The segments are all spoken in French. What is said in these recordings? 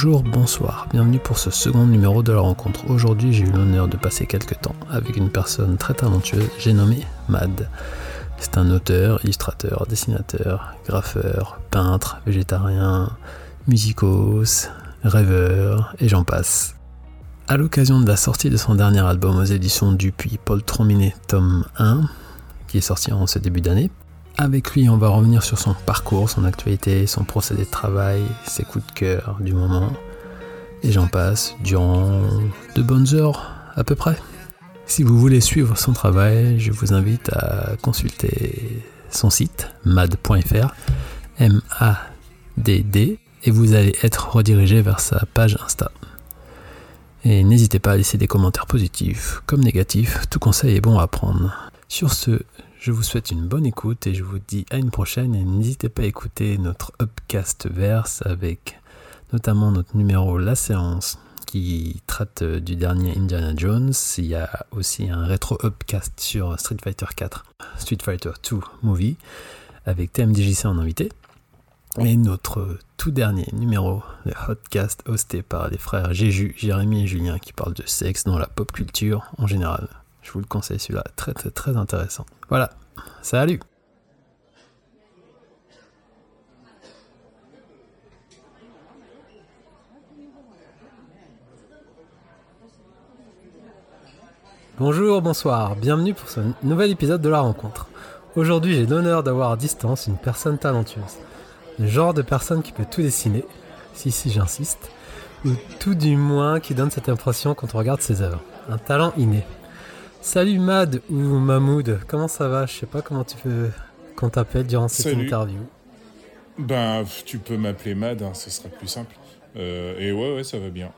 Bonjour, bonsoir, bienvenue pour ce second numéro de la rencontre. Aujourd'hui, j'ai eu l'honneur de passer quelques temps avec une personne très talentueuse, j'ai nommé Mad. C'est un auteur, illustrateur, dessinateur, graffeur, peintre, végétarien, musicos, rêveur, et j'en passe. À l'occasion de la sortie de son dernier album aux éditions Dupuis, Paul Trominet, tome 1, qui est sorti en ce début d'année, avec lui, on va revenir sur son parcours, son actualité, son procédé de travail, ses coups de cœur du moment, et j'en passe, durant de bonnes heures à peu près. Si vous voulez suivre son travail, je vous invite à consulter son site mad.fr, M-A-D-D, et vous allez être redirigé vers sa page Insta. Et n'hésitez pas à laisser des commentaires positifs comme négatifs, tout conseil est bon à prendre. Sur ce, je vous souhaite une bonne écoute et je vous dis à une prochaine et n'hésitez pas à écouter notre Upcast Verse avec notamment notre numéro La Séance qui traite du dernier Indiana Jones. Il y a aussi un rétro Upcast sur Street Fighter 4, Street Fighter 2 Movie avec TMDJC en invité. Et notre tout dernier numéro, le Hotcast hosté par les frères Jéju, Jérémy et Julien qui parlent de sexe dans la pop culture en général. Je vous le conseille celui-là, très très très intéressant. Voilà, salut Bonjour, bonsoir, bienvenue pour ce nouvel épisode de la rencontre. Aujourd'hui j'ai l'honneur d'avoir à distance une personne talentueuse. Le genre de personne qui peut tout dessiner, si si j'insiste, ou tout du moins qui donne cette impression quand on regarde ses œuvres. Un talent inné. Salut Mad ou Mahmoud, comment ça va? Je sais pas comment tu veux qu'on t'appelle durant cette interview. Ben, tu peux m'appeler Mad, hein, ce sera plus simple. Euh, et ouais, ouais, ça va bien.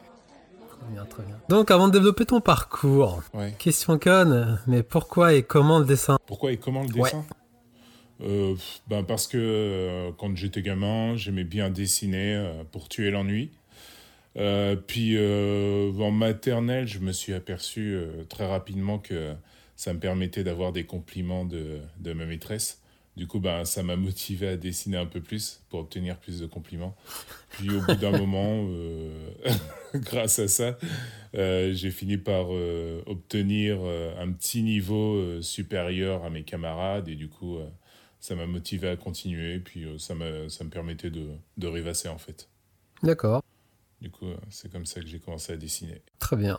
Très bien, très bien. Donc, avant de développer ton parcours, question conne, mais pourquoi et comment le dessin? Pourquoi et comment le dessin? Euh, ben parce que euh, quand j'étais gamin, j'aimais bien dessiner pour tuer l'ennui. Puis en maternelle, je me suis aperçu très rapidement que ça me permettait d'avoir des compliments de, de ma maîtresse. Du coup, ben, ça m'a motivé à dessiner un peu plus pour obtenir plus de compliments. Puis au bout d'un moment, euh, grâce à ça, euh, j'ai fini par euh, obtenir un petit niveau supérieur à mes camarades et du coup, ça m'a motivé à continuer. Puis ça, ça me permettait de, de rêvasser en fait. D'accord. Du coup, c'est comme ça que j'ai commencé à dessiner. Très bien.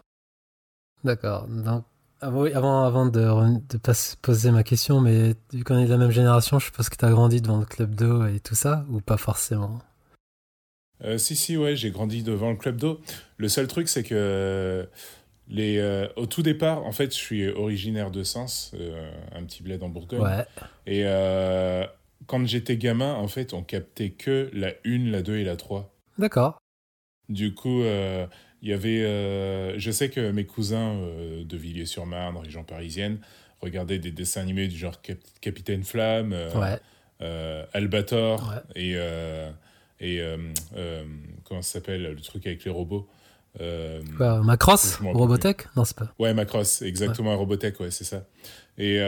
D'accord. Donc, avant, avant de pas poser ma question, mais vu qu'on est de la même génération, je suppose que tu as grandi devant le club d'eau et tout ça, ou pas forcément? Euh, Si, si, ouais, j'ai grandi devant le club d'eau. Le seul truc, c'est que les, euh, au tout départ, en fait, je suis originaire de Sens, euh, un petit bled en Bourgogne. Ouais. Et quand j'étais gamin, en fait, on captait que la 1, la 2 et la 3. D'accord. Du coup, il y avait, euh, je sais que mes cousins euh, de Villiers-sur-Marne, région parisienne, regardaient des dessins animés du genre Capitaine Flamme, euh, Albator et et comment ça s'appelle le truc avec les robots. Macross Robotech? Non, c'est pas. Ouais, Macross, exactement, Robotech, ouais, c'est ça. Et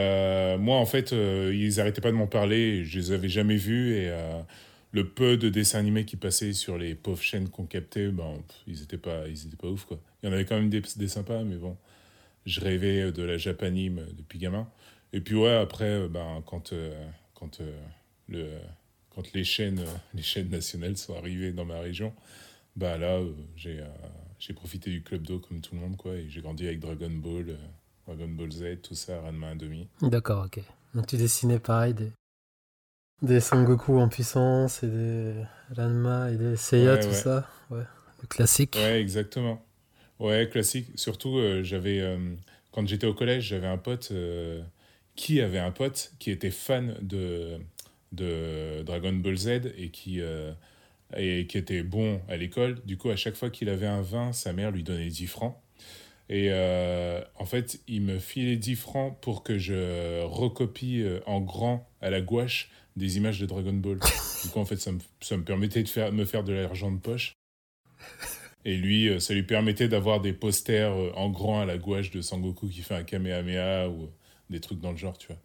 moi, en fait, ils arrêtaient pas de m'en parler, je les avais jamais vus et le peu de dessins animés qui passaient sur les pauvres chaînes qu'on captait, ben, ils étaient pas, pas ouf quoi. Il y en avait quand même des, sympas, mais bon, je rêvais de la japanime depuis gamin. Et puis ouais, après, ben, quand, euh, quand, euh, le, les chaînes, les chaînes nationales sont arrivées dans ma région, ben là, euh, j'ai, profité du club d'eau comme tout le monde quoi, j'ai grandi avec Dragon Ball, Dragon Ball Z, tout ça, Ranma 1,5. D'accord, ok. Donc tu dessinais pareil des, des Goku en puissance et des Ranma et des Seiya, tout ça. Ouais. Le classique. Ouais, exactement. Ouais, classique. Surtout, euh, j'avais. Euh, quand j'étais au collège, j'avais un pote euh, qui avait un pote qui était fan de, de Dragon Ball Z et qui, et qui était bon à l'école. Du coup, à chaque fois qu'il avait un vin, sa mère lui donnait 10 francs. Et en fait, il me filait 10 francs pour que je recopie en grand à la gouache des images de Dragon Ball. du coup, en fait, ça me, ça me permettait de faire, me faire de l'argent de poche. Et lui, euh, ça lui permettait d'avoir des posters euh, en grand à la gouache de Sangoku qui fait un Kamehameha ou des trucs dans le genre, tu vois.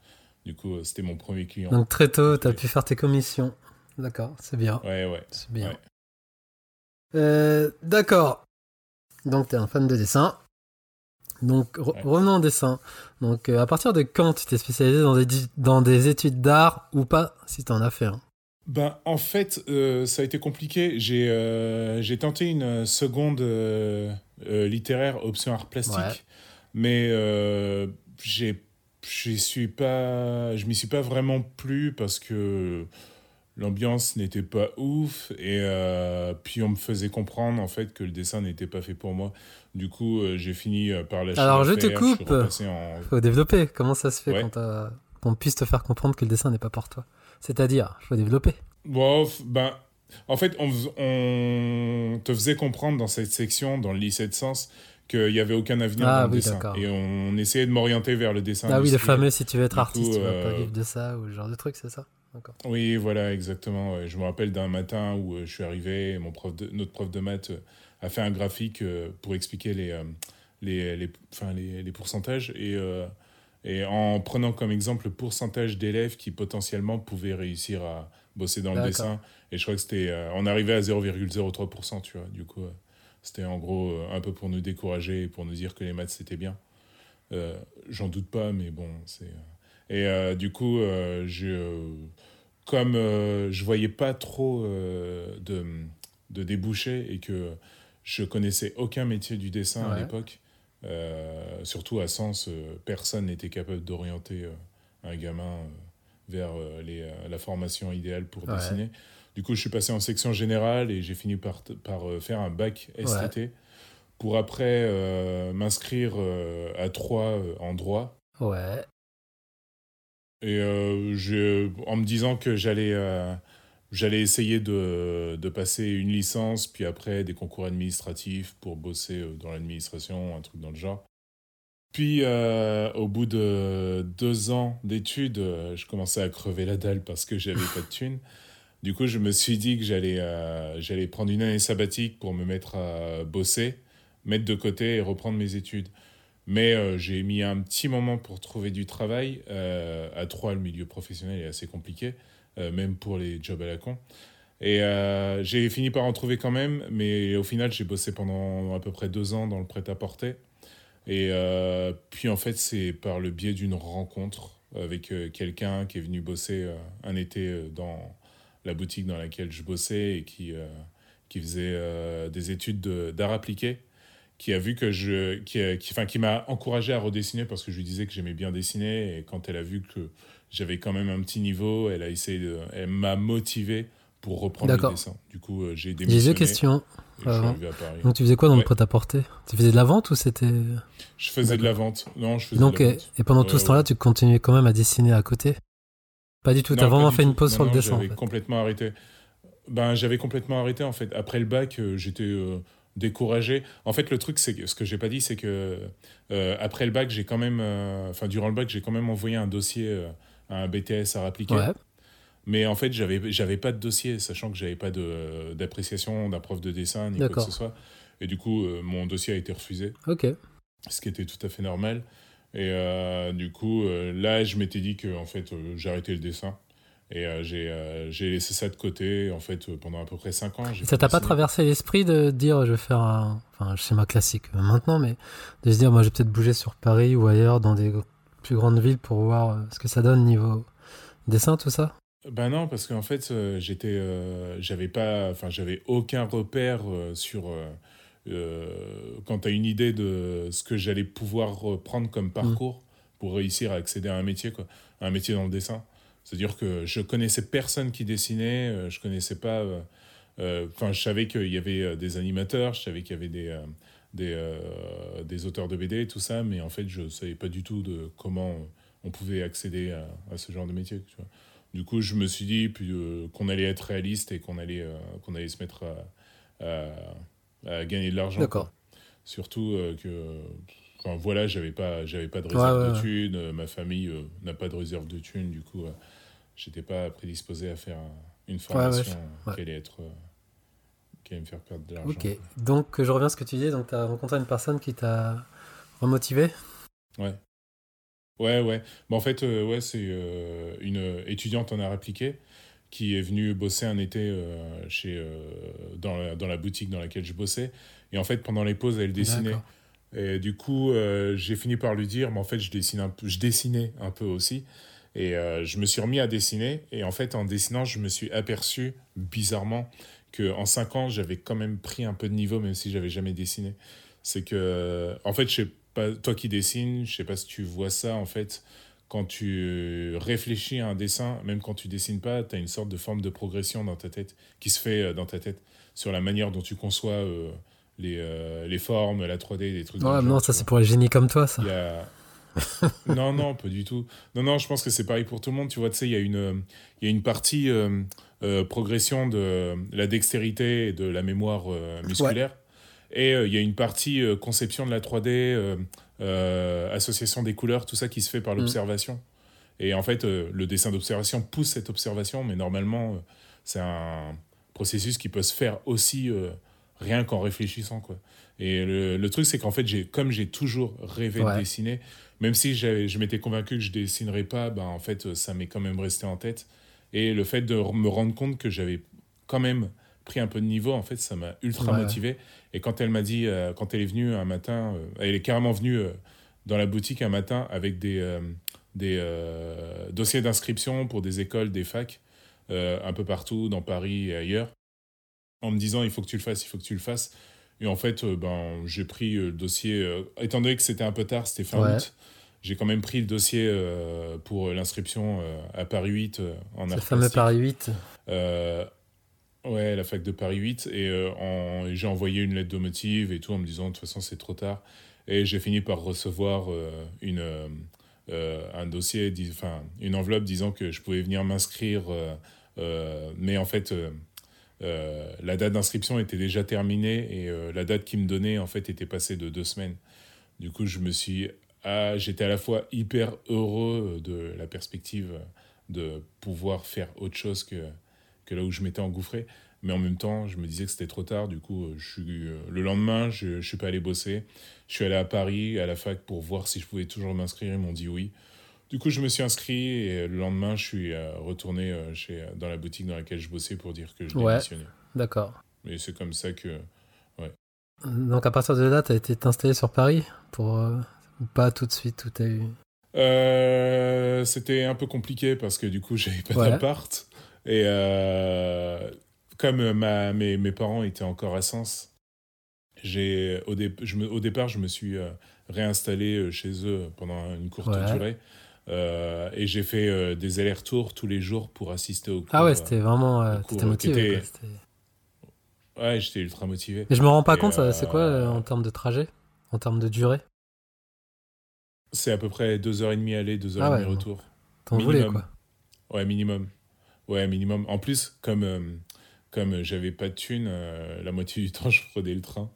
Du coup, euh, c'était mon premier client. Donc très tôt, tu as pu faire tes commissions. D'accord, c'est bien. Ouais, ouais. C'est bien. Euh, D'accord. Donc, tu es un fan de dessin. Donc, re- Ouais. revenons au dessin. Donc, euh, à partir de quand tu t'es spécialisé dans des, dans des études d'art ou pas, si tu en as fait un? Ben, en fait, euh, ça a été compliqué. J'ai euh, j'ai tenté une seconde euh, euh, littéraire option art plastique, Ouais. mais euh, j'ai j'y suis pas je m'y suis pas vraiment plu parce que l'ambiance n'était pas ouf et euh, puis on me faisait comprendre en fait que le dessin n'était pas fait pour moi. Du coup, euh, j'ai fini euh, par lâcher Alors, je te coupe. repassé en faut développer. Comment ça se fait Ouais. quand qu'on puisse te faire comprendre que le dessin n'est pas pour toi? C'est-à-dire, faut développer. Bon, ben, en fait, on, te faisait comprendre dans cette section, dans le lycée de sens, qu'il n'y avait aucun avenir Ah dans le oui, dessin. Et on essayait de m'orienter vers le dessin. Ah oui, le fameux si tu veux être Du artiste, coup, tu vas pas vivre de ça ou ce genre de truc, c'est ça? D'accord. Oui, voilà, exactement. Je me rappelle d'un matin où euh, je suis arrivé, mon prof de, notre prof de maths euh, a fait un graphique euh, pour expliquer les, les, les, enfin, les, les pourcentages. Et, et en prenant comme exemple le pourcentage d'élèves qui potentiellement pouvaient réussir à bosser dans le dessin. Et je crois que c'était. on arrivait à 0,03%, tu vois. Du coup, c'était en gros un peu pour nous décourager et pour nous dire que les maths c'était bien. Euh, J'en doute pas, mais bon, c'est. Et euh, du coup, euh, je, comme euh, je voyais pas trop euh, de, de débouchés et que je connaissais aucun métier du dessin à l'époque, surtout à Sens, personne n'était capable d'orienter un gamin vers les, la formation idéale pour Ouais. dessiner. Du coup, je suis passé en section générale et j'ai fini par, par faire un bac STT pour après euh, m'inscrire euh, à euh, en droit. Ouais. Et euh, je- en me disant que j'allais euh, j'allais essayer de, de passer une licence, puis après des concours administratifs pour bosser euh, dans l'administration, un truc dans le genre. Puis euh, au bout de deux ans d'études, je commençais à crever la dalle parce que j'avais pas de thunes. Du coup, je me suis dit que j'allais euh, j'allais prendre une année sabbatique pour me mettre à bosser, mettre de côté et reprendre mes études. Mais euh, j'ai mis un petit moment pour trouver du travail. Euh, à Troyes, le milieu professionnel est assez compliqué, euh, même pour les jobs à la con. Et j'ai fini par en trouver quand même, mais au final, j'ai bossé pendant à peu près deux ans dans le prêt-à-porter. Et puis en fait, c'est par le biais d'une rencontre avec quelqu'un qui est venu bosser un été dans la boutique dans laquelle je bossais et qui, qui faisait des études de- d'art appliqué qui a vu que je qui, qui, enfin, qui m'a encouragé à redessiner parce que je lui disais que j'aimais bien dessiner et quand elle a vu que j'avais quand même un petit niveau elle a essayé de, elle m'a motivé pour reprendre le dessin du coup euh, j'ai J'ai démissionné deux questions. Donc tu faisais quoi dans le prêt-à-porter? Tu faisais de la vente ou c'était... je faisais de la vente non je faisais Donc, de la vente. et pendant tout Ouais, ce temps-là, ouais. tu continuais quand même à dessiner à côté? Pas du tout, t'as Non, pas vraiment fait tout. une pause Non, sur le dessin en J'avais fait. complètement arrêté. Ben, j'avais complètement arrêté en fait. Après le bac, euh, j'étais euh, découragé. En fait, le truc, c'est que ce que j'ai pas dit, c'est que euh, après le bac, j'ai quand même, euh, enfin durant le bac, j'ai quand même envoyé un dossier euh, à un BTS à appliquer. Ouais, Mais en fait, j'avais j'avais pas de dossier, sachant que j'avais pas de d'appréciation d'un prof de dessin ni quoi que ce soit. Et du coup, mon dossier a été refusé ok. ce qui était tout à fait normal. Et euh, du coup, euh, là, je m'étais dit que en fait, euh, j'arrêtais le dessin. Et euh, j'ai euh, j'ai laissé ça de côté, en fait, euh, pendant à peu près 5 ans. j'ai Ça t'a pas traversé l'esprit de dire je vais faire un, enfin schéma classique maintenant, mais de se dire moi je vais peut-être bouger sur Paris ou ailleurs dans des plus grandes villes pour voir ce que ça donne niveau dessin, tout ça? Ben non, parce qu'en fait, j'étais, euh, j'avais pas, enfin, j'avais aucun repère sur quand tu as une idée de ce que j'allais pouvoir prendre comme parcours pour réussir à accéder à un métier, quoi, à un métier dans le dessin. C'est-à-dire que je connaissais personne qui dessinait, euh, je connaissais pas. euh, euh, Enfin, je savais qu'il y avait des animateurs, je savais qu'il y avait des, des, euh, des auteurs de BD et tout ça, mais en fait, je savais pas du tout de comment on pouvait accéder à, à ce genre de métier. Tu vois. Du coup, je me suis dit euh, qu'on allait être réaliste et qu'on allait, euh, qu'on allait se mettre à, à- à gagner de l'argent. D'accord. Surtout que, enfin, voilà, j'avais pas, j'avais pas de Ouais, réserve ouais, de thunes, ma famille n'a pas de réserve de thunes, du coup, j'étais pas prédisposé à faire un- une formation ouais. qui allait être, euh, qui allait me faire perdre de l'argent. Ok. Donc je reviens à ce que tu disais. Donc tu as rencontré une personne qui t'a remotivé? Ouais. Ouais, ouais. Bah, en fait, euh, ouais, c'est euh, une étudiante en art appliqué qui est venu bosser un été chez, dans, la, dans la boutique dans laquelle je bossais. Et en fait, pendant les pauses, elle dessinait. Et du coup, j'ai fini par lui dire, mais en fait, je, dessine un peu, je dessinais un peu aussi. Et je me suis remis à dessiner. Et en fait, en dessinant, je me suis aperçu, bizarrement, qu'en 5 ans, j'avais quand même pris un peu de niveau, même si j'avais jamais dessiné. C'est que, en fait, je sais pas, toi qui dessines, je sais pas si tu vois ça, en fait, quand tu réfléchis à un dessin, même quand tu dessines pas, tu as une sorte de forme de progression dans ta tête, qui se fait euh, dans ta tête, sur la manière dont tu conçois euh, les, euh, les formes, la 3D, des trucs. Ouais, non, ça c'est pour les génies comme toi, ça. non, non, pas du tout. Non, non, je pense que c'est pareil pour tout le monde. Tu vois, tu sais, il y, a une, il y a une partie progression de la dextérité et de la mémoire musculaire. Et il y a une partie conception de la 3D, euh, association des couleurs, tout ça qui se fait par mm. l'observation. Et en fait, euh, le dessin d'observation pousse cette observation, mais normalement, euh, c'est un processus qui peut se faire aussi rien qu'en réfléchissant. Quoi. Et le, truc, c'est qu'en fait, j'ai, comme j'ai toujours rêvé de dessiner, même si je m'étais convaincu que je dessinerais pas, ben, en fait, ça m'est quand même resté en tête. Et le fait de me rendre compte que j'avais quand même pris un peu de niveau, en fait, ça m'a ultra motivé. Et quand elle m'a dit, euh, quand elle est venue un matin, euh, elle est carrément venue euh, dans la boutique un matin avec des, des dossiers d'inscription pour des écoles, des facs, un peu partout, dans Paris et ailleurs, en me disant, il faut que tu le fasses, il faut que tu le fasses. Et en fait, ben, j'ai pris le dossier, étant donné que c'était un peu tard, c'était fin août, j'ai quand même pris le dossier pour l'inscription à Paris 8 en Le fameux Paris 8 Ouais, la fac de Paris 8. Et euh, j'ai envoyé une lettre de motive et tout en me disant de toute façon c'est trop tard. Et j'ai fini par recevoir euh, une, euh, un dossier, enfin une enveloppe disant que je pouvais venir m'inscrire. mais en fait, la date d'inscription était déjà terminée et la date qu'ils me donnait en fait était passée de deux semaines. Du coup, je me suis. Ah, J'étais à la fois hyper heureux de la perspective de pouvoir faire autre chose que que là où je m'étais engouffré. Mais en même temps, je me disais que c'était trop tard. Du coup, euh, je euh, le lendemain, je ne suis pas allé bosser. Je suis allé à Paris, à la fac, pour voir si je pouvais toujours m'inscrire. Ils m'ont dit oui. Du coup, je me suis inscrit et le lendemain, je suis euh, retourné chez, dans la boutique dans laquelle je bossais pour dire que je démissionnais. D'accord. Et c'est comme ça que. Ouais. Donc, à partir de là, tu as été installé sur Paris pour. pas tout de suite, tout a eu? c'était un peu compliqué parce que du coup, j'avais pas d'appart. Et euh, comme ma, mes, mes, parents étaient encore à Sens, j'ai, au, je me, au départ, je me suis euh, réinstallé euh, chez eux pendant une courte durée. Et j'ai fait des allers-retours tous les jours pour assister au cours. Ah ouais, c'était vraiment. T'étais motivé. ouais, j'étais ultra motivé. Mais je me rends pas compte, c'est quoi en termes de trajet? En termes de durée? C'est à peu près 2h30 aller, 2h30 ah retour. T'en voulais quoi Ouais, minimum. Ouais, minimum. En plus, comme, euh, comme j'avais pas de thunes, euh, la moitié du temps, je prenais le train.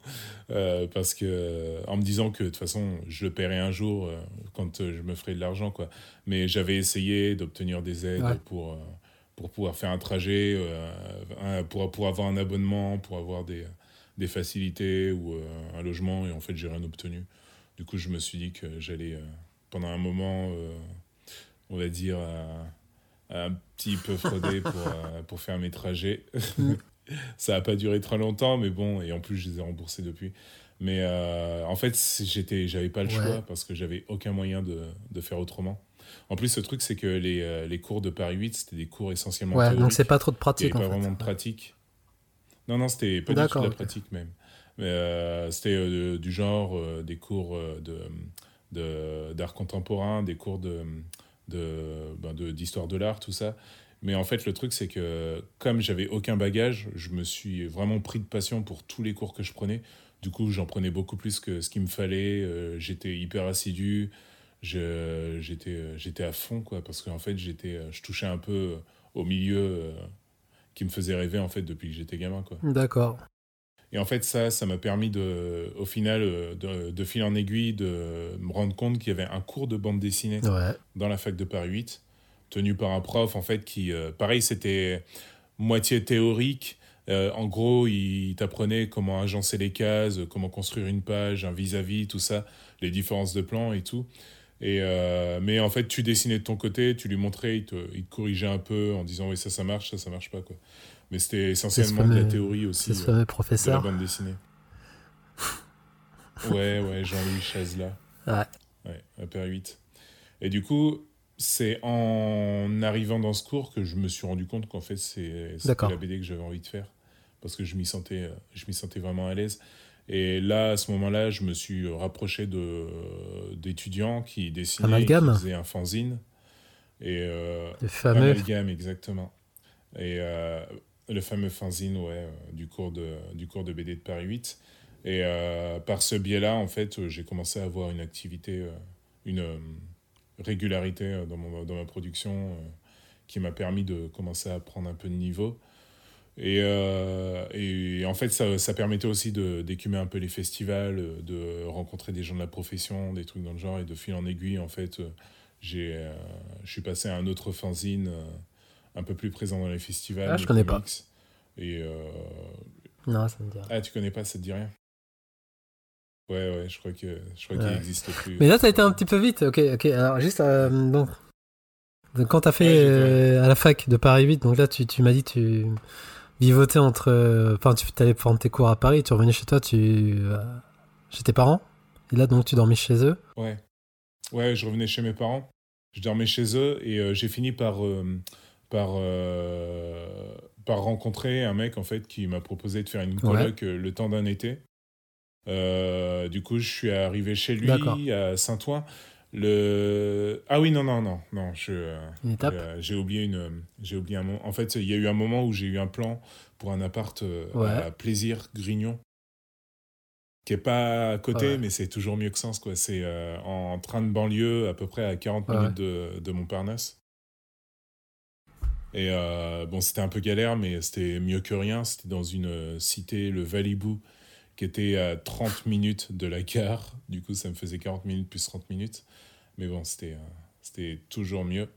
Euh, parce que, en me disant que de toute façon, je le paierais un jour quand je me ferais de l'argent. quoi. Mais j'avais essayé d'obtenir des aides pour, pour pouvoir faire un trajet, pour, pour avoir un abonnement, pour avoir des, des facilités ou un logement. Et en fait, j'ai rien obtenu. Du coup, je me suis dit que j'allais, pendant un moment, on va dire un petit peu fraudé pour, euh, pour faire mes trajets. Mm. ça n'a pas duré très longtemps, mais bon, et en plus, je les ai remboursés depuis. Mais euh, en fait, j'étais, j'avais pas le choix parce que j'avais aucun moyen de, de, faire autrement. En plus, ce truc, c'est que les, euh, les, cours de Paris 8, c'était des cours essentiellement. Ouais, donc c'est pas trop de pratique. pas vraiment de pratique. Non, non, c'était pas du tout de la pratique même. C'était du genre des cours de, d'art contemporain, des cours de ben, de, d'histoire de, l'art, tout ça. Mais en fait, le truc, c'est que comme j'avais aucun bagage, je me suis vraiment pris de passion pour tous les cours que je prenais. Du coup, j'en prenais beaucoup plus que ce qu'il me fallait. Euh, j'étais hyper assidu. J'étais, euh, j'étais à fond, quoi, parce qu'en fait, euh, je touchais un peu au milieu qui me faisait rêver, en fait, depuis que j'étais gamin, quoi. D'accord. Et en fait, ça, ça m'a permis, de, au final, euh, de, de fil en aiguille, de me rendre compte qu'il y avait un cours de bande dessinée dans la fac de Paris 8, tenu par un prof, en fait, qui, euh, pareil, c'était moitié théorique. Euh, en gros, il t'apprenait comment agencer les cases, comment construire une page, un vis-à-vis, tout ça, les différences de plans et tout. Et, euh, mais en fait, tu dessinais de ton côté, tu lui montrais, il te, il te corrigeait un peu en disant oui, ça, ça marche, ça, ça marche pas. Quoi. Mais c'était essentiellement de la théorie aussi. C'est ce fameux professeur. De la bande dessinée. ouais, ouais, Jean-Louis Chazela. Ouais. Ouais, Père 8. Et du coup, c'est en arrivant dans ce cours que je me suis rendu compte qu'en fait, c'est la BD que j'avais envie de faire. Parce que je m'y sentais, je m'y sentais vraiment à l'aise. Et là, à ce moment-là, je me suis rapproché d'étudiants qui dessinaient, Amalgame. qui faisaient un fanzine. Et, euh, le fameux. Amalgame, exactement. Et euh, le fameux fanzine, ouais, euh, du, cours de, du cours de BD de Paris 8. Et euh, par ce biais-là, en fait, j'ai commencé à avoir une activité, euh, une euh, régularité dans, mon, dans ma production qui m'a permis de commencer à prendre un peu de niveau. Et, euh, et, en fait, ça, ça permettait aussi d'écumer un peu les festivals, de rencontrer des gens de la profession, des trucs dans le genre, et de fil en aiguille, en fait, euh, je suis passé à un autre fanzine euh, un peu plus présent dans les festivals. Ah, je connais pas. Et non, ça me dit rien. Ah, tu connais pas, ça te dit rien? Ouais, ouais, je crois que je crois qu'il n'existe plus. Mais là, ça a été un petit peu vite. Ok, ok. Alors, juste, donc, donc, quand tu as fait à la fac de Paris 8, donc là, tu, tu m'as dit tu vivotais entre. Enfin, tu allais prendre tes cours à Paris, tu revenais chez toi, tu. chez tes parents. Et là, donc, tu dormais chez eux. Ouais. Ouais, je revenais chez mes parents. Je dormais chez eux et j'ai fini par. Par par rencontrer un mec en fait qui m'a proposé de faire une coloc le temps d'un été. Euh, du coup, je suis arrivé chez lui à Saint-Ouen. Le... Ah oui, non, non, non, non. Je, j'ai oublié une, j'ai oublié un moment. En fait, il y a eu un moment où j'ai eu un plan pour un appart à Plaisir Grignon, qui est pas à côté, mais c'est toujours mieux que Sens, quoi. C'est en train de banlieue, à peu près à 40 minutes de, de Montparnasse. Et bon, c'était un peu galère, mais c'était mieux que rien. C'était dans une cité, le Valibou, qui était à 30 minutes de la gare. Du coup, ça me faisait 40 minutes plus 30 minutes. Mais bon, c'était euh, toujours mieux.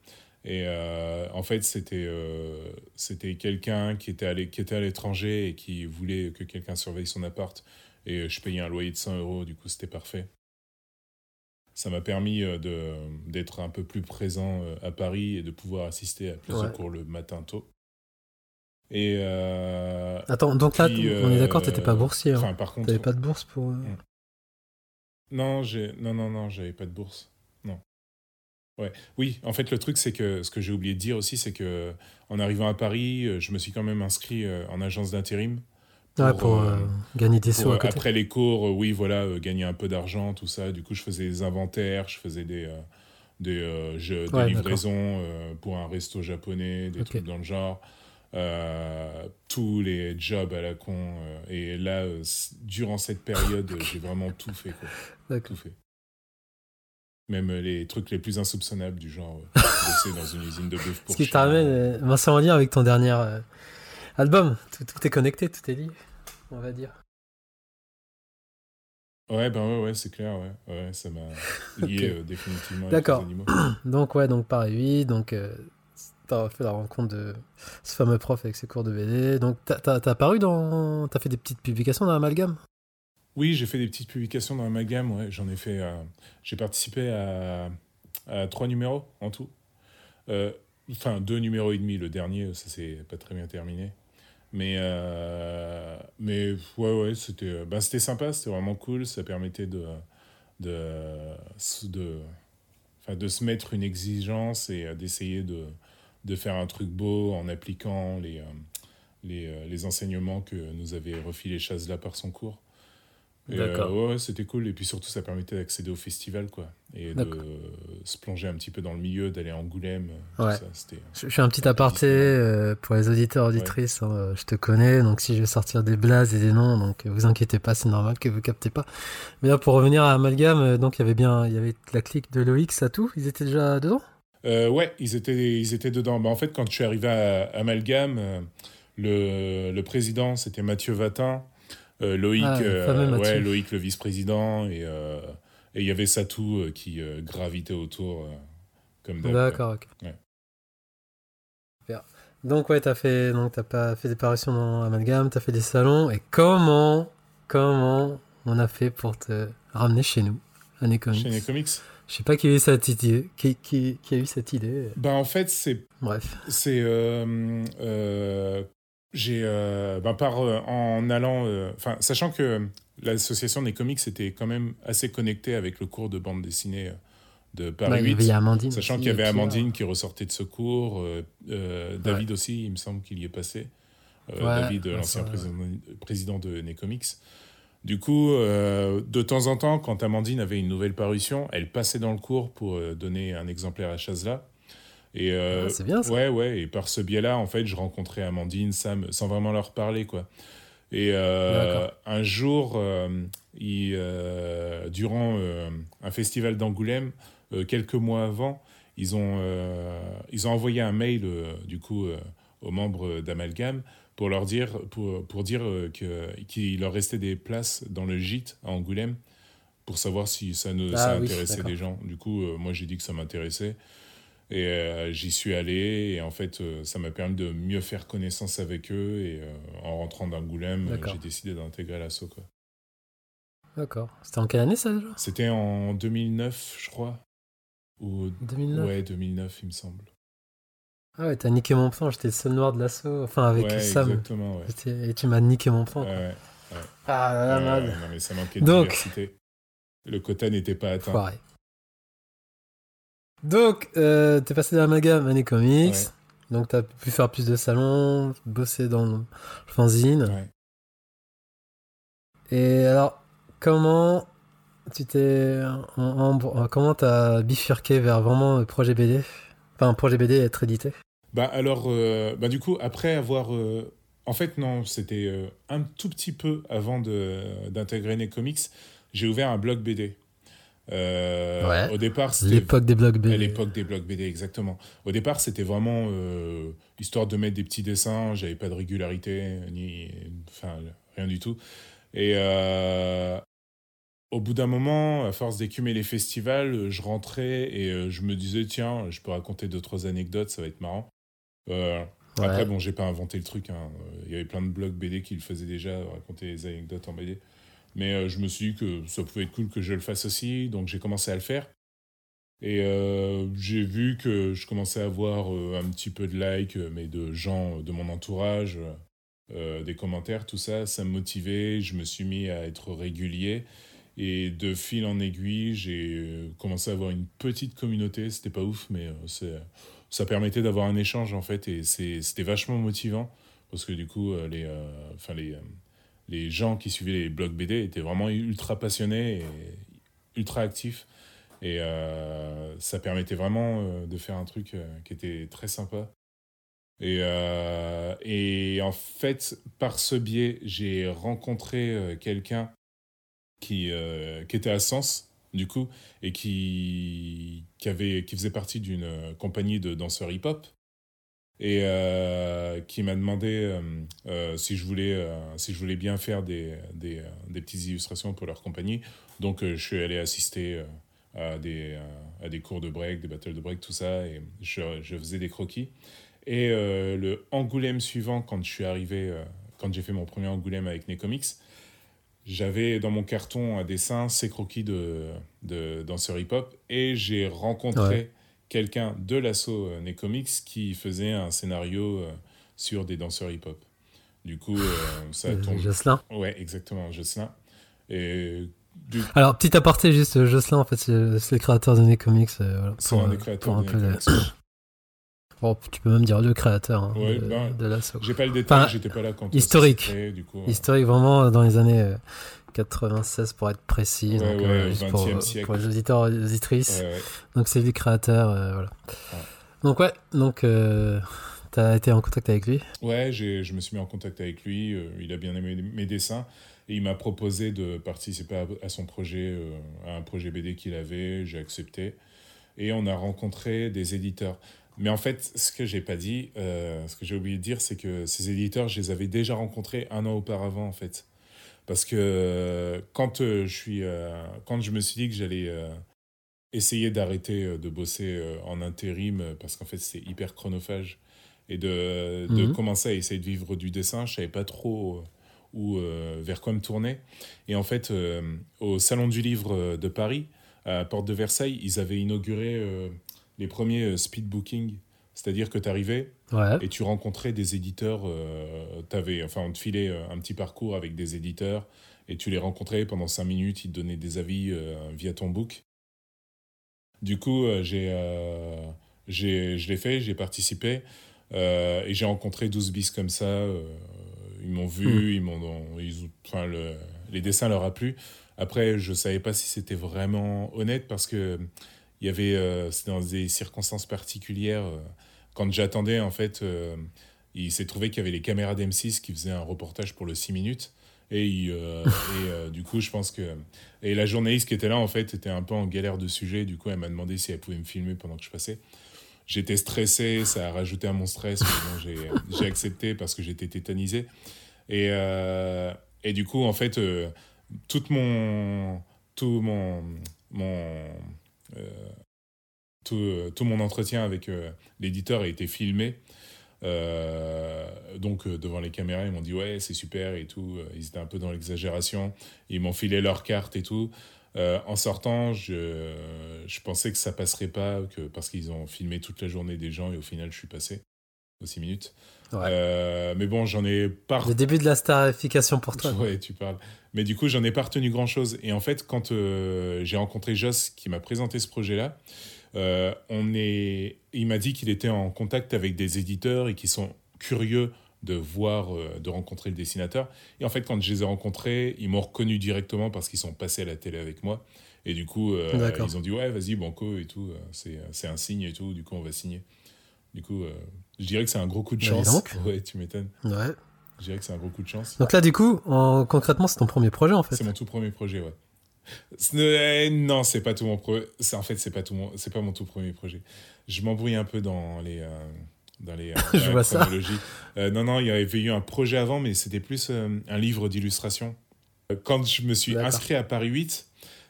Et euh, en fait, c'était euh, c'était quelqu'un qui était à l'étranger et qui voulait que quelqu'un surveille son appart. Et je payais un loyer de 100 euros, du coup, c'était parfait. Ça m'a permis d'être un peu plus présent à Paris et de pouvoir assister à plus de cours le matin tôt. Et euh, Attends, donc là, on est d'accord, t'étais pas boursier. Hein. Enfin, par contre, t'avais pas de bourse pour. Euh, mm. Non, j'ai, non, non, non, j'avais pas de bourse. Non. Ouais. Oui, en fait, le truc, c'est que ce que j'ai oublié de dire aussi, c'est que en arrivant à Paris, euh, je me suis quand même inscrit en agence d'intérim. Pour, pour gagner des sous côté. Après les cours, oui, voilà, gagner un peu d'argent, tout ça. Du coup, je faisais des inventaires, je faisais des, des, des livraisons pour un resto japonais, des trucs dans le genre. Euh, tous les jobs à la con. Euh, et là, euh, durant cette période, j'ai vraiment tout fait. Quoi. Tout fait. Même les trucs les plus insoupçonnables, du genre bosser dans une usine de bœuf pour Ce qui t'amène, Vincent, en lien avec ton dernier album. Tout, est connecté, tout est lié, on va dire. Ouais, ben ouais, ouais c'est clair, ouais. ouais ça m'a lié définitivement D'accord. donc, ouais, donc pareil, oui, donc t'as fait la rencontre de ce fameux prof avec ses cours de BD. Donc, t'as as, dans. T'as fait des petites publications dans Amalgame? Oui, j'ai fait des petites publications dans Amalgame, ouais. J'en ai fait. Euh, j'ai participé à, à, trois numéros en tout. Euh, enfin, deux numéros et demi. Le dernier, ça s'est pas très bien terminé. Mais, euh, mais ouais, ouais, c'était bah, sympa, c'était vraiment cool. Ça permettait de. de, de de se mettre une exigence et d'essayer de, de faire un truc beau en appliquant les, euh, les, euh, les, enseignements que nous avait refilé Chazla par son cours. Euh, ouais, c'était cool. Et puis surtout, ça permettait d'accéder au festival, quoi. Et de se plonger un petit peu dans le milieu, d'aller à Angoulême. Ouais. je, fais un petit aparté pour les auditeurs, auditrices. Hein, je te connais, donc si je vais sortir des blazes et des noms, donc vous inquiétez pas, c'est normal que vous captez pas. Mais là, pour revenir à Amalgame, donc il y avait bien, il y avait la clique de Loïc, ça tout. Ils étaient déjà dedans? Euh, ouais, ils étaient, ils étaient dedans. Bah, en fait, quand je suis arrivé à Amalgame, euh, le, le président, c'était Mathieu Vatin. Euh, Loïc, ah, ouais, Loïc, le vice-président. Et il y avait Satou qui gravitait autour, comme D'accord, ok. Ouais. Donc, ouais, t'as fait, donc, as pas fait des parutions dans Amalgame, t'as fait des salons. Et comment, comment on a fait pour te ramener chez nous, à Comics Chez Comics Je sais pas qui a eu cette idée. Qui, qui, qui a eu cette idée. Ben, en fait, c'est. Bref. C'est. Euh, euh, j'ai. Euh, ben, par, en allant. Enfin, sachant que l'association des comics était quand même assez connectée avec le cours de bande dessinée de Paris 8. Il y Amandine. Sachant qu'il y avait Amandine qui ressortait de ce cours. David aussi, il me semble qu'il y est passé. David, l'ancien président, président de Necomics. Du coup, euh, de temps en temps, quand Amandine avait une nouvelle parution, elle passait dans le cours pour euh, donner un exemplaire à Chazla. Et euh, ah, c'est bien ça. Ouais, ouais. Et par ce biais-là, en fait, je rencontrais Amandine, Sam, sans vraiment leur parler, quoi. Et un jour, il, durant un festival d'Angoulême, quelques mois avant, ils ont, ils ont envoyé un mail, du coup, aux membres d'Amalgame pour leur dire, pour, pour dire euh, qu'il leur restait des places dans le gîte à Angoulême pour savoir si ça, ne, ah intéressait des gens. Du coup, euh, moi, j'ai dit que ça m'intéressait. Et euh, j'y suis allé. Et en fait, ça m'a permis de mieux faire connaissance avec eux. Et en rentrant d'Angoulême, j'ai décidé d'intégrer l'assaut. D'accord. C'était en quelle année ça déjà? C'était en 2009, je crois. Ou... 2009 Ouais, 2009, il me semble. Ah ouais, t'as niqué mon plan, j'étais le seul noir de l'assaut, enfin avec ouais, Sam. Exactement, ouais. Et tu m'as niqué mon plan. Ouais, ouais. Ah là là, Non mais ça manquait de Donc... diversité. Le quota n'était pas atteint. Foiré. Donc, euh, t'es passé de l'amalgame à Comics. Donc, t'as pu faire plus de salons, bosser dans le fanzine. Ouais. Et alors, comment tu t'es. comment t'as bifurqué vers vraiment le projet BD Enfin, un projet BD être édité? Bah alors, euh, bah du coup, après avoir... Euh, en fait, non, c'était un tout petit peu avant d'intégrer comics J'ai ouvert un blog BD. Ouais. Au départ, c'était... L'époque des blogs BD. L'époque des blogs BD, exactement. Au départ, c'était vraiment histoire de mettre des petits dessins. J'avais pas de régularité, ni... Enfin, rien du tout. Et au bout d'un moment, à force d'écumer les festivals, je rentrais et je me disais, tiens, je peux raconter deux, trois anecdotes, ça va être marrant. Euh, après, bon, j'ai pas inventé le truc. Hein. Il y avait plein de blogs BD qui le faisaient déjà, raconter les anecdotes en BD. Mais euh, je me suis dit que ça pouvait être cool que je le fasse aussi, donc j'ai commencé à le faire. Et euh, j'ai vu que je commençais à avoir un petit peu de likes, mais de gens de mon entourage, des commentaires, tout ça, ça me motivait. Je me suis mis à être régulier. Et de fil en aiguille, j'ai commencé à avoir une petite communauté. C'était pas ouf, mais ça permettait d'avoir un échange en fait et c'était vachement motivant parce que du coup euh, les, euh, enfin les, euh, les gens qui suivaient les blogs BD étaient vraiment ultra passionnés et ultra actifs et ça permettait vraiment de faire un truc qui était très sympa. Et, et en fait, par ce biais, j'ai rencontré quelqu'un qui, qui était à Sens du coup, et qui, qui, avait, qui faisait partie d'une euh, compagnie de danseurs hip-hop, et euh, qui m'a demandé euh, si, je voulais, si je voulais bien faire des, des, petites illustrations pour leur compagnie. Donc, je suis allé assister à, des, à des cours de break, des battles de break, tout ça, et je, faisais des croquis. Et le Angoulême suivant, quand je suis arrivé, quand j'ai fait mon premier Angoulême avec Necomics, j'avais dans mon carton un dessin, ces croquis de, de danseurs hip-hop, et j'ai rencontré quelqu'un de l'assaut euh, Necomics qui faisait un scénario euh, sur des danseurs hip-hop. Du coup, euh, ça tombe. Jocelyn Ouais, exactement, Jocelyn. Et Alors, petit aparté, juste, Jocelyn, en fait, c'est le créateur de Necomics. voilà, c'est un des créateurs de Bon, tu peux même dire le créateur hein, de, ben, l'assaut. J'ai pas le détail, j'étais pas là quand Historique. du coup, historique, vraiment dans les années 96 pour être précis. Ouais, donc, ouais, juste pour, pour, les auditeurs et les auditrices. Donc c'est lui le créateur. Euh, voilà. Donc ouais, donc euh, tu as été en contact avec lui? Ouais, je me suis mis en contact avec lui. Euh, il a bien aimé mes dessins. Et il m'a proposé de participer à, son projet, à un projet BD qu'il avait. J'ai accepté. Et on a rencontré des éditeurs. Mais en fait, ce que j'ai pas dit, ce que j'ai oublié de dire, c'est que ces éditeurs, je les avais déjà rencontrés un an auparavant, en fait. Parce que quand, je, suis, quand je me suis dit que j'allais essayer d'arrêter de bosser en intérim, parce qu'en fait c'est hyper chronophage, et de, de mmh commencer à essayer de vivre du dessin, je savais pas trop où, vers quoi me tourner. Et en fait, au Salon du Livre de Paris, à Porte de Versailles, ils avaient inauguré les premiers speed booking. C'est-à-dire que tu arrivais et tu rencontrais des éditeurs. avais, enfin, on te filait un petit parcours avec des éditeurs et tu les rencontrais pendant cinq minutes. Ils te donnaient des avis via ton book. Du coup, j'ai, j'ai, je l'ai fait, j'ai participé et j'ai rencontré 12 bis comme ça ils m'ont vu, hmm. ils m'ont, enfin, le, les dessins leur a plu. Après, je savais pas si c'était vraiment honnête parce que il y avait, euh, c'est dans des circonstances particulières. Euh, quand j'attendais, en fait, euh, il s'est trouvé qu'il y avait les caméras d'M6 qui faisaient un reportage pour le 6 minutes. Et, et du coup, je pense que. Et la journaliste qui était là, en fait, était un peu en galère de sujet. Du coup, elle m'a demandé si elle pouvait me filmer pendant que je passais. J'étais stressé, ça a rajouté à mon stress, mais j'ai accepté parce que j'étais tétanisé. Et, euh, et du coup, en fait, euh, tout mon, tout mon, mon euh, tout, tout, mon entretien avec l'éditeur a été filmé. donc devant les caméras, ils m'ont dit ouais c'est super et tout. Ils étaient un peu dans l'exagération. Ils m'ont filé leur carte et tout. Euh, en sortant, je, je, pensais que ça passerait pas, que, parce qu'ils ont filmé toute la journée des gens et au final, je suis passé aux 6 minutes. Euh, mais bon, j'en ai pas. Le début de la starification pour toi. Ouais, tu parles. Mais du coup, j'en ai pas retenu grand chose. Et en fait, quand euh, j'ai rencontré Joss qui m'a présenté ce projet-là, on est... il m'a dit qu'il était en contact avec des éditeurs et qui sont curieux de voir, euh, de rencontrer le dessinateur. Et en fait, quand je les ai rencontrés, ils m'ont reconnu directement parce qu'ils sont passés à la télé avec moi. Et du coup, euh, ils ont dit ouais, vas-y, banco et tout. Euh, c'est un signe et tout. Du coup, on va signer. Du coup, je dirais que c'est un gros coup de chance. ouais, tu m'étonnes. Ouais. Je dirais que c'est un gros coup de chance. Donc là, du coup, en... concrètement, c'est ton premier projet en fait. C'est mon tout premier projet, ouais. Non, c'est pas tout mon projet. En fait, c'est pas tout mon, c'est pas mon tout premier projet. Je m'embrouille un peu dans les, dans les, Je vois euh, non, non, il y avait eu un projet avant, mais c'était plus euh, un livre d'illustration. Quand je me suis inscrit à Paris 8,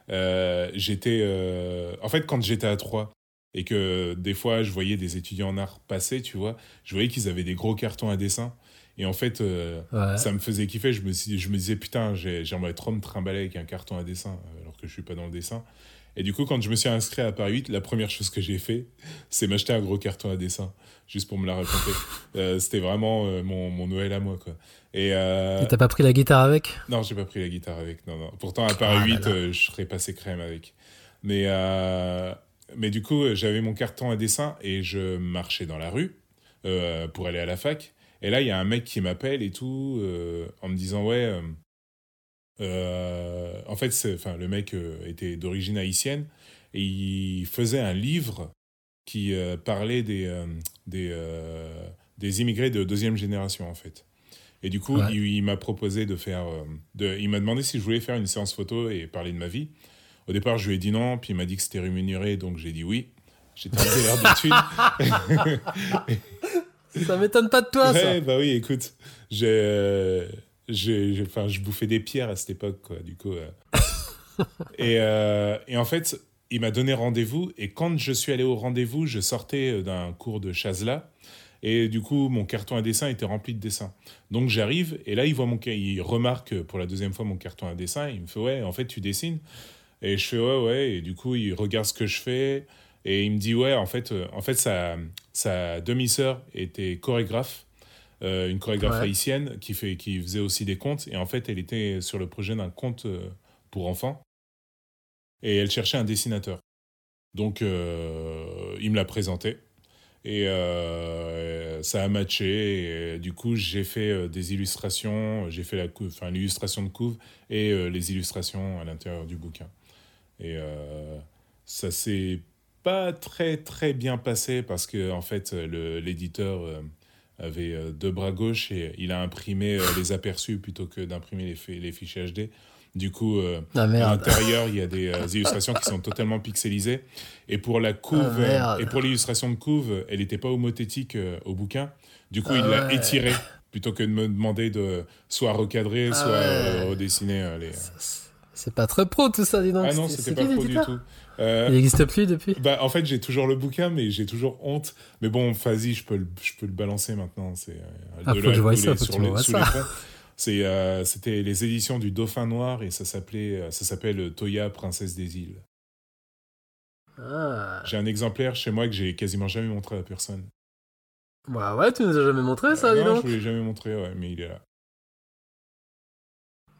euh, j'étais. En fait, quand j'étais à 3 et que des fois je voyais des étudiants en art passer, tu vois, je voyais qu'ils avaient des gros cartons à dessin. Et en fait, ça me faisait kiffer. Je me, je me disais, putain, j'aimerais trop me trimballer avec un carton à dessin, alors que je suis pas dans le dessin. Et du coup, quand je me suis inscrit à Paris 8, la première chose que j'ai fait, c'est m'acheter un gros carton à dessin, juste pour me la raconter. Euh, c'était vraiment euh, mon, mon, Noël à moi, quoi. Et euh... t'as pas pris la guitare avec? Non, j'ai pas pris la guitare avec. Non, non. Pourtant, à Paris 8, ah euh, je serais passé crème avec. Mais, mais du coup, j'avais mon carton à dessin et je marchais dans la rue pour aller à la fac. Et là, il y a un mec qui m'appelle et tout, en me disant Ouais euh, en fait, enfin, le mec euh, était d'origine haïtienne et il faisait un livre qui euh, parlait des, des, des, immigrés de deuxième génération, en fait. Et du coup, il, m'a proposé de faire. de, il m'a demandé si je voulais faire une séance photo et parler de ma vie. Au départ, je lui ai dit non, puis il m'a dit que c'était rémunéré, donc j'ai dit oui. J'étais un l'air de ça m'étonne pas de toi, ouais, ça. Bah oui, écoute, j'ai j'ai, enfin, je bouffais des pierres à cette époque, quoi, du coup. Euh. et, euh, et, en fait, il m'a donné rendez-vous, et quand je suis allé au rendez-vous, je sortais euh, d'un cours de chazela, et du coup, mon carton à dessin était rempli de dessins. Donc j'arrive, et là, il, voit mon, il remarque pour la deuxième fois mon carton à dessin, il me fait Ouais, en fait, tu dessines Et je fais Ouais, ouais, et du coup, il regarde ce que je fais, et il me dit Ouais, en fait, en fait sa, sa demi-sœur était chorégraphe. Euh, une chorégraphe haïtienne qui, fait, qui faisait aussi des contes. Et en fait, elle était sur le projet d'un conte euh, pour enfants. Et elle cherchait un dessinateur. Donc, euh, il me l'a présenté. Et ça a matché. Et, du coup, j'ai fait des illustrations. J'ai fait l'illustration de couve et les illustrations à l'intérieur du bouquin. Et ça s'est pas très très bien passé parce que en fait l'éditeur avait euh, deux bras gauches et il a imprimé euh, les aperçus plutôt que d'imprimer les, les fichiers HD. Du coup, euh, ah, à l'intérieur, il y a des illustrations qui sont totalement pixelisées. Et pour la couve, ah, et pour l'illustration de couve, elle n'était pas homothétique au bouquin. Du coup, il l'a étiré plutôt que de me demander de soit recadrer, soit redessiner les. C'est pas très pro tout ça, dis donc. Ah non, c'était pas pro du tout. Euh, il n'existe plus depuis? Bah, En fait, j'ai toujours le bouquin, mais j'ai toujours honte. Mais bon, vas-y, je peux, le, je peux le balancer maintenant. C'est euh, ah, faut que je vois ça, faut que tu vois ça. Euh, c'était les éditions du Dauphin Noir et ça s'appelait, ça s'appelle Toya, princesse des îles. Ah. J'ai un exemplaire chez moi que j'ai quasiment jamais montré à personne. Bah ouais, tu nous as jamais montré ça, Euh, dis non, donc. je vous l'ai jamais montré, ouais, mais il est là.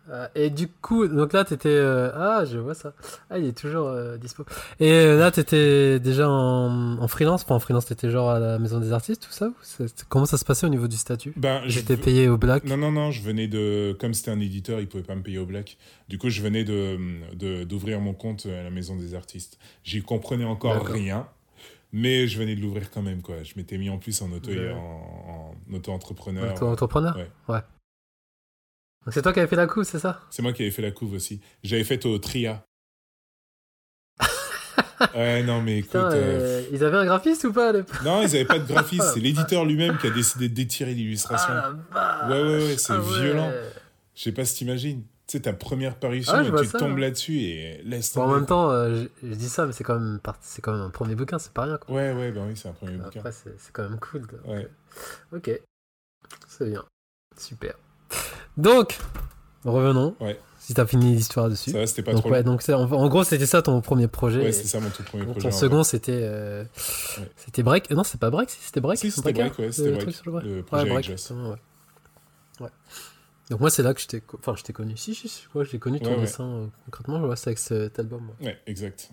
Euh, et du coup, donc là, t'étais. euh, Ah, je vois ça. Ah, il est toujours euh, dispo. Et euh, là, t'étais déjà en, en freelance. Pas en freelance, t'étais genre à la maison des artistes, tout ça ou Comment ça se passait au niveau du statut? Ben, J'étais v- payé au black. Non, non, non, je venais de. Comme c'était un éditeur, il pouvait pas me payer au black. Du coup, je venais de d'ouvrir mon compte à la maison des artistes. J'y comprenais encore rien, mais je venais de l'ouvrir quand même, quoi. Je m'étais mis en plus en auto Ouais. en, en auto-entrepreneur. Toi, entrepreneur Ouais. Donc c'est toi qui avais fait la coupe, c'est ça? C'est moi qui avais fait la couve aussi. J'avais fait au Tria. ouais, non, mais écoute. Putain, euh, euh, ils avaient un graphiste ou pas à l'époque Non, ils avaient pas de graphiste. C'est l'éditeur lui-même qui a décidé d'étirer l'illustration. Ah, Ouais, ouais, ouais, c'est Ah ouais. violent. Je sais pas si t'imagines. Tu sais, ta première parution, Ah, tu ça, tombes ouais. là-dessus et laisse Bon, en tomber. même temps, euh, je, je dis ça, mais c'est quand même part- c'est quand même un premier bouquin, c'est pas rien. Quoi. Ouais, ouais, bah oui, c'est un premier bouquin. Après, c'est quand même cool. donc, Ouais. Ok, c'est bien, super. Donc, revenons. Ouais. Si t'as fini l'histoire dessus. Ça c'était pas donc trop ouais, en, en gros, c'était ça ton premier projet. Ouais, c'est ça mon tout premier ton projet. en second, c'était euh, Ouais. c'était break. euh, Non, c'est pas break, si, c'était break. Si, c'était break, ouais, c'était le break. le break. Le Ouais, projet avec break. Ouais, ouais. Ouais. Donc moi, c'est là que je t'ai, enfin, je t'ai connu. Si, si, si, que j'ai connu ton Ouais, ouais. dessin euh, concrètement. Je vois, c'est avec cet album. moi. Ouais, exact.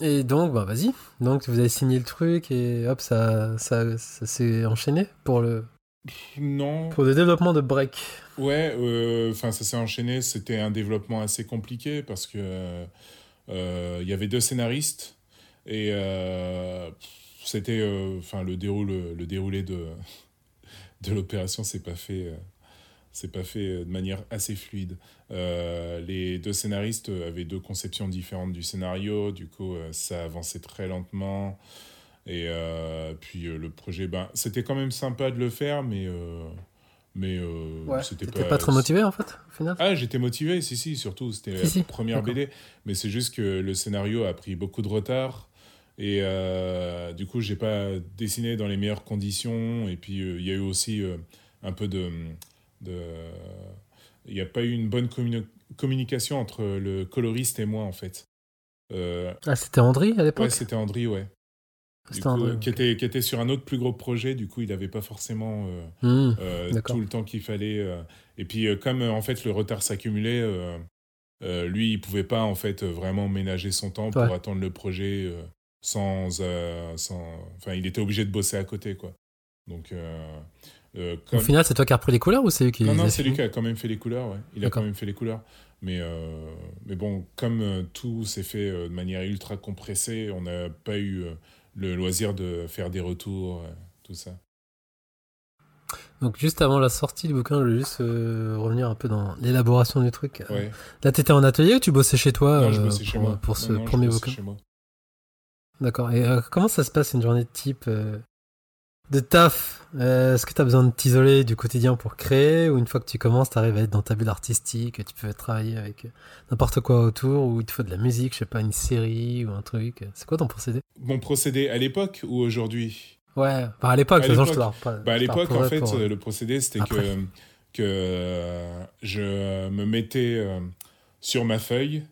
Et donc, bah vas-y. Donc vous avez signé le truc et hop, ça, ça, ça s'est enchaîné pour le, Non. pour le développement de Break. Ouais, euh, enfin, ça s'est enchaîné. C'était un développement assez compliqué parce que euh, il y avait deux scénaristes et euh, c'était, euh, enfin, le déroule, le déroulé de de l'opération, c'est pas fait, euh, c'est pas fait euh, de manière assez fluide. Euh, les deux scénaristes avaient deux conceptions différentes du scénario, du coup, euh, ça avançait très lentement. Et euh, puis euh, le projet, ben, c'était quand même sympa de le faire, mais euh, mais euh, c'était T'étais pas très motivé en fait, au final? Ah, j'étais motivé, si, si, surtout, c'était Si, la si, première. BD. Mais c'est juste que le scénario a pris beaucoup de retard. Et euh, du coup, j'ai pas dessiné dans les meilleures conditions. Et puis, euh, il y a eu aussi euh, un peu de. de il n'y a pas eu une bonne communi- communication entre le coloriste et moi, en fait. Euh, Ah, c'était Andri à l'époque? Ouais, c'était Andri, ouais. Coup, qui, était, qui était sur un autre plus gros projet. Du coup, il n'avait pas forcément. euh, Hmm. euh, tout le temps qu'il fallait. euh. Et puis, comme en fait le retard s'accumulait, lui, il pouvait pas en fait vraiment ménager son temps pour Ouais. attendre le projet sans, sans. Enfin, il était obligé de bosser à côté, quoi. Donc, Au final, c'est toi qui as repris les couleurs ou c'est eux qui non, non, c'est lui qui a quand même fait les couleurs. Ouais. Il a quand même fait les couleurs. Mais, mais bon, comme tout s'est fait de manière ultra compressée, on n'a pas eu le loisir de faire des retours, euh, tout ça. Donc juste avant la sortie du bouquin, je voulais juste euh, revenir un peu dans l'élaboration du truc. Euh, Ouais. Là, t'étais en atelier ou tu bossais chez toi non, je euh, bossais chez pour, moi. pour ce non, premier bouquin. D'accord. Et euh, comment ça se passe une journée de type de taf Euh, Est-ce que tu as besoin de t'isoler du quotidien pour créer ou une fois que tu commences, tu arrives à être dans ta bulle artistique, tu peux travailler avec euh, n'importe quoi autour ou il te faut de la musique, je sais pas, une série ou un truc. C'est quoi ton procédé? Mon procédé à l'époque ou aujourd'hui? Ouais, bah à l'époque, de je te repars- bah, À l'époque, en fait, pour, euh, le procédé, c'était que, que je me mettais sur ma feuille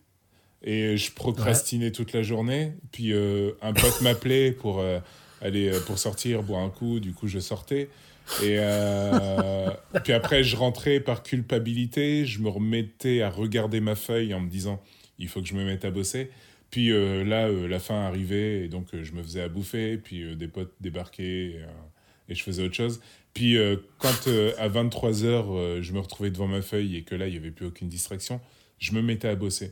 et je procrastinais toute la journée. Puis euh, un pote m'appelait pour euh, aller euh, pour sortir, boire un coup. Du coup, je sortais. Et euh, puis après, je rentrais par culpabilité. Je me remettais à regarder ma feuille en me disant il faut que je me mette à bosser. Puis euh, là, euh, la fin arrivait et donc je me faisais à bouffer. Puis des potes débarquaient et, et je faisais autre chose. Puis quand à 23h, je me retrouvais devant ma feuille et que là, il n'y avait plus aucune distraction, je me mettais à bosser.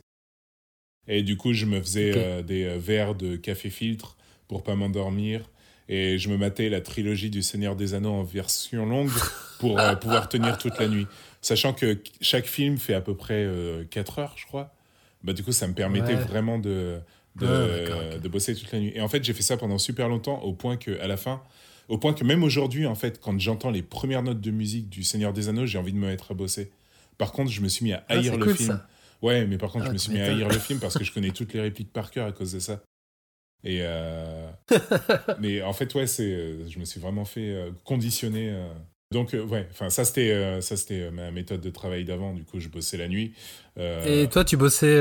Et du coup, je me faisais des verres de café filtre pour pas m'endormir. Et je me matais la trilogie du Seigneur des Anneaux en version longue pour euh, pouvoir tenir toute la nuit. Sachant que chaque film fait à peu près 4 heures, je crois. Bah, du coup, ça me permettait Ouais. vraiment de, de, Ah, de bosser toute la nuit. Et en fait, j'ai fait ça pendant super longtemps, au point que à la fin, au point que même aujourd'hui, en fait, quand j'entends les premières notes de musique du Seigneur des Anneaux, j'ai envie de me mettre à bosser. Par contre, je me suis mis à Ah, haïr le cool, film. ça. Ouais, mais par contre, Ah, je me suis mis à haïr le film parce que je connais toutes les répliques par cœur à cause de ça. Et euh, mais en fait, ouais, c'est, euh, je me suis vraiment fait euh, conditionner. Donc, ouais, enfin, ça, c'était ça c'était ma méthode de travail d'avant. Du coup, je bossais la nuit. Et toi, tu bossais.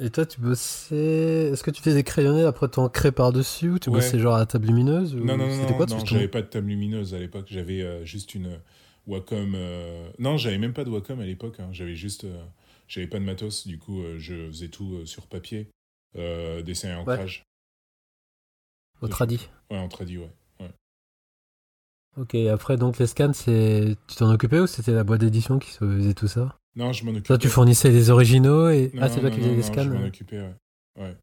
Et toi, tu bossais. Est-ce que tu faisais des crayonnés après ton cré par-dessus ou tu bossais genre à table lumineuse Non, non, non, quoi, non, j'avais pas de table lumineuse à l'époque. J'avais juste une Wacom. Non, j'avais même pas de Wacom à l'époque. Hein. J'avais juste. j'avais pas de matos. Du coup, je faisais tout sur papier, dessin et ancrage. Au tradi Ouais, en tradi, ouais. Ok, après donc les scans, c'est tu t'en occupais ou c'était la boîte d'édition qui faisait tout ça? Non, je m'en occupais. Toi, tu fournissais les originaux et ah, c'est toi qui faisais les scans. Je m'en occupais, ouais. ouais.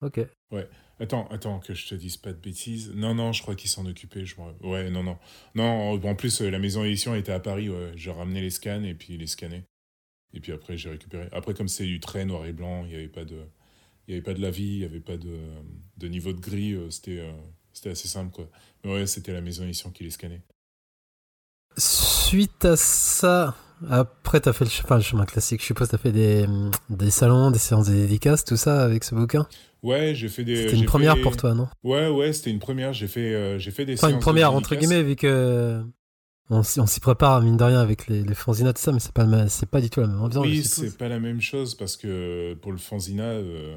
Ok. Ouais. Attends, attends, que je te dise pas de bêtises. Non, non, je crois qu'il s'en occupait. Je... Ouais, non, non. Non, en plus, euh, la maison d'édition était à Paris. Ouais. Je ramenais les scans et puis les scannais. Et puis après, j'ai récupéré. Après, comme c'est du trait noir et blanc, il n'y avait pas de, il y avait pas de lavis, il n'y avait pas de, de niveau de gris. Euh, c'était, euh, c'était assez simple, quoi. Mais ouais, c'était la maison d'édition qui les scannait. Suite à ça, après, tu as fait le, enfin, le, chemin classique. Je suppose tu as fait des, des, salons, des séances de dédicaces, tout ça avec ce bouquin? Ouais, j'ai fait des. C'était une première pour toi, non? Ouais, ouais, c'était une première. J'ai fait, euh, j'ai fait des enfin, une première, entre guillemets, vu que. On, s'y prépare, mine de rien, avec les, les fanzinats, tout ça, mais c'est pas, pas du tout la même ambiance. Oui, c'est pas la même chose parce que pour le fanzina, euh,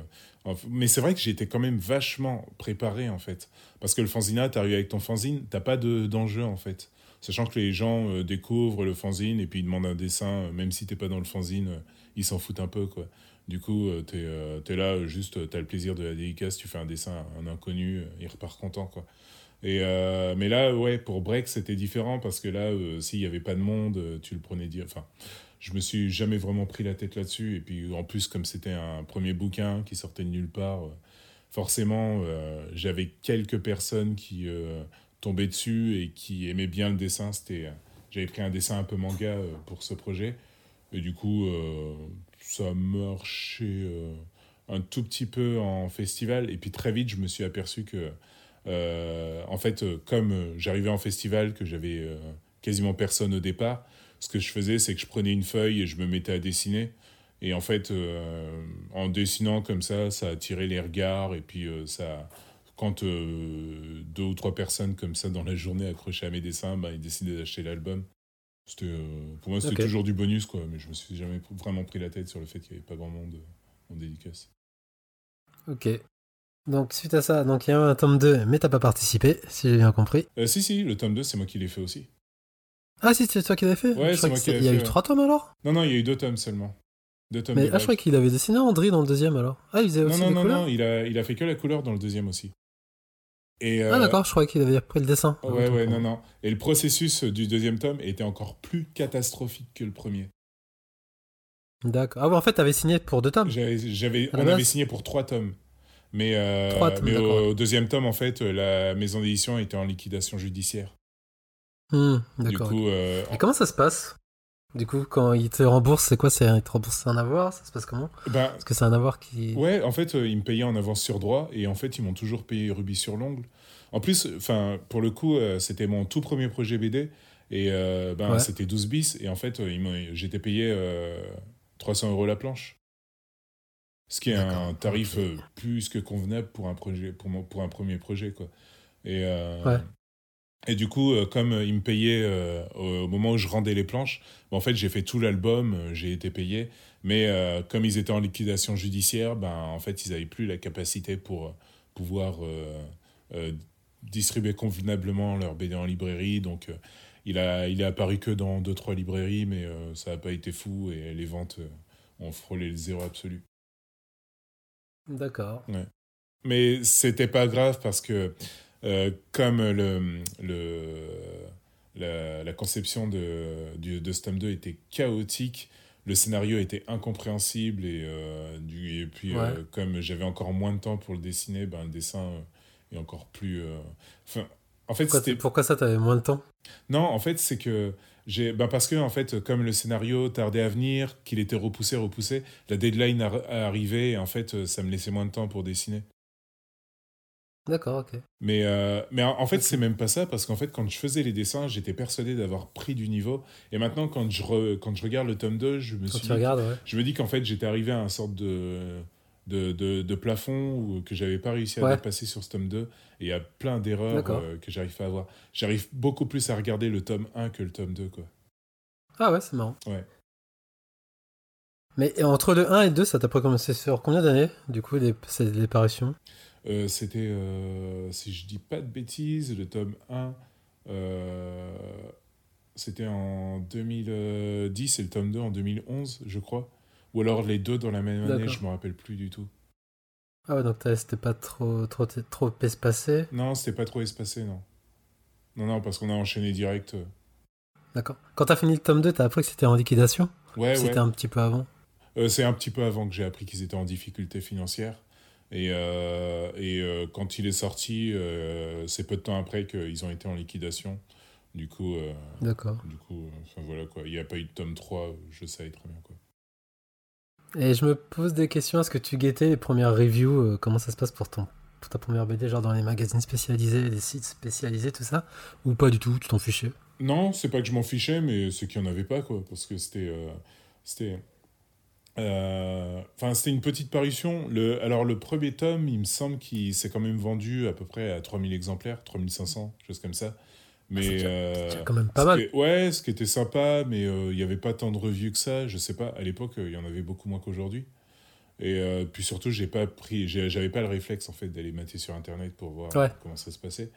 mais c'est vrai que été quand même vachement préparé en fait. Parce que le fanzina, t'arrives avec ton fanzine, t'as pas d'enjeu en fait. Sachant que les gens euh, découvrent le fanzine et puis ils demandent un dessin, euh, même si t'es pas dans le fanzine, ils s'en foutent un peu quoi. Du coup, t'es es là, juste t'as le plaisir de la dédicace, tu fais un dessin à un inconnu, il repart content quoi. Et mais là, ouais, pour Break, c'était différent parce que là, s'il y avait pas de monde, tu le prenais. Enfin, je me suis jamais vraiment pris la tête là-dessus. Et puis en plus, comme c'était un premier bouquin qui sortait de nulle part, euh, forcément, euh, j'avais quelques personnes qui euh, tombaient dessus et qui aimaient bien le dessin. C'était, j'avais pris un dessin un peu manga pour ce projet. Et du coup, ça marchait un tout petit peu en festival. Et puis très vite, je me suis aperçu que, en fait, comme j'arrivais en festival, que j'avais quasiment personne au départ, ce que je faisais, c'est que je prenais une feuille et je me mettais à dessiner. Et en fait, euh, en dessinant comme ça, ça attirait les regards. Et puis, euh, ça, quand euh, deux ou trois personnes comme ça dans la journée accrochaient à mes dessins, bah, ils décidaient d'acheter l'album. Pour moi, c'était toujours du bonus, quoi. Mais je me suis jamais vraiment pris la tête sur le fait qu'il n'y avait pas grand monde en dédicace. Ok. Donc, suite à ça, donc il y a un tome 2, mais t'as pas participé, si j'ai bien compris. si, si, le tome 2, c'est moi qui l'ai fait aussi. Ah si, c'est toi qui l'avais fait Ouais, c'est moi qui Il y a eu trois tomes alors? Non, non, il y a eu deux tomes seulement. Deux tomes Mais ah, je croyais qu'il avait dessiné André dans le deuxième alors. Ah, il faisait aussi non, non, non, non, il a, il a fait que la couleur dans le deuxième aussi. Et, Ah d'accord, je croyais qu'il avait repris le dessin. Ouais, ouais, non, non. Et le processus du deuxième tome était encore plus catastrophique que le premier. D'accord. Ah ouais, en fait, t'avais signé pour deux tomes j'avais, On avait signé pour trois tomes. Mais, euh, mais au, deuxième tome, en fait, la maison d'édition était en liquidation judiciaire. Hmm, d'accord. Euh, Et comment ça se passe Du coup, quand ils te remboursent, c'est quoi C'est ils te remboursent un avoir Ça se passe comment? Bah, Parce que c'est un avoir qui. Ouais, en fait, euh, ils me payaient en avance sur droit et en fait, ils m'ont toujours payé rubis sur l'ongle. En plus, enfin, pour le coup, euh, c'était mon tout premier projet BD et ben, c'était 12 bis et en fait, j'étais payé 300 euros la planche. Ce qui est un tarif plus que convenable pour un, projet, pour, pour un premier projet. Quoi. Et, ouais. Et du coup, euh, comme euh, ils me payaient euh, au moment où je rendais les planches, en fait, j'ai fait tout l'album, j'ai été payé. Mais comme ils étaient en liquidation judiciaire, ben, en fait, ils n'avaient plus la capacité pour pouvoir distribuer convenablement leur BD en librairie. Donc, il, a, il est apparu que dans 2-3 librairies, mais ça n'a pas été fou et les ventes ont frôlé le zéro absolu. D'accord. Ouais. Mais c'était pas grave parce que euh, comme le, le, la, conception de, de ce 2 était chaotique, le scénario était incompréhensible et, euh, du, et puis euh, comme j'avais encore moins de temps pour le dessiner, ben, le dessin est encore plus... Enfin, en fait, pourquoi, pourquoi ça, t'avais moins de temps? Non, en fait, c'est que j'ai ben parce que en fait comme le scénario tardait à venir qu'il était repoussé repoussé la deadline arrivait et en fait ça me laissait moins de temps pour dessiner D'accord, ok. Mais, euh, mais en fait, c'est même pas ça, parce qu'en fait, quand je faisais les dessins, j'étais persuadé d'avoir pris du niveau. Et maintenant, quand je, quand je regarde le tome 2, je me, suis je me dis qu'en fait, j'étais arrivé à un sorte de, de, de, de plafond ou que j'avais pas réussi à dépasser sur ce tome 2. Et il y a plein d'erreurs que j'arrive pas à voir. J'arrive beaucoup plus à regarder le tome 1 que le tome 2, quoi. Ah ouais, c'est marrant. Ouais. Mais entre le 1 et le 2, ça t'a pas commencé sur combien d'années, du coup, les, les parutions? Euh, C'était, euh, si je dis pas de bêtises, le tome 1, euh, c'était en 2010 et le tome 2 en 2011, je crois. Ou alors les deux dans la même année, je me rappelle plus du tout. Ah ouais, donc c'était pas trop, trop, trop espacé Non, c'était pas trop espacé, non. Non, non, parce qu'on a enchaîné direct. D'accord. Quand t'as fini le tome 2, t'as appris que c'était en liquidation Ouais, C'était un petit peu avant euh, C'est un petit peu avant que j'ai appris qu'ils étaient en difficulté financière. Et, euh, et euh, quand il est sorti, c'est peu de temps après qu'ils ont été en liquidation. Du coup, D'accord. Du coup, enfin voilà quoi. Il n'y a pas eu de tome 3, je savais très bien quoi. Et je me pose des questions. Est-ce que tu guettais les premières reviews Comment ça se passe pour, ton, pour ta première BD, genre dans les magazines spécialisés, les sites spécialisés, tout ça? Ou pas du tout Tu t'en fichais? Non, c'est pas que je m'en fichais, mais c'est qu'il n'y en avait pas quoi. Parce que c'était. c'était euh, enfin, c'était une petite parution. Le, alors, le premier tome, il me semble qu'il s'est quand même vendu à peu près à 3000 exemplaires, 3500, chose comme ça. Mais. Ah, euh, quand même pas mal. ouais, ce qui était sympa, mais euh, il n'y avait pas tant de revues que ça. Je sais pas, à l'époque, il y en avait beaucoup moins qu'aujourd'hui. Et puis surtout, j'ai pas pris, j'avais pas le réflexe en fait d'aller mater sur internet pour voir comment ça se passait.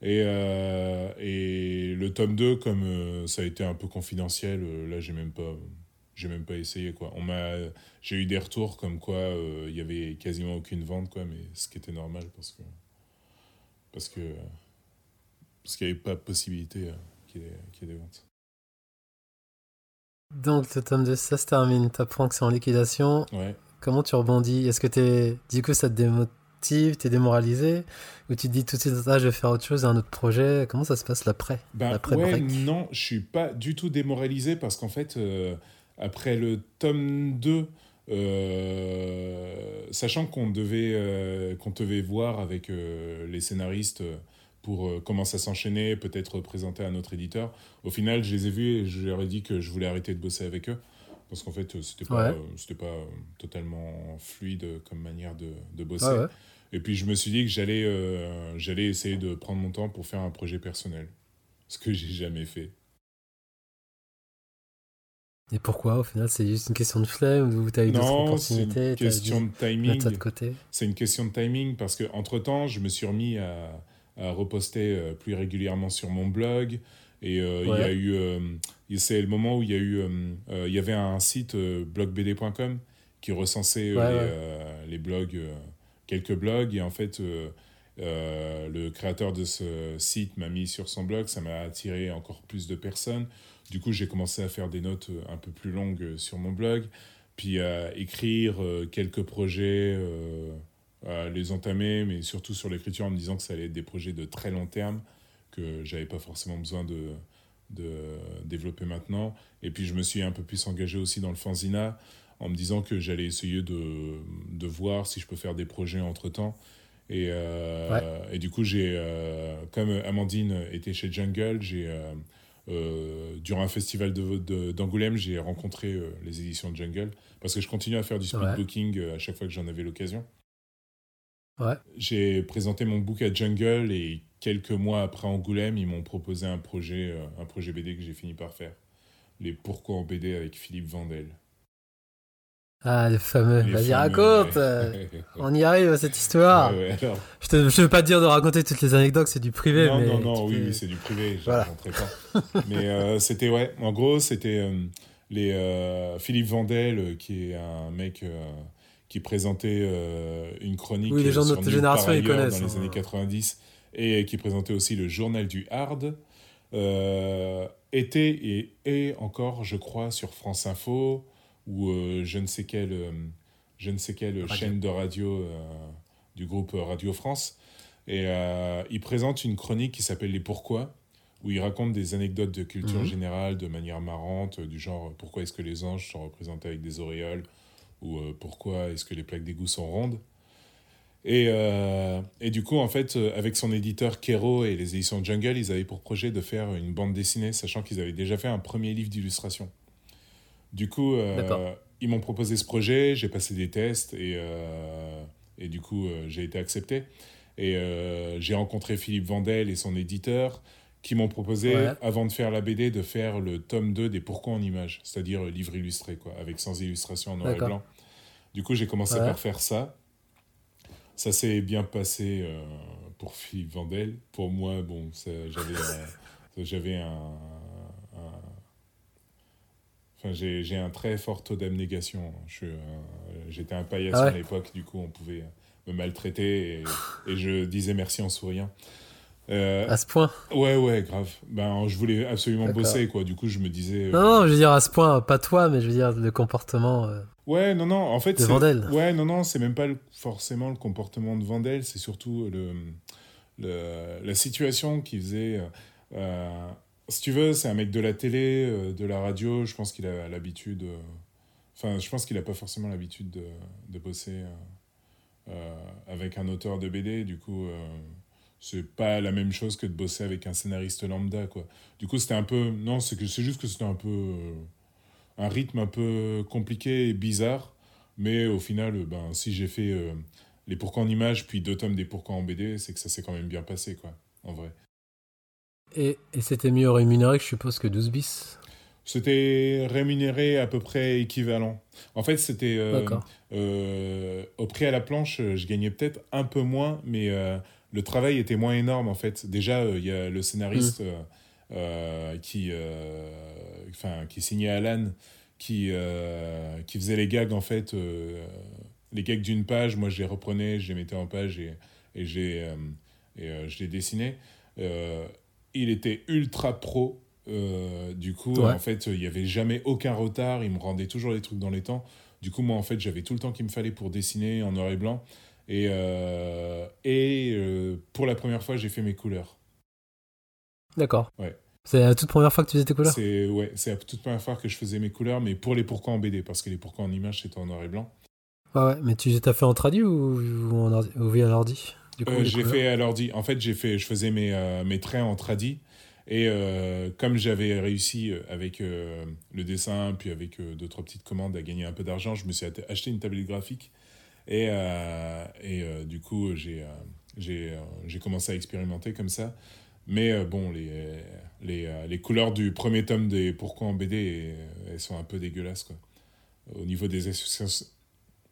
Et, et le tome 2, comme ça a été un peu confidentiel, là j'ai même pas, j'ai même pas essayé quoi. On m'a, j'ai eu des retours comme quoi euh, il y avait quasiment aucune vente quoi, mais ce qui était normal parce que parce que parce qu'il n'y avait pas de possibilité euh, qu'il y, ait des ventes. Donc le tome 2 ça se termine, apprends que c'est en liquidation. Ouais. Comment tu rebondis? Est-ce que es, du coup ça te démotive, t'es démoralisé? Ou tu te dis tout de suite ah, je vais faire autre chose, un autre projet? Comment ça se passe l'après? Ben, ouais, non, je suis pas du tout démoralisé parce qu'en fait euh, après le tome 2, euh, sachant qu'on devait, euh, qu'on devait voir avec euh, les scénaristes pour comment ça s'enchaînait, peut-être présenter à notre éditeur, au final, je les ai vus et je leur ai dit que je voulais arrêter de bosser avec eux. Parce qu'en fait, c'était pas, c'était pas totalement fluide comme manière de, de bosser. Et puis, je me suis dit que j'allais, j'allais essayer de prendre mon temps pour faire un projet personnel. Ce que j'ai jamais fait. Et pourquoi au final C'est juste une question de flemme ou eu d'autres opportunités C'est une question de timing. C'est une question de timing parce que entre temps, je me suis remis à, à reposter euh, plus régulièrement sur mon blog. Et euh, il y a eu. Euh, c'est le moment où il y a eu. il y avait un site blogbd.com qui recensait les, les, blogs, quelques blogs. Et en fait. le créateur de ce site m'a mis sur son blog, ça m'a attiré encore plus de personnes. Du coup, j'ai commencé à faire des notes euh, un peu plus longues euh, sur mon blog, puis à écrire euh, quelques projets, les entamer, mais surtout sur l'écriture en me disant que ça allait être des projets de très long terme, que j'avais pas forcément besoin de, de développer maintenant. Et puis je me suis un peu plus engagé aussi dans le fanzina en me disant que j'allais essayer de, de, voir si je peux faire des projets entre-temps. Et, et, du coup, j'ai, comme Amandine était chez Jungle, j'ai euh, durant un festival d'Angoulême, de, j'ai rencontré euh, les éditions de Jungle parce que je continue à faire du speed booking euh, à chaque fois que j'en avais l'occasion. Ouais. J'ai présenté mon book à Jungle et quelques mois après Angoulême, ils m'ont proposé un projet, un projet BD que j'ai fini par faire. Les Pourquoi en BD avec Philippe Vandel. Ah, le fameux. Vas-y, raconte On y arrive à cette histoire Je ne veux pas te dire de raconter toutes les anecdotes, c'est du privé. Non, mais non, non, oui, oui c'est du privé, je voilà. pas. mais euh, c'était, ouais, en gros, c'était euh, les euh, Philippe Vandel, qui est un mec qui présentait une chronique oui, les gens de notre génération, ils connaissent. Dans les hein. années 90, et qui présentait aussi le journal du Hard. était et est encore, je crois, sur France Info ou euh, je ne sais quelle, euh, je ne sais quelle chaîne de radio euh, du groupe Radio France. Et il présente une chronique qui s'appelle Les Pourquoi, où il raconte des anecdotes de culture mhm. générale de manière marrante, du genre pourquoi est-ce que les anges sont représentés avec des auréoles, ou pourquoi est-ce que les plaques d'égout sont rondes. Et, et, du coup, en fait, avec son éditeur Kero et les éditions Jungle, ils avaient pour projet de faire une bande dessinée, sachant qu'ils avaient déjà fait un premier livre d'illustration. Du coup, euh, ils m'ont proposé ce projet, j'ai passé des tests et, et du coup, j'ai été accepté. Et j'ai rencontré Philippe Vandel et son éditeur qui m'ont proposé, avant de faire la BD, de faire le tome 2 des Pourquoi en images, c'est-à-dire le livre illustré, quoi, avec sans illustration en noir et blanc. Du coup, j'ai commencé par faire ça. Ça s'est bien passé euh, pour Philippe Vandel. Pour moi, bon, j'avais un, Enfin, j'ai un très fort taux d'abnégation. J'étais un paillasson ah à l'époque, du coup, on pouvait me maltraiter et, et je disais merci en souriant. Euh, à ce point Ouais, ouais, grave. Ben, je voulais absolument bosser, quoi. Du coup, je me disais. Euh, non, non, je veux dire à ce point, pas toi, mais je veux dire le comportement. Euh, ouais, non, non, en fait. De Vandel. Ouais, non, non, c'est même pas forcément le comportement de Vandel, c'est surtout le, le, la situation qui faisait. si tu veux, c'est un mec de la télé, de la radio, je pense qu'il a l'habitude. Enfin, je pense qu'il a pas forcément l'habitude de, de, bosser avec un auteur de BD, du coup c'est pas la même chose que de bosser avec un scénariste lambda quoi. Du coup c'était un peu non c'est que c'est juste que c'était un peu euh, un rythme un peu compliqué et bizarre. Mais au final euh, ben si j'ai fait euh, les pourquoi en images puis deux tomes des pourquoi en BD c'est que ça s'est quand même bien passé quoi en vrai. Et, et c'était mieux rémunéré que je suppose que 12 bis? C'était rémunéré à peu près équivalent. En fait, c'était au prix à la planche, je gagnais peut-être un peu moins, mais le travail était moins énorme en fait. Déjà, euh, il y a le scénariste mm. euh, euh, qui, enfin, qui signait Alan, qui, qui faisait les gags en fait, les gags d'une page. Moi, je les reprenais, je les mettais en page et, et, et je les dessinais. il était ultra pro. du coup, en fait, il n'y avait jamais aucun retard. Il me rendait toujours les trucs dans les temps. Du coup, moi, en fait, j'avais tout le temps qu'il me fallait pour dessiner en noir et blanc. Et, euh, et euh, pour la première fois, j'ai fait mes couleurs. D'accord. Ouais. C'est la toute première fois que tu faisais tes couleurs? C'est ouais, la toute première fois que je faisais mes couleurs, mais pour les pourquoi en BD, parce que les pourquoi en image, c'était en noir et blanc. Ah ouais, mais tu les as fait en tradi ou, ou, en ordi, ou via l'ordi euh, J'ai fait à l'ordi. En fait, j'ai fait, je faisais mes, mes traits en tradi. Et comme j'avais réussi avec le dessin, puis avec deux, trois petites commandes à gagner un peu d'argent, je me suis acheté une tablette graphique et, euh, et euh, du coup, j'ai j'ai j'ai commencé à expérimenter comme ça. Mais euh, bon, les, les, les, couleurs du premier tome des Pourquoi en BD, elles sont un peu dégueulasses, quoi. Au niveau des associations.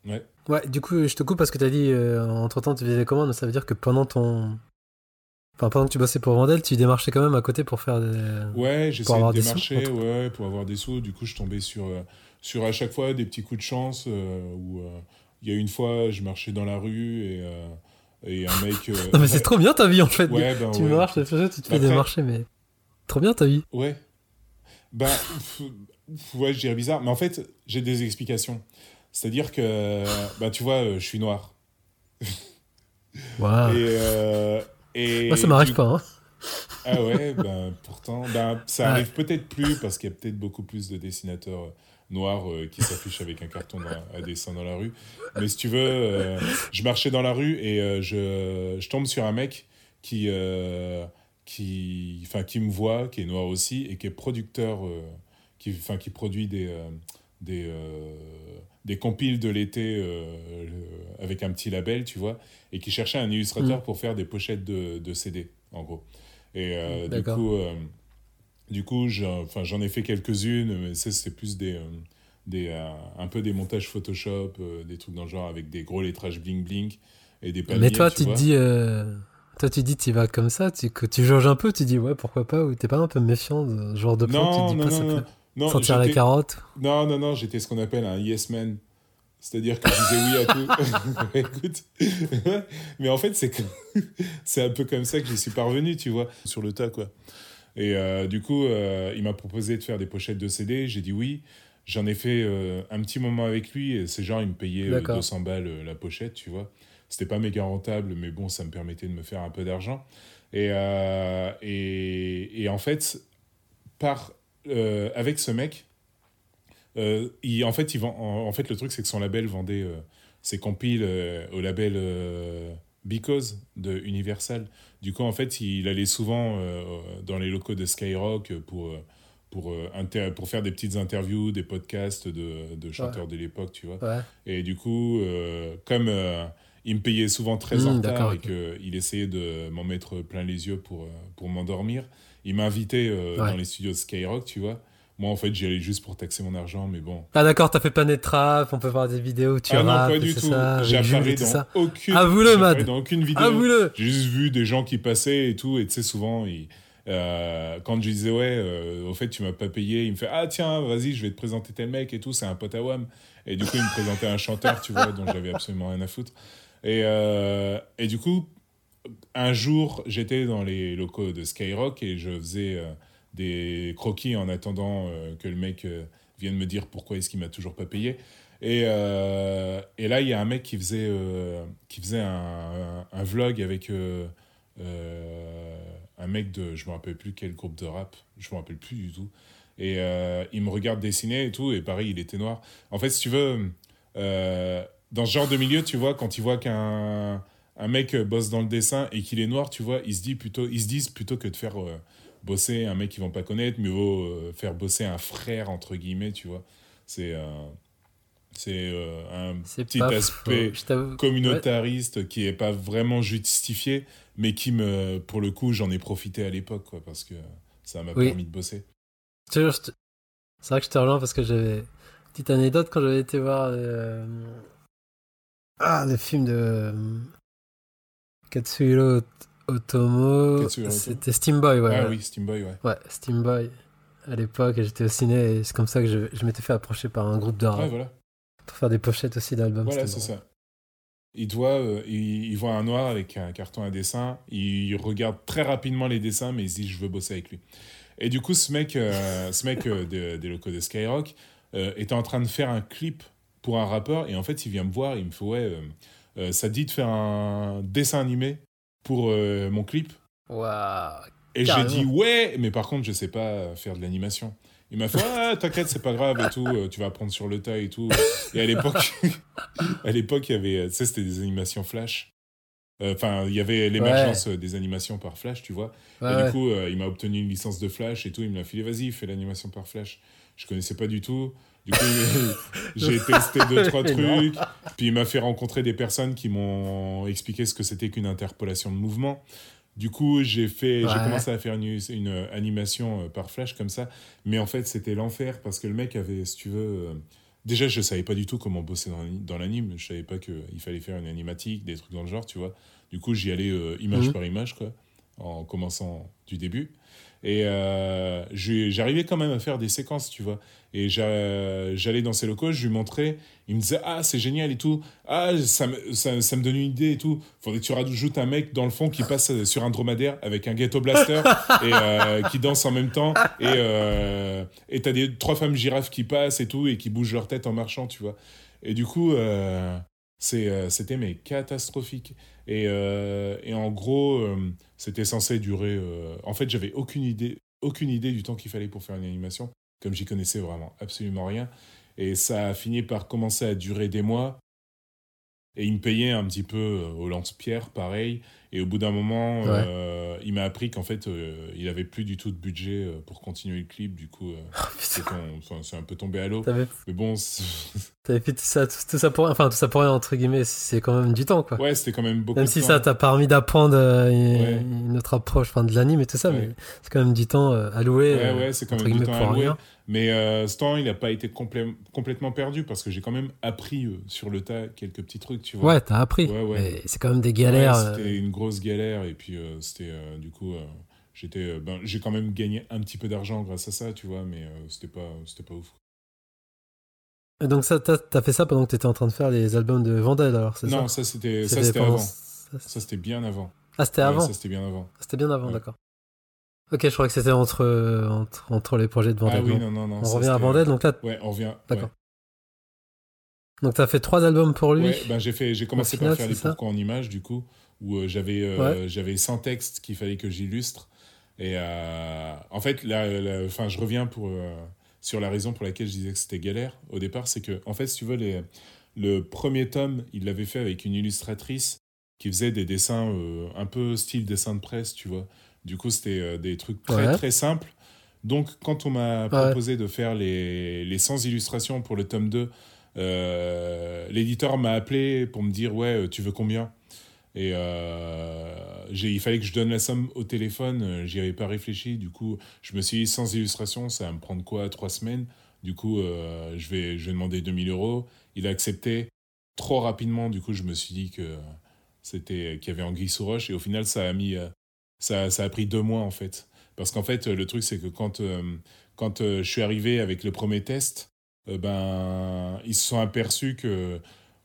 Ouais. Ouais, du coup, je te coupe parce que tu as dit, entre temps, tu faisais des commandes, ça veut dire que pendant ton. Enfin, pendant que tu bossais pour Vandel, tu démarchais quand même à côté pour faire des. Ouais, j'essayais de démarcher, ouais, pour avoir des sous. Du coup, je tombais sur, sur à chaque fois des petits coups de chance où il y a une fois, je marchais dans la rue et, euh, et un mec. Euh, non, mais c'est trop bien ta vie en fait. Ouais, ben tu marches, tu te fais des marchés, mais. Trop bien ta vie. Ouais. Ben, ouais, je dirais bizarre, mais en fait, j'ai des explications. C'est-à-dire que, bah, tu vois, euh, je suis noir. Wow. Et, et Moi, ça m'arrive pas. Hein. Ah ouais, ben, pourtant, ben, ça arrive peut-être plus parce qu'il y a peut-être beaucoup plus de dessinateurs noir euh, qui s'affiche avec un carton à dessin dans la rue. Mais si tu veux, euh, je marchais dans la rue et euh, je, je, tombe sur un mec qui, qui, qui me voit, qui est noir aussi et qui est producteur, qui, qui produit des, des, des compiles de l'été avec un petit label, tu vois, et qui cherchait un illustrateur mmh. pour faire des pochettes de, de CD, en gros. Et du coup du coup, j'en ai fait quelques-unes, mais ça, c'est plus des, euh, des, euh, un peu des montages Photoshop, euh, des trucs dans le genre avec des gros lettrages bling-bling et des paniers, Mais toi, tu, te dis, toi, tu dis, tu vas comme ça, tu, que tu jauges un peu, tu dis, ouais, pourquoi pas, ou t'es pas un peu méfiant de ce genre de plan, non, tu dis non, pas, non, ça non, sentir la carotte Non, non, non, j'étais ce qu'on appelle un yes man. C'est-à-dire que je disais oui à tout. Écoute, mais en fait, c'est que... c'est un peu comme ça que j'y suis parvenu, tu vois, sur le tas, quoi. Et euh, du coup, euh, il m'a proposé de faire des pochettes de CD. J'ai dit oui. J'en ai fait euh, un petit moment avec lui. Et c'est genre, il me payait 200 balles la pochette, tu vois. C'était pas méga rentable, mais bon, ça me permettait de me faire un peu d'argent. Et, et, et, en fait, par, avec ce mec, il, en, fait, il vend, en, fait, le truc, c'est que son label vendait ses compiles au label Because de Universal. Du coup, en fait, il allait souvent euh, dans les locaux de Skyrock pour, pour, inter pour faire des petites interviews, des podcasts de, de chanteurs de l'époque, tu vois. Et du coup, comme il me payait souvent très en mmh, retard et qu'il essayait de m'en mettre plein les yeux pour, pour m'endormir, il m'a invité dans les studios de Skyrock, tu vois. Moi, en fait, j'y allais juste pour taxer mon argent, mais bon. Ah, d'accord, t'as fait pas de trap, on peut voir des vidéos, tu Ah non, pas du tout. J'ai apparu dans aucune, le dans aucune vidéo. J'ai juste vu des gens qui passaient et tout, et tu sais, souvent, euh, quand je disais, ouais, euh, au fait, tu m'as pas payé, il me fait, ah tiens, vas-y, je vais te présenter tel mec et tout, c'est un pote à WAM. Et du coup, il me présentait un chanteur, tu vois, dont j'avais absolument rien à foutre. Et, euh, et du coup, un jour, j'étais dans les locaux de Skyrock et je faisais des croquis en attendant euh, que le mec euh, vienne me dire pourquoi est-ce qu'il m'a toujours pas payé. Et, euh, et là, il y a un mec qui faisait, qui faisait un, vlog avec un mec de, je me rappelle plus quel groupe de rap, je me rappelle plus du tout. Et il me regarde dessiner et tout, et pareil, il était noir. En fait, si tu veux, dans ce genre de milieu, tu vois, quand il voit qu'un un mec bosse dans le dessin et qu'il est noir, tu vois, il se plutôt, ils se disent plutôt que de faire bosser un mec qu'ils vont pas connaître, mieux vaut euh, faire bosser un frère, entre guillemets, tu vois. C'est euh, c'est euh, un petit aspect communautariste qui est pas vraiment justifié, mais qui me, pour le coup, j'en ai profité à l'époque, quoi, parce que ça m'a permis de bosser. C'est vrai que je te rejoins parce que j'avais petite anecdote quand j'avais été voir ah, le film de Katsuhiro Otomo, c'était Steamboy, ouais. Ah oui, Steamboy, ouais. Ouais, Steamboy. À l'époque, j'étais au ciné et c'est comme ça que je, je m'étais fait approcher par un groupe de rap. Ouais, voilà. Pour faire des pochettes aussi d'albums. Voilà, c'est ça. Il, doit, euh, il, voit un noir avec un carton à dessin, il regarde très rapidement les dessins, mais il se dit je veux bosser avec lui. Et du coup, ce mec, euh, ce mec euh, des locaux de Skyrock était en train de faire un clip pour un rappeur, et en fait, il vient me voir, il me fait ouais, ça dit de faire un dessin animé pour euh, mon clip. Et j'ai dit ouais, mais par contre, je sais pas faire de l'animation. Il m'a fait ah, t'inquiète, c'est pas grave et tout, euh, tu vas apprendre sur le tas et tout. Et à l'époque, à l'époque, il y avait, tu sais, c'était des animations flash. Euh, enfin, il y avait l'émergence des animations par flash, tu vois. et du coup, il m'a obtenu une licence de flash et tout. Il m'a filé, vas-y, fais l'animation par flash. Je connaissais pas du tout. Du coup, j'ai testé deux, trois trucs. Puis il m'a fait rencontrer des personnes qui m'ont expliqué ce que c'était qu'une interpolation de mouvement. Du coup, j'ai fait, j'ai commencé à faire une, une, animation euh, par flash comme ça. Mais en fait, c'était l'enfer parce que le mec avait, si tu veux, euh, déjà, je savais pas du tout comment bosser dans, dans l'anime. Je savais pas qu'il fallait faire une animatique, des trucs dans le genre, tu vois. Du coup, j'y allais euh, image mhm. par image, quoi, en commençant du début. Et j'arrivais quand même à faire des séquences, tu vois. Et j'allais dans ses locaux, je lui montrais, il me disait Ah, c'est génial et tout. Ah, ça, me, ça, ça me donne une idée et tout. Faudrait que tu rajoutes un mec dans le fond qui passe sur un dromadaire avec un ghetto blaster et euh, qui danse en même temps. Et euh, et t'as des trois femmes girafes qui passent et tout et qui bougent leur tête en marchant, tu vois. Et du coup, euh, c'était mais catastrophique. Et, et en gros, c'était censé durer. en fait, j'avais aucune idée, aucune idée du temps qu'il fallait pour faire une animation comme j'y connaissais vraiment absolument rien. Et ça a fini par commencer à durer des mois. Et il me payait un petit peu euh, au lance-pierre, pareil. Et au bout d'un moment, euh, il m'a appris qu'en fait, euh, il avait plus du tout de budget pour continuer le clip. Du coup, c'est un peu tombé à l'eau. Mais bon. T'avais fait tout ça, tout, ça pour rien. Enfin, tout ça pour rien, entre guillemets. C'est quand même du temps, quoi. Ouais, c'était quand même beaucoup Même si ça t'a permis d'apprendre une, autre approche enfin, de l'anime et tout ça, mais c'est quand même du temps alloué. Ouais, ouais, c'est quand même du temps alloué. Rien. Mais euh, ce temps, il n'a pas été complètement perdu parce que j'ai quand même appris euh, sur le tas quelques petits trucs, tu vois. Ouais, t'as appris. Ouais, ouais. C'est quand même des galères. c'était euh. une grosse galère et puis c'était du coup, j'étais, ben, j'ai quand même gagné un petit peu d'argent grâce à ça, tu vois, mais c'était pas, c'était pas ouf. Et donc ça, t'as as fait ça pendant que t'étais en train de faire les albums de Vandal, alors c'est Non, ça c'était, ça c'était avant. Ça c'était bien avant. Ah, c'était avant. Ça c'était bien avant. C'était bien avant, d'accord. Ok, je crois que c'était entre, entre, entre, les projets de Vandel. Ah oui, non, non, non. On revient à Vandel, donc là. Ouais, on revient. D'accord. Donc tu as fait trois albums pour lui. Ouais, ben j'ai fait, j'ai commencé par faire des pourquoi en images du coup, où euh, j'avais, euh, j'avais 100 textes qu'il fallait que j'illustre. Et euh, en fait, là, enfin, je reviens pour sur la raison pour laquelle je disais que c'était galère au départ, c'est que en fait, si tu veux, les, le premier tome, il l'avait fait avec une illustratrice qui faisait des dessins un peu style dessin de presse, tu vois. Du coup, c'était euh, des trucs très très simples. Donc, quand on m'a proposé de faire les, les 100 illustrations pour le tome 2, l'éditeur m'a appelé pour me dire Ouais, tu veux combien? Et il fallait que je donne la somme au téléphone, j'y avais pas réfléchi. Du coup, je me suis dit, sans illustration, ça va me prendre quoi Trois semaines? Du coup, je, vais, je vais demander 2000 euros. Il a accepté trop rapidement. Du coup, je me suis dit que c'était qu'il y avait anguille sous roche. Et au final, ça a mis, ça, ça a pris deux mois en fait. Parce qu'en fait, le truc, c'est que quand, quand je suis arrivé avec le premier test, ben, ils se sont aperçus que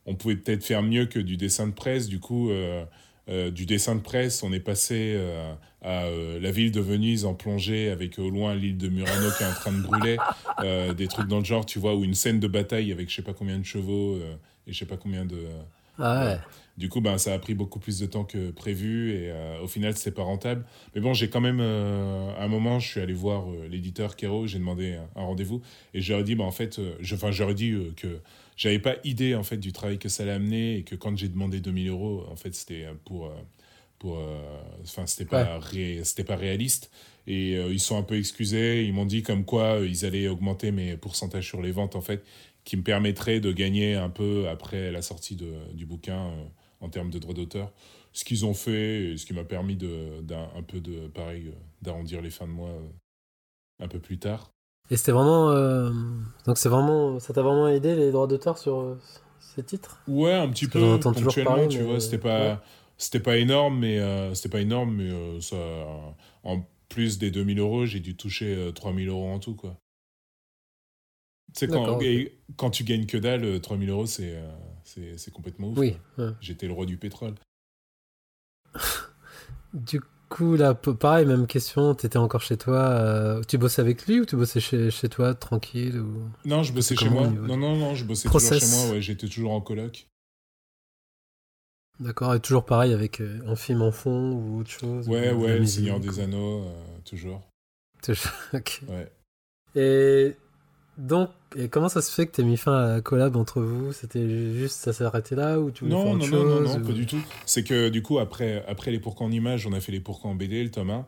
on pouvait peut-être faire mieux que du dessin de presse. Du coup, euh, euh, du dessin de presse, on est passé euh, à la ville de Venise en plongée avec au loin l'île de Murano qui est en train de brûler. des trucs dans le genre, tu vois, ou une scène de bataille avec je sais pas combien de chevaux et je sais pas combien de. Ah ouais. Du coup, ben, ça a pris beaucoup plus de temps que prévu et au final, c'était pas rentable. Mais bon, j'ai quand même, à un moment, je suis allé voir l'éditeur Kero, j'ai demandé un, rendez-vous et j'aurais dit, ben, en fait, je, enfin, j'aurais dit que j'avais pas idée en fait du travail que ça allait amener et que quand j'ai demandé 2000 euros, en fait, c'était pour. Euh, pour euh, enfin, c'était pas, c'était pas réaliste. Et euh, ils sont un peu excusés. Ils m'ont dit comme quoi ils allaient augmenter mes pourcentages sur les ventes, en fait, qui me permettraient de gagner un peu après la sortie de, du bouquin en termes de droits d'auteur. Ce qu'ils ont fait, et ce qui m'a permis de, d'un, un peu de, pareil, d'arrondir les fins de mois un peu plus tard. Et c'était vraiment. Euh, donc c'est vraiment. Ça t'a vraiment aidé les droits d'auteur sur euh, ces titres? Ouais, un petit peu. Ponctuellement, tu vois, c'était pas. C'était pas énorme, mais euh, c'était pas énorme, mais ça, en plus des 2000 euros, j'ai dû toucher 3000 euros en tout, quoi. Tu sais, quand, quand tu gagnes que dalle, 3000 euros, c'est c'est complètement ouf. Oui. J'étais le roi du pétrole. du coup, là, pareil, même question. Tu étais encore chez toi. Euh, tu bossais avec lui ou tu bossais chez, chez toi, tranquille ou... Non, je bossais chez moi. Non, non, non, je bossais toujours chez moi. Ouais, j'étais toujours en coloc. D'accord, et toujours pareil avec euh, un film en fond ou autre chose Ouais, ouais, Le Seigneur des Anneaux, euh, toujours. Toujours, ok. Ouais. Et donc, et comment ça se fait que tu mis fin à la collab entre vous? C'était juste, ça s'est arrêté là ou tu non, faire non, non, non, non, pas du tout. C'est que du coup, après, après les pourquoi en images, on a fait les pourquoi en BD, le tome 1,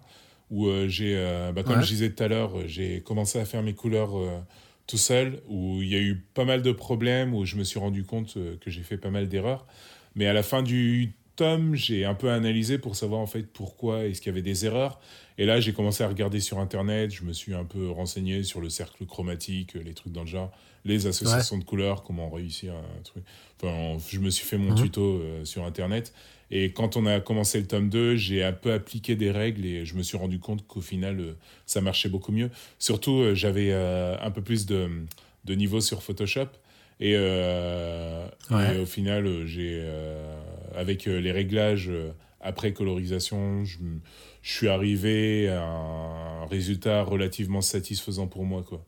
où euh, j'ai, euh, bah, comme je disais tout à l'heure, j'ai commencé à faire mes couleurs euh, tout seul, où il y a eu pas mal de problèmes, où je me suis rendu compte que j'ai fait pas mal d'erreurs. Mais à la fin du tome, j'ai un peu analysé pour savoir en fait pourquoi est-ce qu'il y avait des erreurs. Et là, j'ai commencé à regarder sur Internet, je me suis un peu renseigné sur le cercle chromatique, les trucs dans le genre, les associations de couleurs, comment réussir un truc. Enfin, je me suis fait mon mhm. tuto euh, sur Internet. Et quand on a commencé le tome 2, j'ai un peu appliqué des règles et je me suis rendu compte qu'au final, euh, ça marchait beaucoup mieux. Surtout, euh, j'avais un peu plus de, de niveau sur Photoshop. Et, au final, j'ai, avec les réglages après colorisation, je, je suis arrivé à un résultat relativement satisfaisant pour moi, quoi,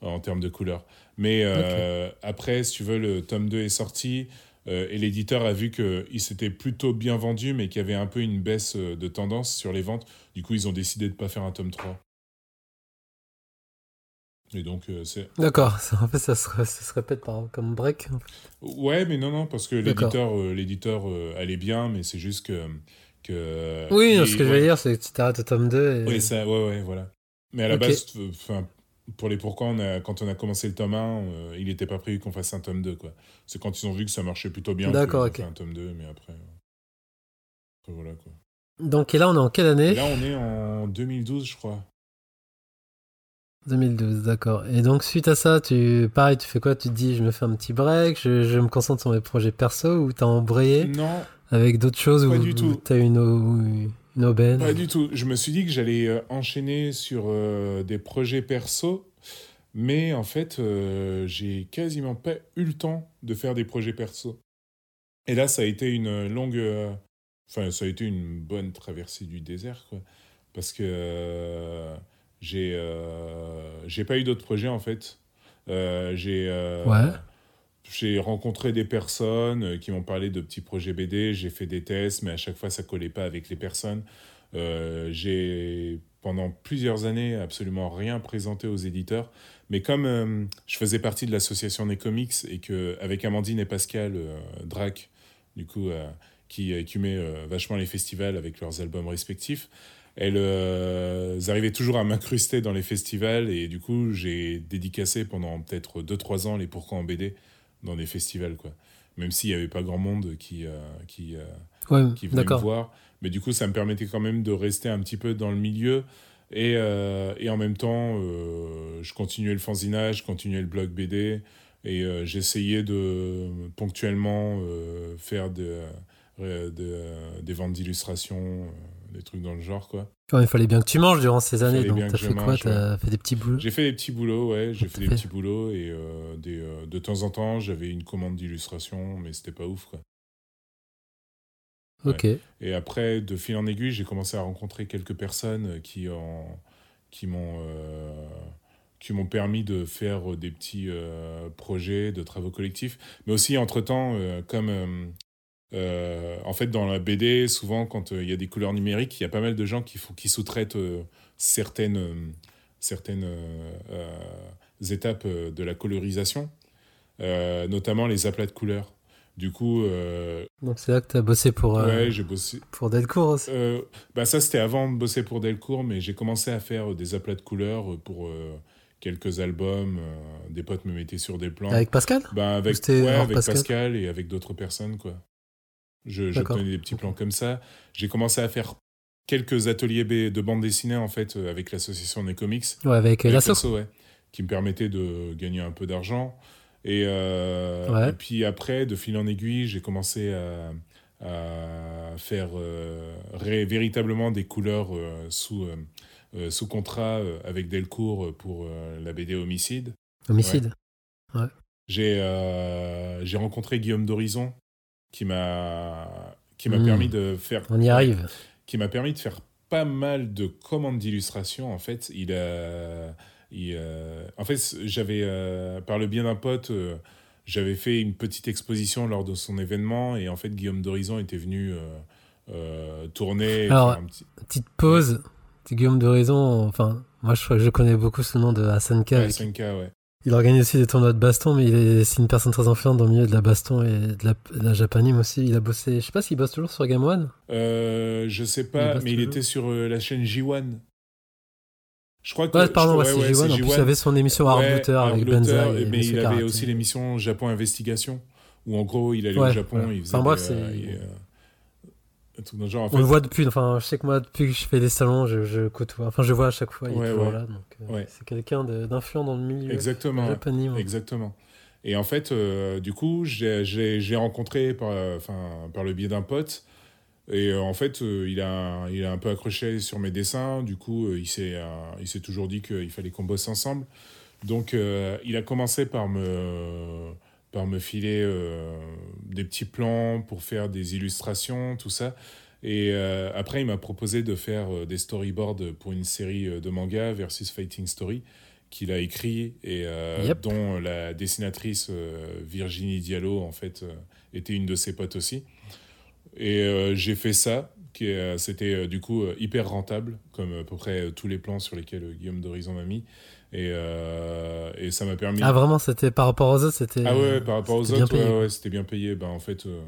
en termes de couleur. Mais euh, après, si tu veux, le tome 2 est sorti euh, et l'éditeur a vu qu'il s'était plutôt bien vendu, mais qu'il y avait un peu une baisse euh, de tendance sur les ventes. Du coup, ils ont décidé de ne pas faire un tome 3. Et donc, c'est. D'accord, en fait, ça se, ça se répète par, comme break. Ouais, mais non, non, parce que l'éditeur, l'éditeur allait bien, mais c'est juste que oui, ce que je veux dire, c'est que tu t'arrêtes au tome 2. Oui, ça, ouais, ouais, voilà. Mais à la base, pour les pourquoi, on a, quand on a commencé le tome 1, euh, il n'était pas prévu qu'on fasse un tome 2. quoi. C'est quand ils ont vu que ça marchait plutôt bien qu'on a fait un tome 2, mais après, après, voilà quoi. Donc, et là, on est en quelle année? Là, on est en 2012, je crois. 2012, d'accord. Et donc, suite à ça, tu, pareil, tu fais quoi? Tu te dis, je me fais un petit break, je, je me concentre sur mes projets perso ou t'as embrayé Non, avec d'autres choses Pas ou. T'as une, une aubaine? Pas du tout. Je me suis dit que j'allais euh, enchaîner sur euh, des projets perso, mais en fait, euh, j'ai quasiment pas eu le temps de faire des projets perso. Et là, ça a été une longue. Enfin, ça a été une bonne traversée du désert, quoi. Parce que j'ai j'ai pas eu d'autres projets, en fait. j'ai. ouais j'ai rencontré des personnes euh, qui m'ont parlé de petits projets BD, j'ai fait des tests, mais à chaque fois ça collait pas avec les personnes. Euh, j'ai pendant plusieurs années absolument rien présenté aux éditeurs, mais comme euh, je faisais partie de l'association des comics et que avec Amandine et Pascal Drac, du coup, qui écumaient vachement les festivals avec leurs albums respectifs, elles, elles arrivaient toujours à m'incruster dans les festivals. Et du coup j'ai dédicacé pendant peut-être 2-3 ans les pourquoi en BD dans des festivals quoi. Même s'il n'y avait pas grand monde qui, qui, qui venait me voir. Mais du coup ça me permettait quand même de rester un petit peu dans le milieu. Et, et en même temps je continuais le fanzinage je continuais le blog BD et j'essayais de ponctuellement faire de des ventes d'illustration, euh, des trucs dans le genre, quoi. il fallait bien que tu manges durant ces années, donc t'as fait quoi T'as fait des petits boulots J'ai fait des petits boulots, ouais, j'ai fait des petits boulots, et euh, des, euh, de temps en temps, j'avais une commande d'illustration, mais c'était pas ouf, quoi. Ok. Et après, de fil en aiguille, j'ai commencé à rencontrer quelques personnes qui, ont qui m'ont qui m'ont permis de faire des petits projets de travaux collectifs. Mais aussi, entre-temps, comme euh, en fait, dans la BD, souvent, quand euh, il y a des couleurs numériques, il y a pas mal de gens qui, qui sous-traitent euh, certaines, certaines étapes de la colorisation, notamment les aplats de couleurs. Du coup. Donc, c'est là que tu as bossé pour. ouais, j'ai bossé. Pour Delcourt aussi bah, Ça, c'était avant de bosser pour Delcourt, mais j'ai commencé à faire des aplats de couleurs pour quelques albums. des potes me mettaient sur des plans. Avec Pascal? Bah, avec, ouais, avec Pascal et avec d'autres personnes, quoi. Je, je tenais des petits plans comme ça. J'ai commencé à faire quelques ateliers de bande dessinée en fait euh, avec l'association des comics. Ouais, avec, euh, l'asso. Ouais, qui me permettait de gagner un peu d'argent. Et, euh, et, puis après, de fil en aiguille, j'ai commencé à, à faire véritablement des couleurs sous, sous contrat avec Delcourt pour la BD Homicide. Homicide ouais. J'ai rencontré Guillaume d'Horizon qui m'a qui m'a hmm. permis de faire. On y arrive. Qui m'a permis de faire pas mal de commandes d'illustration. En fait, il a, en fait, j'avais euh, par le bien d'un pote. Euh, j'avais fait une petite exposition lors de son événement et en fait Guillaume d'Horizon était venu euh, tourner. Alors, petite pause. Guillaume d'Horizon, enfin, moi je, je connais beaucoup ce nom de. Hassan K, ouais. Il organise aussi des tournois de baston, mais c'est une personne très influente dans le milieu de la baston et de la, de japanime aussi. Il a bossé, je sais pas s'il bosse toujours sur Game One. Euh, je sais pas, mais il était sur euh, la chaîne J1. Je crois que. Ouais, pardon, c'est J1. En plus, il avait son émission Hard avec Benza. mais il avait aussi l'émission Japon Investigation, où en gros, il allait au Japon. Il faisait enfin, bref, On le voit depuis, enfin, je sais que moi, depuis que je fais des salons, je, je côtoie, enfin, je vois à chaque fois, il est toujours là. Donc, euh, c'est quelqu'un d'influent dans le milieu. Exactement. Exactement. Et en fait, euh, du coup, j'ai rencontré par, enfin, par le biais d'un pote. Et euh, en fait, il, a, il a un peu accroché sur mes dessins. Du coup, il s'est toujours dit qu'il fallait qu'on bosse ensemble. Donc, il a commencé par me par me filer euh, des petits plans pour faire des illustrations, tout ça. Et euh, après, il m'a proposé de faire euh, des storyboards pour une série de manga versus Fighting Story qu'il a écrit et dont la dessinatrice Virginie Diallo en fait était une de ses potes aussi. Et j'ai fait ça, qui c'était du coup hyper rentable, comme à peu près tous les plans sur lesquels Guillaume d'Horizon m'a mis. Et, euh, et ça m'a permis. Ah, vraiment, c'était par rapport aux autres c'était. Ah, ouais, par rapport aux autres, ouais, ouais, c'était bien payé. Ben, en fait, euh,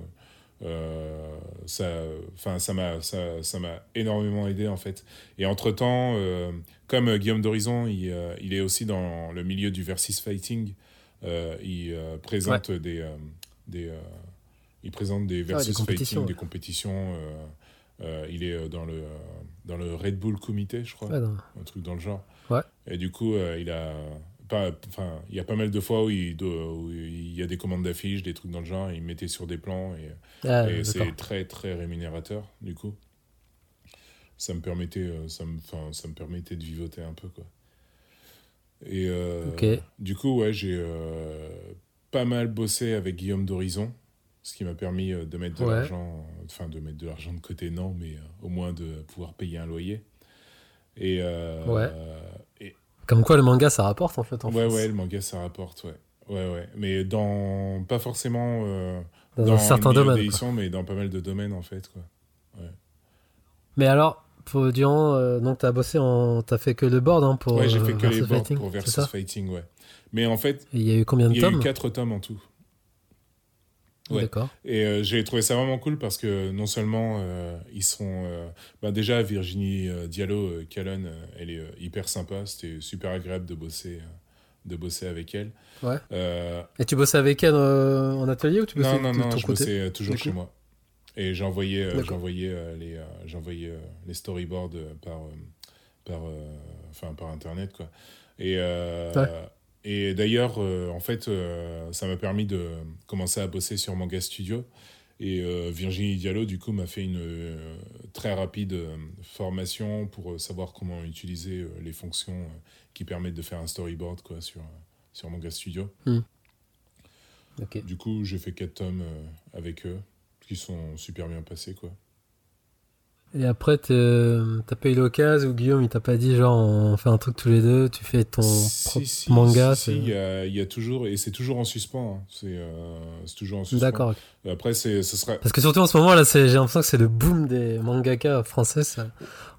euh ça enfin ça m'a ça, ça m'a énormément aidé, en fait. Et entre-temps, euh, comme Guillaume d'Horizon, il, il, est aussi dans le milieu du versus fighting, il présente des. des il présente des versus fighting, des compétitions. il est dans le, dans le Red Bull Comité, je crois. Un truc dans le genre. Et du coup, euh, il a enfin, il y a pas mal de fois où il, il y a des commandes d'affiches, des trucs dans le genre, il mettait sur des plans et, ah, c'est très très rémunérateur du coup. Ça me permettait, euh, ça me, ça me permettait de vivoter un peu quoi. Et euh, du coup, ouais, j'ai pas mal bossé avec Guillaume d'Horizon, ce qui m'a permis de mettre de l'argent, enfin de mettre de l'argent de côté, non, mais au moins de pouvoir payer un loyer. Et, ouais. Comme quoi le manga ça rapporte en fait en Ouais, ouais, le manga ça rapporte, ouais. Ouais, ouais. Mais dans. Pas forcément. Euh, dans, dans, un certain domaine. mais dans pas mal de domaines en fait, quoi. Ouais. Mais alors, pour, durant. Euh, donc t'as bossé en. T'as fait que le board hein, pour. Ouais, j'ai fait que les boards pour Versus Fighting, ouais. Mais en fait. Il y a eu combien de tomes Il y a eu 4 tomes en tout. D'accord. Et euh, j'ai trouvé ça vraiment cool parce que non seulement euh, ils sont. euh, bah déjà, Virginie euh, Diallo, Calonne, elle est hyper sympa. C'était super agréable de bosser, de bosser avec elle. Ouais. Et tu bossais avec elle en atelier ou tu bossais non, non, non, ton je côté bossais toujours chez moi. Et j'envoyais les, les storyboards par, par, enfin, par Internet. Quoi. Et, Ouais. Et d'ailleurs, euh, en fait, euh, ça m'a permis de commencer à bosser sur Manga Studio. Et euh, Virginie Diallo, du coup, m'a fait une euh, très rapide euh, formation pour euh, savoir comment utiliser euh, les fonctions euh, qui permettent de faire un storyboard quoi, sur, sur Manga Studio. Ok. Du coup, j'ai fait quatre tomes euh, avec eux, qui sont super bien passés, quoi. Et après, t'es- t'as pas eu l'occasion ou Guillaume, il t'a pas dit genre on fait un truc tous les deux, tu fais ton Si, si, manga si, il y, a, il y a toujours, et c'est toujours en suspens, hein. c'est euh, c'est toujours en suspens. D'accord. Après, c'est- ce sera... Parce que surtout en ce moment là, j'ai l'impression que c'est le boom des mangaka français, ça.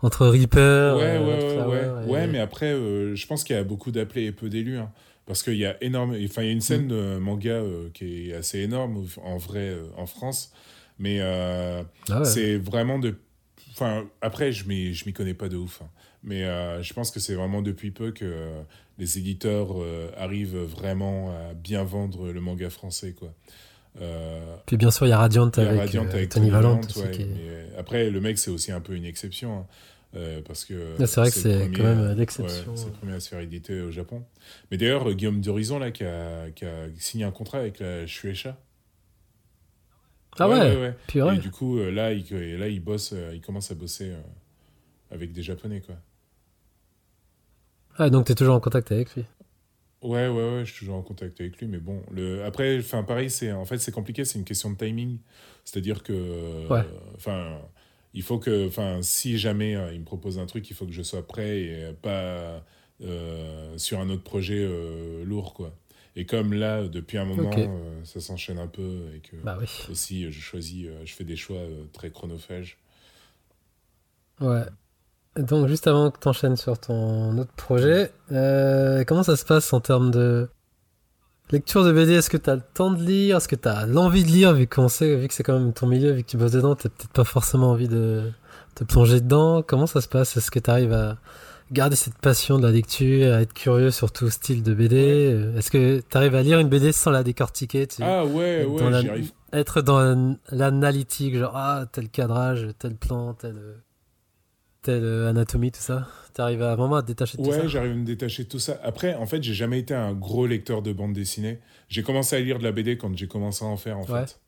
entre Reaper, Ouais, euh, ouais, ouais, Flower ouais. et- Ouais, mais après, euh, je pense qu'il y a beaucoup d'appelés et peu d'élus, hein. parce qu'il y a énorme, enfin, il y a une scène Mm. de manga euh, qui est assez énorme en vrai euh, en France, mais euh, Ah ouais. C'est vraiment de. Enfin, après, je m'y je m'y connais pas de ouf. hein. Mais euh, je pense que c'est vraiment depuis peu que euh, les éditeurs euh, arrivent vraiment à bien vendre le manga français. Quoi. Puis bien sûr, il y a Radiant avec, Radiant avec Tony aussi, ouais, qui après, le mec, c'est aussi un peu une exception. hein, parce que Là, c'est vrai que c'est premier, quand même l'exception. ouais, c'est le premier à se faire éditer au Japon. Mais d'ailleurs, Guillaume d'Horizon, là, qui a, qui a signé un contrat avec la Shueisha. Ah ouais. Et du coup, euh, là, il, là, il bosse, euh, il commence à bosser euh, avec des Japonais, quoi. Ah, donc t'es toujours en contact avec lui? Ouais, ouais, ouais, je suis toujours en contact avec lui, mais bon, le... après, enfin, pareil, c'est en fait, c'est compliqué, c'est une question de timing. C'est-à-dire que, Ouais. enfin, il faut que, enfin, si jamais il me propose un truc, il faut que je sois prêt et pas euh, sur un autre projet euh, lourd, quoi. Et comme là, depuis un moment, euh, ça s'enchaîne un peu et que Bah oui. aussi, je choisis, euh, je fais des choix euh, très chronophages. Ouais. Donc, juste avant que tu enchaînes sur ton autre projet, euh, comment ça se passe en termes de lecture de BD Est-ce que tu as le temps de lire? Est-ce que tu as l'envie de lire? Vu qu'on sait, vu que c'est quand même ton milieu, vu que tu bosses dedans, tu peut-être pas forcément envie de te plonger dedans. Comment ça se passe? Est-ce que tu arrives à garder cette passion de la lecture, être curieux sur tout style de BD Euh, Est-ce que tu arrives à lire une BD sans la décortiquer tu Ah ouais, être ouais, la- j'y arrive. être dans l'an- l'analytique, genre ah tel cadrage, tel plan, tel telle euh, anatomie, tout ça. T'arrives à vraiment à te détacher de tout Ouais, ça? j'arrive à me détacher de tout ça. Après, en fait, j'ai jamais été un gros lecteur de bande dessinée. J'ai commencé à lire de la BD quand j'ai commencé à en faire, en Ouais. fait.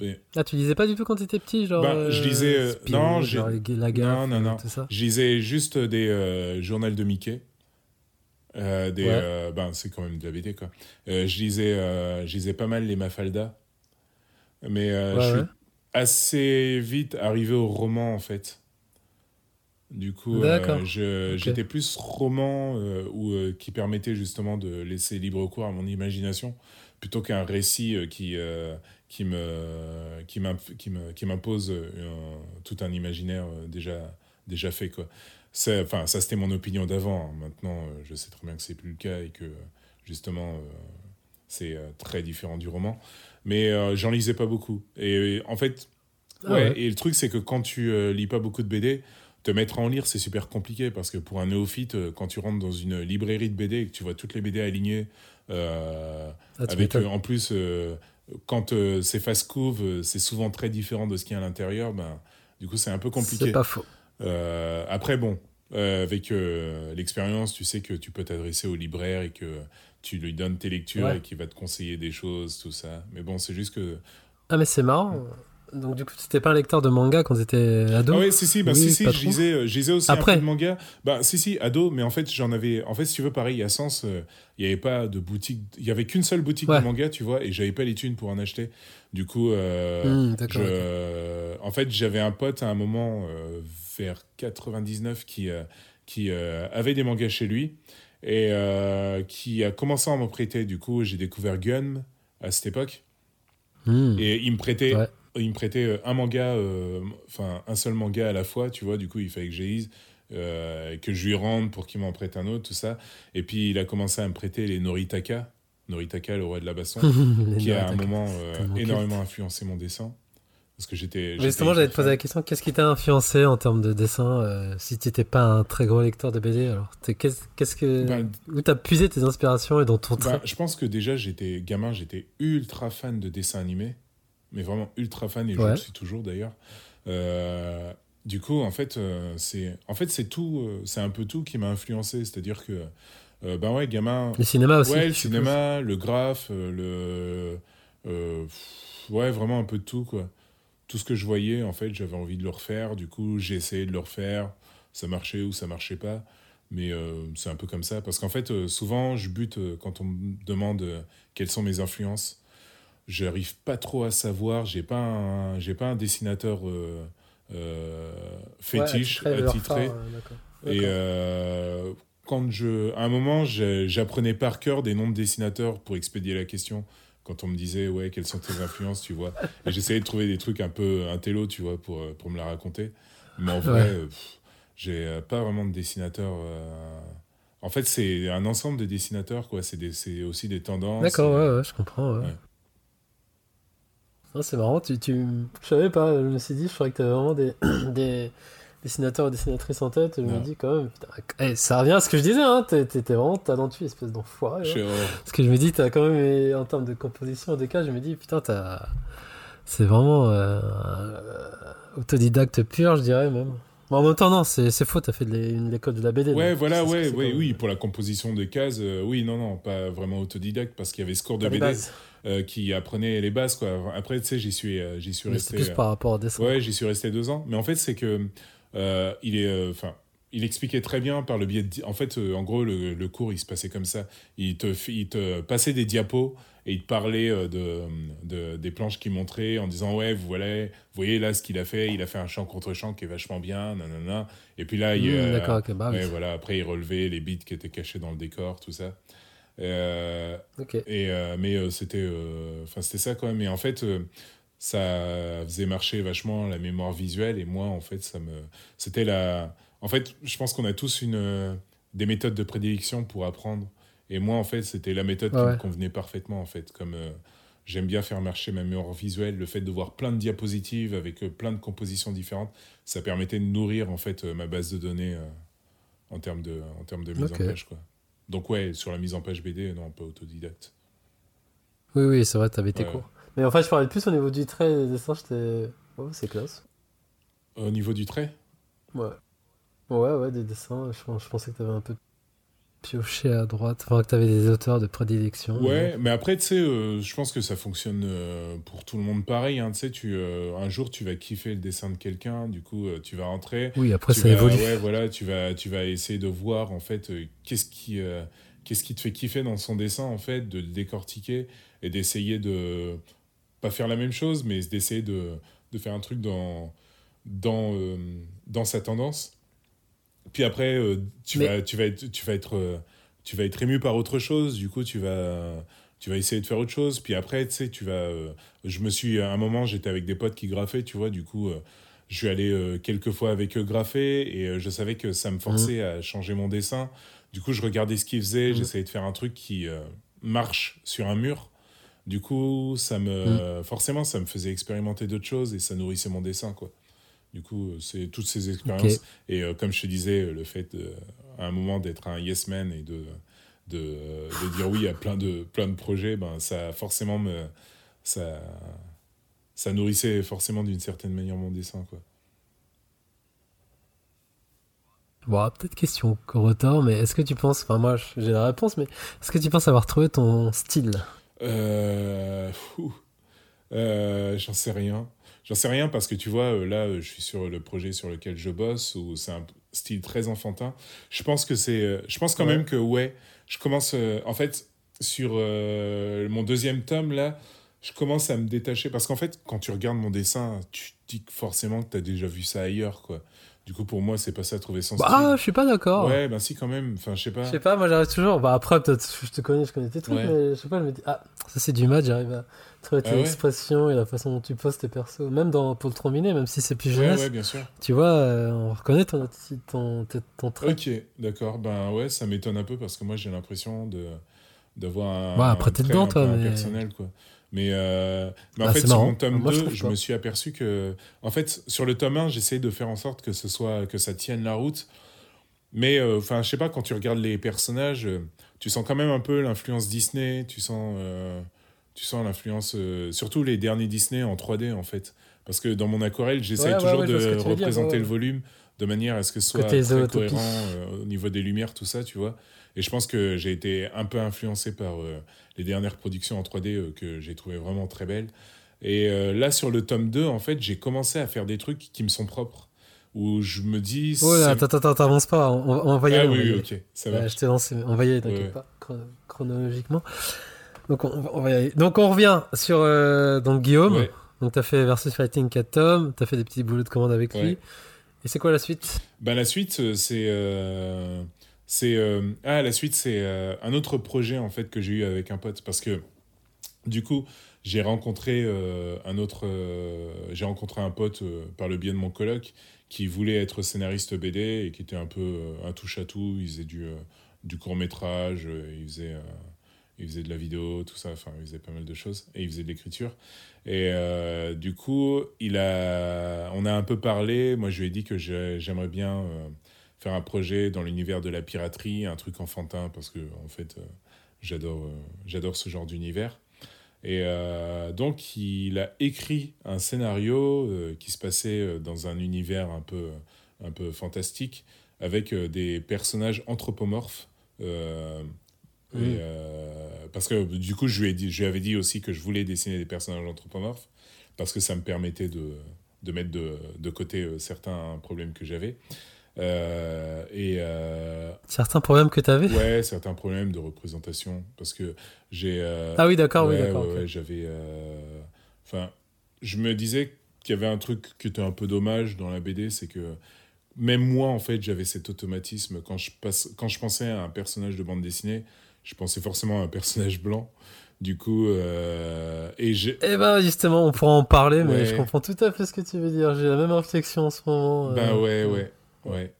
Mais Ah, tu lisais pas du tout quand t'étais petit, genre. Bah, je lisais, euh, Spirou, non, genre la gaffe, non, non, non. tout ça. je lisais juste des euh, journaux de Mickey. Euh, des, Ouais. euh, ben, c'est quand même de la BD, quoi. Euh, je, lisais, euh, je lisais pas mal les Mafalda. Mais euh, Ouais, je ouais. suis assez vite arrivé au roman, en fait. Du coup, euh, j'étais plus roman euh, ou, euh, qui permettait justement de laisser libre cours à mon imagination plutôt qu'un récit euh, qui, euh, qui me qui m'impose euh, tout un imaginaire euh, déjà déjà fait quoi. C'est- Enfin, ça c'était mon opinion d'avant. hein. Maintenant, euh, je sais très bien que c'est plus le cas et que justement c'est très différent du roman. Mais euh, j'en lisais pas beaucoup. Et en fait, Ah ouais, ouais. Et le truc c'est que quand tu euh, lis pas beaucoup de BD, te mettre à en lire c'est super compliqué parce que pour un néophyte, quand tu rentres dans une librairie de BD et que tu vois toutes les BD alignées. euh, Ah, avec en plus quand euh, c'est face couve euh, c'est souvent très différent de ce qu'il y a à l'intérieur ben du coup c'est un peu compliqué C'est pas faux. Euh, après bon euh, avec l'expérience tu sais que tu peux t'adresser au libraire et que tu lui donnes tes lectures Ouais. et qu'il va te conseiller des choses tout ça mais bon c'est juste que Ah, mais c'est marrant. Donc, du coup, t'étais pas un lecteur de manga quand t'étais ado ah oui si si bah Oui, si si je lisais euh, je lisais aussi Après. un peu de manga bah si si ado mais en fait j'en avais en fait si tu veux pareil à Sens euh, il y avait pas de boutique il y avait qu'une seule boutique Ouais. de manga tu vois et j'avais pas les thunes pour en acheter du coup euh, Hmm, En fait, j'avais un pote à un moment, euh, vers 99, qui, qui avait des mangas chez lui et qui a commencé à m'en prêter. Du coup, j'ai découvert Gun à cette époque. Hmm. Et il me prêtait, Ouais. Il me prêtait euh, un manga, euh, enfin un seul manga à la fois, tu vois. Du coup, il fallait que j'aise, euh, que je lui rende pour qu'il m'en prête un autre, tout ça. Et puis, il a commencé à me prêter les Noritaka. Noritaka, le roi de la baston, qui a à un moment euh, énormément influencé mon dessin. Parce que j'étais. Justement, j'allais te poser la question qu'est-ce qui t'a influencé en termes de dessin euh, si tu n'étais pas un très gros lecteur de BD alors qu'est-ce que ben, où t'as puisé tes inspirations et dans ton ben, Je pense que déjà j'étais gamin, j'étais ultra fan de dessins animés, mais vraiment ultra fan et je le suis toujours d'ailleurs. Euh, du coup, en fait, euh, c'est en fait c'est tout, c'est un peu tout qui m'a influencé, c'est-à-dire que ben ouais, gamin. Le cinéma aussi. Ouais, le cinéma, le graphe, le ouais, vraiment un peu de tout quoi tout ce que je voyais, en fait, j'avais envie de le refaire. Du coup, j'ai essayé de le refaire. Ça marchait ou ça marchait pas. Mais euh, c'est un peu comme ça. Parce qu'en fait, euh, souvent, je bute euh, quand on me demande quelles sont mes influences. J'arrive pas trop à savoir. J'ai pas un, j'ai pas un dessinateur fétiche, ouais, attitré. Et quand je, à un moment, j'apprenais par cœur des noms de dessinateurs pour expédier la question. Quand on me disait ouais quelles sont tes influences tu vois. Et j'essayais de trouver des trucs un peu intello tu vois pour, pour me la raconter. Mais en vrai euh, j'ai euh, pas vraiment de dessinateur euh, en fait c'est un ensemble de dessinateurs quoi. C'est aussi des tendances. D'accord ouais, ouais, je comprends ouais. C'est marrant tu, tu je savais pas je me suis dit je croyais que tu avais vraiment des, des dessinateur ou dessinatrice en tête, je me dis quand même, eh, ça revient à ce que je disais, hein, t'es vraiment talentueux, espèce d'enfoiré. Hein. Parce que je me dis, t'as quand même, en termes de composition, de cas, je me dis, putain, t'as. C'est vraiment euh, autodidacte pur, je dirais même. En même temps, non, c'est faux, t'as fait l'école de la BD. Ouais, voilà, ouais, ouais oui, pour la composition des cases, euh, oui, non, non, pas vraiment autodidacte, parce qu'il y avait ce cours de BD. Euh, qui apprenait les bases quoi. Après tu sais j'y suis j'y suis resté plus par rapport à dessin. Ouais, j'y suis resté deux ans. Mais en fait c'est que euh, il est, euh, enfin, il expliquait très bien par le biais de. En fait, euh, en gros, le, cours, il se passait comme ça. Il te, il te passait des diapos et il te parlait de, de des planches qu'il montrait en disant Ouais, vous, voilà, vous voyez là ce qu'il a fait. Il a fait un champ contre champ qui est vachement bien. Nanana. Et puis là, il, mmh, d'accord, bah voilà, après, il relevait les bits qui étaient cachés dans le décor, tout ça. et, mais c'était enfin c'était ça quand même. Et en fait, ça faisait marcher vachement la mémoire visuelle et moi en fait ça me c'était la en fait je pense qu'on a tous une des méthodes de prédilection pour apprendre et moi en fait c'était la méthode qui me convenait parfaitement en fait comme euh, j'aime bien faire marcher ma mémoire visuelle le fait de voir plein de diapositives avec euh, plein de compositions différentes ça permettait de nourrir en fait euh, ma base de données en termes de en termes de mise en page quoi donc ouais sur la mise en page BD non pas autodidacte oui oui c'est vrai t'avais tes cours mais en fait, je parlais plus au niveau du trait des dessins, j'étais. Oh, c'est classe. Au niveau du trait? Ouais. Ouais, ouais, des dessins. Je, je pensais que t'avais un peu pioché à droite, enfin que t'avais des auteurs de prédilection. Ouais, mais après, tu sais, euh, je pense que ça fonctionne euh, pour tout le monde pareil. Hein, tu sais, tu, euh, un jour, tu vas kiffer le dessin de quelqu'un, du coup, tu vas rentrer. Oui, après, ça évolue. Ouais, voilà, tu vas, tu vas essayer de voir, en fait, qu'est-ce qui, qu'est-ce qui te fait kiffer dans son dessin, en fait, de le décortiquer et d'essayer de pas faire la même chose, mais d'essayer de, de, faire un truc dans, dans, euh, dans sa tendance. Puis après, euh, tu, vas, tu, vas être, tu, vas être, euh, tu vas être ému par autre chose, du coup, tu vas, tu vas essayer de faire autre chose. Puis après, tu sais, tu vas. je me suis. À un moment, j'étais avec des potes qui graffaient, tu vois, du coup. je suis allé quelques fois avec eux graffer et je savais que ça me forçait mmh. à changer mon dessin. Du coup, je regardais ce qu'ils faisaient, mmh. j'essayais de faire un truc qui marche sur un mur du coup, ça me, mm. forcément, ça me faisait expérimenter d'autres choses et ça nourrissait mon dessin, quoi. Du coup, c'est toutes ces expériences. Et euh, comme je te disais, le fait, à un moment, d'être un yes man et de, de, de, dire oui à plein de, plein de projets, ben, ça forcément me, ça, ça nourrissait forcément d'une certaine manière mon dessin, quoi. Bon, peut-être question retard, mais est-ce que tu penses, enfin moi j'ai la réponse, mais est-ce que tu penses avoir trouvé ton style? Euh, euh, J'en sais rien. J'en sais rien parce que tu vois, euh, là, je suis sur le projet sur lequel je bosse où c'est un style très enfantin. Je pense que c'est. Je pense quand même que, ouais, je commence. en fait, sur mon deuxième tome, là, je commence à me détacher parce qu'en fait, quand tu regardes mon dessin, tu dis forcément que tu as déjà vu ça ailleurs, quoi. Du coup, pour moi, c'est pas ça trouver son bah. Ah, je suis pas d'accord. Ouais, ben si, quand même. Enfin, je sais pas. Je sais pas, moi j'arrive toujours. Bah, après, peut-être, je te connais, je connais tes trucs, mais je sais pas, je me dis, ah, ça c'est du match, j'arrive à trouver tes ah expressions et la façon dont tu poses tes persos. Même dans Pour le Trombiné, même si c'est plus jeunesse. Ouais, ouais, bien sûr. Tu vois, euh, on reconnaît ton, ton, ton, trait. Ok, d'accord. Ben ouais, ça m'étonne un peu parce que moi j'ai l'impression de d'avoir un, Ouais, après, t'es dedans, un toi, mais- impersonnel, quoi. Mais, euh, mais en Ah, fait, sur mon tome Moi, je 2, trouve je, me suis aperçu que. En fait, sur le tome 1, j'essayais de faire en sorte que, ce soit, que ça tienne la route. Mais, euh, enfin, je sais pas, quand tu regardes les personnages, euh, tu sens quand même un peu l'influence Disney. Tu sens, euh, tu sens l'influence. euh, surtout les derniers Disney en 3D, en fait. Parce que dans mon aquarelle, j'essaye Ouais, toujours ouais, de dire, représenter le volume de manière à ce que ce soit très cohérent euh, au niveau des lumières, tout ça, tu vois. Et je pense que j'ai été un peu influencé par euh, les dernières productions en 3D euh, que j'ai trouvé vraiment très belles. Et euh, là, sur le tome 2, en fait, j'ai commencé à faire des trucs qui me sont propres. Où je me dis. Oh là, attends, attends, t'avances pas, on, va y Ah aller. on oui, ok, ça va. je t'ai lancé, on va y aller, t'inquiète Ouais. pas, chron- chronologiquement. Donc on, on va y aller. Donc on revient sur euh, donc Guillaume. Ouais. Donc t'as fait Versus Fighting 4 tomes, t'as fait des petits boulots de commande avec lui. Et c'est quoi la suite? Ben, la suite, c'est. euh, c'est euh, ah, la suite, c'est euh, un autre projet, en fait, que j'ai eu avec un pote. Parce que, du coup, j'ai rencontré euh, un autre. j'ai rencontré un pote par le biais de mon coloc qui voulait être scénariste BD et qui était un peu un touche-à-tout. Il faisait du, du court-métrage, euh, il faisait. il faisait de la vidéo, tout ça, enfin, il faisait pas mal de choses, et il faisait de l'écriture. Et du coup, il a, on a un peu parlé. Moi, je lui ai dit que j'ai- j'aimerais bien faire un projet dans l'univers de la piraterie, un truc enfantin, parce que en fait, euh, j'adore, euh, j'adore ce genre d'univers. Et euh, donc, il a écrit un scénario euh, qui se passait dans un univers un peu, un peu fantastique, avec des personnages anthropomorphes. euh, et, parce que du coup, je lui, ai dit, je lui avais dit aussi que je voulais dessiner des personnages anthropomorphes, parce que ça me permettait de, de mettre de, de côté certains problèmes que j'avais. Euh, et euh, Certains problèmes que t'avais ouais, certains problèmes de représentation, parce que j'ai... euh, Ah oui, d'accord, oui, d'accord. ouais, ok. ouais, j'avais. Enfin, je me disais qu'il y avait un truc qui était un peu dommage dans la BD, c'est que même moi, en fait, j'avais cet automatisme. Quand je, passe... Quand je pensais à un personnage de bande dessinée, je pensais forcément à un personnage blanc. Du coup, euh, et j'ai. Eh ben justement, on pourra en parler, mais Ouais. je comprends tout à fait ce que tu veux dire. J'ai la même réflexion en ce moment. euh, Ben ouais, ouais, ouais.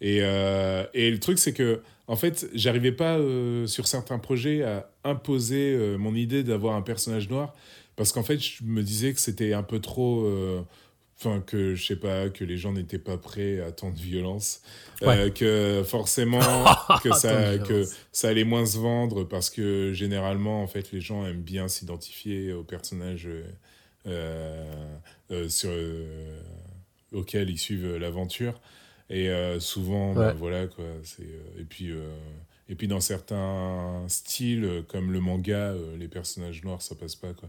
Et, euh, et le truc, c'est que, en fait, j'arrivais pas euh, sur certains projets à imposer euh, mon idée d'avoir un personnage noir, parce qu'en fait, je me disais que c'était un peu trop. Enfin, que je sais pas, que les gens n'étaient pas prêts à tant de violence, que forcément que ça, que ça allait moins se vendre parce que généralement, en fait, les gens aiment bien s'identifier aux personnages sur, auxquels ils suivent l'aventure. Et euh, souvent, ben, voilà quoi. C'est euh, et puis euh, et puis dans certains styles comme le manga, euh, les personnages noirs ça passe pas quoi.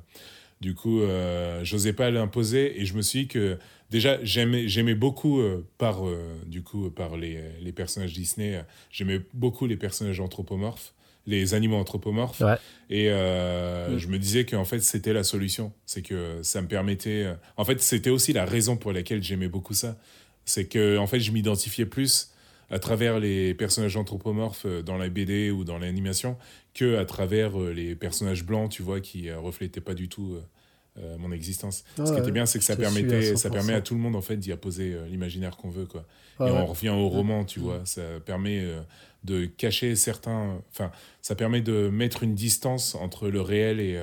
Du coup, euh, j'osais pas l'imposer et je me suis dit que déjà j'aimais j'aimais beaucoup euh, par euh, du coup par les, les personnages Disney, euh, j'aimais beaucoup les personnages anthropomorphes, les animaux anthropomorphes Ouais. et euh, Mm. je me disais qu'en fait c'était la solution, c'est que ça me permettait. euh, En fait, c'était aussi la raison pour laquelle j'aimais beaucoup ça, c'est que en fait je m'identifiais plus à travers les personnages anthropomorphes euh, dans la BD ou dans l'animation que à travers euh, les personnages blancs, tu vois, qui euh, reflétaient pas du tout euh, mon existence. Ce qui était bien, c'est que ça à permettait, ça 100%. permet à tout le monde en fait d'y apposer euh, l'imaginaire qu'on veut, quoi. Et ouais. on revient au roman, tu vois. Ça permet euh, de cacher certains. Enfin, ça permet de mettre une distance entre le réel et,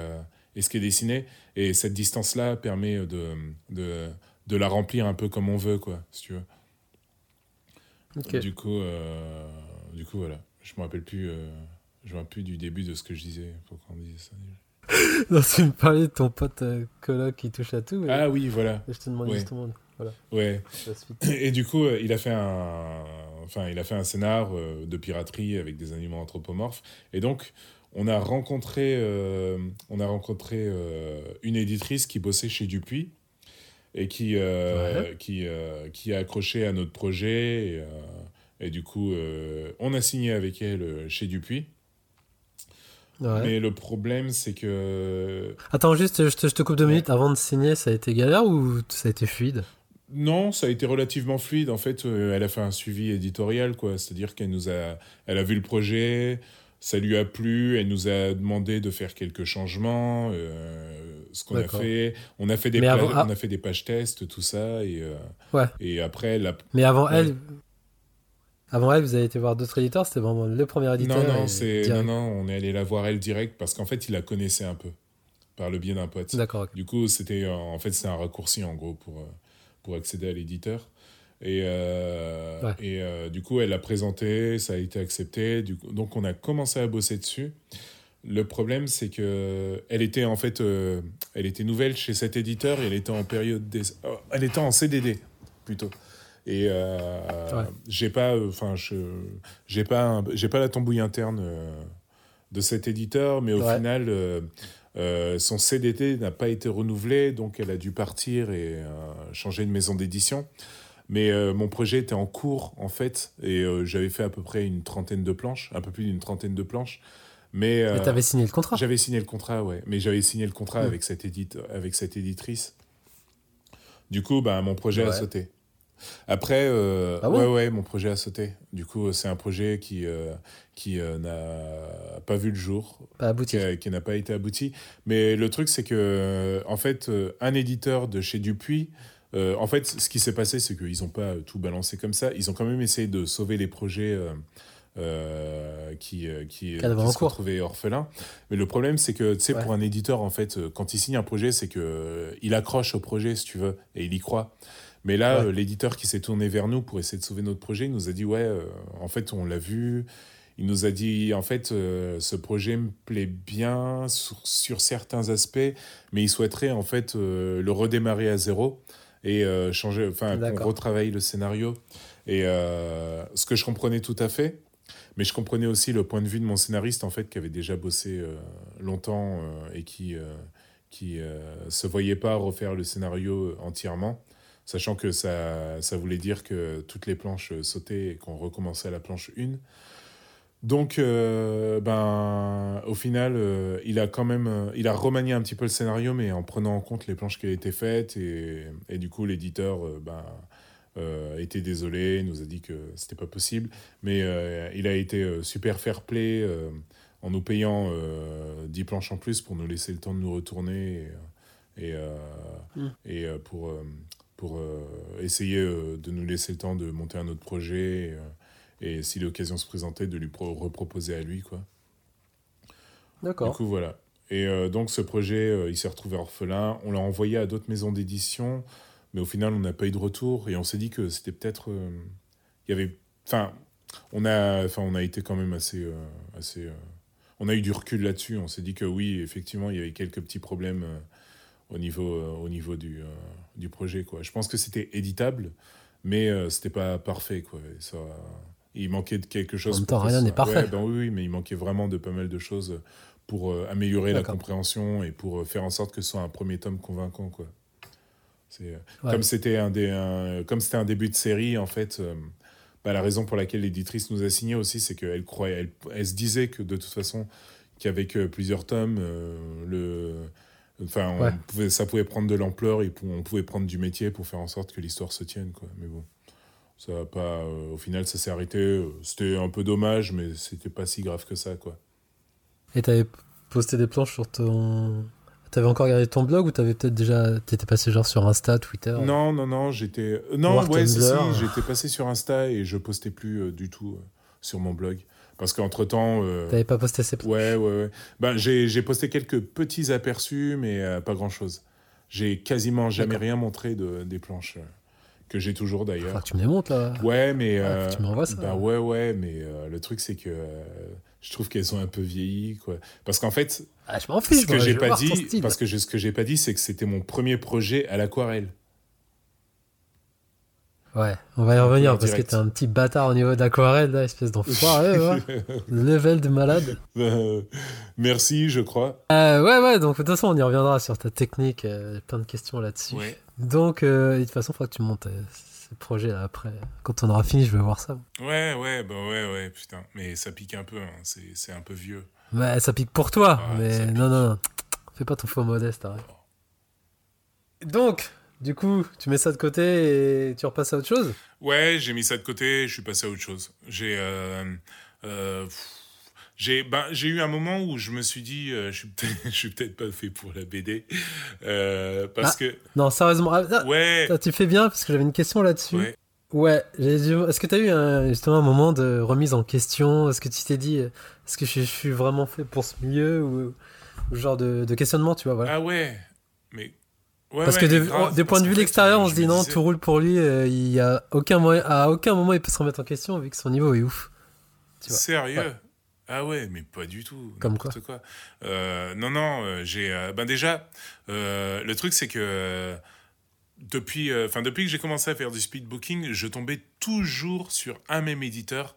et ce qui est dessiné. Et cette distance-là permet de, de, de la remplir un peu comme on veut, quoi, si tu veux. Ok. Du coup, euh, du coup, voilà. Je me rappelle plus. euh, je me rappelle plus du début de ce que je disais. Pourquoi on disait ça déjà Non, tu me parlais de ton pote euh, coloc qui touche à tout. et- Ah oui, voilà. et je te demande ouais. justement voilà, Ouais. Et du coup, euh, il a fait un, enfin, il a fait un scénar de piraterie avec des animaux anthropomorphes. Et donc, on a rencontré, on a rencontré une éditrice qui bossait chez Dupuis et qui, euh, qui, euh, qui a accroché à notre projet. Et, euh, et du coup, on a signé avec elle chez Dupuis. Ouais. Mais le problème, c'est que Attends, juste, je te, je te coupe deux Ouais. minutes. Avant de signer, ça a été galère ou ça a été fluide? Non, ça a été relativement fluide. En fait, euh, elle a fait un suivi éditorial, quoi. C'est-à-dire qu'elle nous a, elle a vu le projet, ça lui a plu, elle nous a demandé de faire quelques changements, euh, ce qu'on a fait. On a fait des, avant- ah. on a fait des pages tests, tout ça, et, euh, Ouais. et après, la... Mais avant Ouais. elle. Avant elle, vous avez été voir d'autres éditeurs C'était vraiment le premier éditeur Non, non, c'est... non, non, on est allé la voir elle direct parce qu'en fait, il la connaissait un peu par le biais d'un pote. D'accord. Du coup, c'était en fait c'est un raccourci en gros pour pour accéder à l'éditeur. Et, euh, et euh, du coup, elle l'a présenté, ça a été accepté. Du coup, donc, on a commencé à bosser dessus. Le problème, c'est que elle était en fait, euh, elle était nouvelle chez cet éditeur et elle était en période, oh, elle était en CDD plutôt. Et j'ai pas, enfin, j'ai pas, j'ai pas la tambouille interne de cet éditeur, mais au final, son CDD n'a pas été renouvelé, donc elle a dû partir et changer de maison d'édition. Mais euh, mon projet était en cours, en fait, et euh, j'avais fait à peu près une trentaine de planches, un peu plus d'une trentaine de planches. Mais, euh, tu avais signé le contrat? J'avais signé le contrat, ouais. Mais j'avais signé le contrat avec, cette édite, avec cette éditrice. Du coup, bah, mon projet a sauté. Après, ah ouais, ouais, mon projet a sauté. Du coup, c'est un projet qui, qui n'a pas vu le jour. Pas abouti. Qui n'a pas été abouti. Mais le truc, c'est que, en fait, un éditeur de chez Dupuis euh, en fait, ce qui s'est passé, c'est qu'ils n'ont pas tout balancé comme ça. Ils ont quand même essayé de sauver les projets euh, euh, qui, qui, qui se retrouvaient orphelins. Mais le problème, c'est que, tu sais, pour un éditeur, en fait, quand il signe un projet, c'est qu'il accroche au projet, si tu veux, et il y croit. Mais là, l'éditeur qui s'est tourné vers nous pour essayer de sauver notre projet, il nous a dit, ouais, en fait, on l'a vu. Il nous a dit, en fait, ce projet me plaît bien sur, sur, certains aspects, mais il souhaiterait, en fait, le redémarrer à zéro et euh, changer, enfin, qu'on retravaille le scénario. Et euh, ce que je comprenais tout à fait, mais je comprenais aussi le point de vue de mon scénariste, en fait, qui avait déjà bossé euh, longtemps et qui qui se voyait pas refaire le scénario entièrement, sachant que ça, ça voulait dire que toutes les planches sautaient et qu'on recommençait à la planche 1. Donc, euh, ben, au final, euh, il a quand même, euh, il a remanié un petit peu le scénario, mais en prenant en compte les planches qui avaient été faites, et, et du coup, l'éditeur, ben, était désolé, nous a dit que c'était pas possible, mais il a été super fair play en nous payant 10 planches en plus pour nous laisser le temps de nous retourner et, et, mmh. pour, pour essayer de nous laisser le temps de monter un autre projet et si l'occasion se présentait, de lui reproposer à lui, quoi. D'accord. Du coup, voilà. Et euh, donc, ce projet, euh, il s'est retrouvé orphelin. On l'a envoyé à d'autres maisons d'édition, mais au final, on n'a pas eu de retour. Et on s'est dit que c'était peut-être. Euh, il y avait. Enfin, on a, enfin, on a été quand même assez. assez on a eu du recul là-dessus. On s'est dit que oui, effectivement, il y avait quelques petits problèmes au niveau, au niveau du, du projet, quoi. Je pense que c'était éditable, mais c'était pas parfait, quoi. ça il manquait de quelque chose. En même temps, rien n'est parfait. Ben oui, mais il manquait vraiment de pas mal de choses pour euh, améliorer la compréhension et pour euh, faire en sorte que ce soit un premier tome convaincant. Quoi. Euh, Comme c'était un, des, comme c'était un début de série, en fait, bah, la raison pour laquelle l'éditrice nous a signé aussi, c'est qu'elle croyait, elle, elle, se disait que de toute façon, qu'avec plusieurs tomes, le, enfin, ça pouvait prendre de l'ampleur et on pouvait prendre du métier pour faire en sorte que l'histoire se tienne. Quoi. Mais bon. Ça pas, euh, au final, ça s'est arrêté. C'était un peu dommage, mais c'était pas si grave que ça, quoi. Et t'avais posté des planches sur ton. T'avais encore gardé ton blog ou t'avais peut-être déjà. T'étais passé genre sur Insta, Twitter? Non, non, non, j'étais. Non, ouais, si, j'étais passé sur Insta et je postais plus euh, du tout euh, sur mon blog. Parce qu'entre temps. T'avais pas posté ces planches? Ouais, ouais, ouais. Ben, j'ai posté quelques petits aperçus, mais pas grand chose. J'ai quasiment jamais rien montré de, des planches que j'ai toujours d'ailleurs. tu me les montres là. Ouais, mais. Euh, tu m'envoies ça. Bah ouais, ouais, mais euh, le truc c'est que euh, je trouve qu'elles sont un peu vieillies, quoi. Parce qu'en fait. Ah, je m'en fiche. Ce que j'ai pas dit, parce que ce que j'ai pas dit, c'est que c'était mon premier projet à l'aquarelle. Ouais, on va y revenir parce que t'es un petit bâtard au niveau d'aquarelle, espèce d'enfoiré, ouais. Level de malade. merci, je crois. ouais, ouais, donc de toute façon, on y reviendra sur ta technique, plein de questions là-dessus. Ouais. Donc, euh, de toute façon, il faudra que tu montes euh, ce projet là après. Quand on aura fini, je vais voir ça. Ouais, ouais, bah ouais, ouais, putain. Mais ça pique un peu, hein. c'est un peu vieux. Ouais, ça pique pour toi, mais non, non, non. Fais pas ton faux modeste, arrête. Donc, du coup, tu mets ça de côté et tu repasses à autre chose? Ouais, j'ai mis ça de côté, je suis passé à autre chose. J'ai. Euh, j'ai ben, j'ai eu un moment où je me suis dit euh, je suis peut-être je suis peut-être pas fait pour la BD euh, parce ah, que non sérieusement ah, ouais. tu fais bien parce que j'avais une question là-dessus. Ouais, est-ce que tu as eu un, justement un moment de remise en question? Est-ce que tu t'es dit, est-ce que je, suis vraiment fait pour ce milieu? Ou, genre de, questionnement, tu vois voilà. Ah ouais, mais. parce que des points de vue de l'extérieur, on se dit non, tout roule pour lui, euh, il y a aucun moyen, à aucun moment il peut se remettre en question vu que son niveau est ouf. Sérieux? Ah ouais, mais pas du tout. Comme quoi, quoi. Euh, non, non, euh, j'ai. ben déjà, le truc c'est que depuis, euh, depuis que j'ai commencé à faire du speedbooking, je tombais toujours sur un même éditeur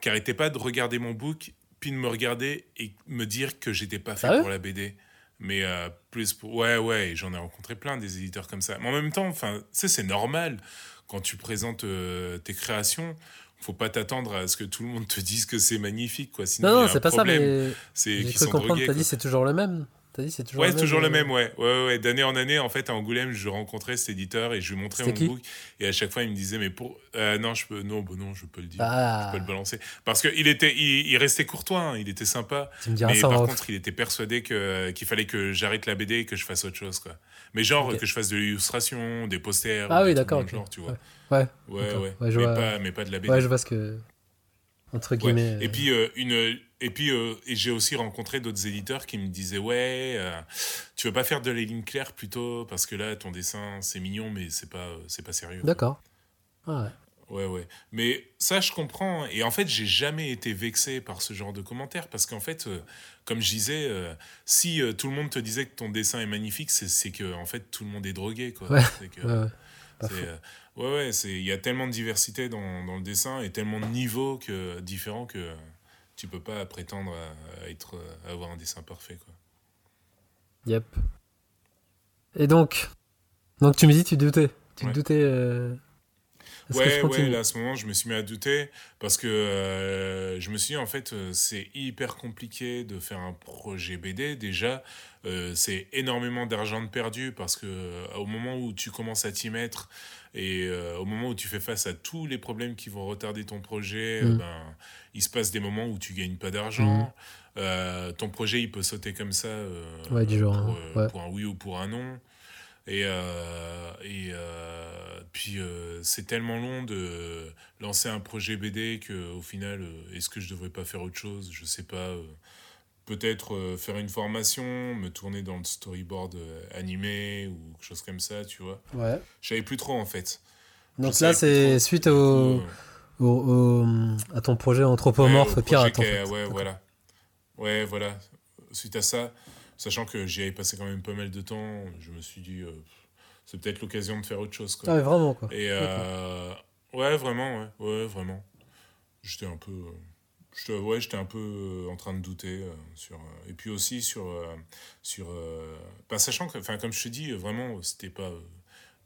qui arrêtait pas de regarder mon book, puis de me regarder et me dire que j'étais pas fait pour la BD. Mais euh, plus pour... Ouais, ouais, j'en ai rencontré plein des éditeurs comme ça. Mais en même temps, enfin, c'est normal. Quand tu présentes euh, tes créations, faut pas t'attendre à ce que tout le monde te dise que c'est magnifique, quoi. Sinon, non, non, c'est pas ça, mais. C'est qu'ils sont comprendre, t'as dit c'est toujours le même c'est toujours, ouais, toujours le même, ouais. ouais, ouais. D'année en année, en fait, à Angoulême, je rencontrais cet éditeur et je lui montrais mon book. Et à chaque fois, il me disait, mais pour. Euh, non, je peux. Non, bon, non, je peux le dire. Ah. Je peux le balancer. Parce qu'il était, il, restait courtois, hein, il était sympa. mais par contre, il était persuadé qu'il fallait que j'arrête la BD et que je fasse autre chose, quoi. Mais genre, que je fasse de l'illustration, des posters. Ah oui, d'accord. Genre, tu vois. Ouais. Ouais, ouais. mais, pas, mais pas de la BD. Ouais, je vois ce que. Entre guillemets. Et puis, euh, une et puis, euh, et j'ai aussi rencontré d'autres éditeurs qui me disaient Ouais, euh, tu veux pas faire de la ligne claire plutôt? Parce que là, ton dessin, c'est mignon, mais c'est pas, c'est pas sérieux. D'accord. Ah ouais. Ouais, ouais. Mais ça, je comprends. Et en fait, j'ai jamais été vexé par ce genre de commentaires. Parce qu'en fait, euh, comme je disais, si tout le monde te disait que ton dessin est magnifique, c'est que en fait, tout le monde est drogué. Quoi. Ouais. Que, ouais, ouais. ouais, il y a tellement de diversité dans, dans, le dessin et tellement de niveaux que, différents que tu peux pas prétendre à, être, à avoir un dessin parfait. Quoi. Yep. Et donc, donc tu me dis, tu doutais. Tu doutais. Euh... Ouais, ouais, là, à ce moment, je me suis mis à douter parce que euh, je me suis dit, en fait, euh, c'est hyper compliqué de faire un projet BD. Déjà, euh, c'est énormément d'argent de perdu parce que au moment où tu commences à t'y mettre et au moment où tu fais face à tous les problèmes qui vont retarder ton projet, mm. ben, il se passe des moments où tu gagnes pas d'argent. Mm. ton projet, il peut sauter comme ça ouais, du genre, pour, pour, un oui ou pour un non. Et, euh, et euh, puis, euh, c'est tellement long de lancer un projet BD qu'au final, est-ce que je devrais pas faire autre chose? Je sais pas. Peut-être faire une formation, me tourner dans le storyboard animé ou quelque chose comme ça, tu vois. Ouais. Je savais plus trop en fait. Donc là, c'est suite au, au, à ton projet anthropomorphe ouais, pirate. En fait. Ouais, voilà. Ouais, voilà. Suite à ça, Sachant que j'y avais passé quand même pas mal de temps, je me suis dit, euh, c'est peut-être l'occasion de faire autre chose. Quoi. Ah, vraiment, quoi. Et euh, ouais, vraiment, ouais, ouais vraiment. J'étais un peu. J'étais, ouais, j'étais un peu en train de douter euh, sur et puis aussi sur sur pas sachant que enfin comme je te dis vraiment c'était pas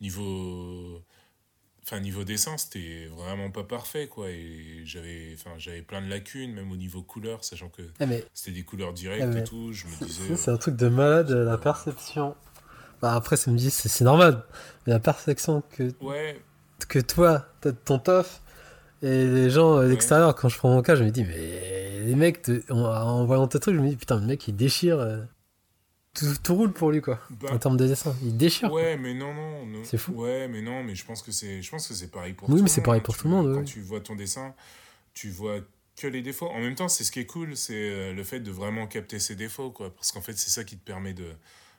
niveau enfin niveau dessin c'était vraiment pas parfait quoi et j'avais enfin j'avais plein de lacunes même au niveau couleur sachant que ah, c'était des couleurs directes ah, et tout je me disais c'est un truc de malade la perception bah après ça me dit c'est normal mais la perception que ouais. que toi ton taf et les gens à l'extérieur quand je prends mon cas je me dis mais les mecs en, voyant tes trucs je me dis putain le mec il déchire euh tout, roule pour lui quoi. Bah, en termes de dessin il déchire ouais mais non non, c'est fou. Ouais mais non mais je pense que c'est je pense que c'est pareil pour oui mais c'est pareil pour tout le monde quand tu vois ton dessin tu vois que les défauts. En même temps c'est ce qui est cool c'est euh, le fait de vraiment capter ses défauts quoi. Parce qu'en fait c'est ça qui te permet de,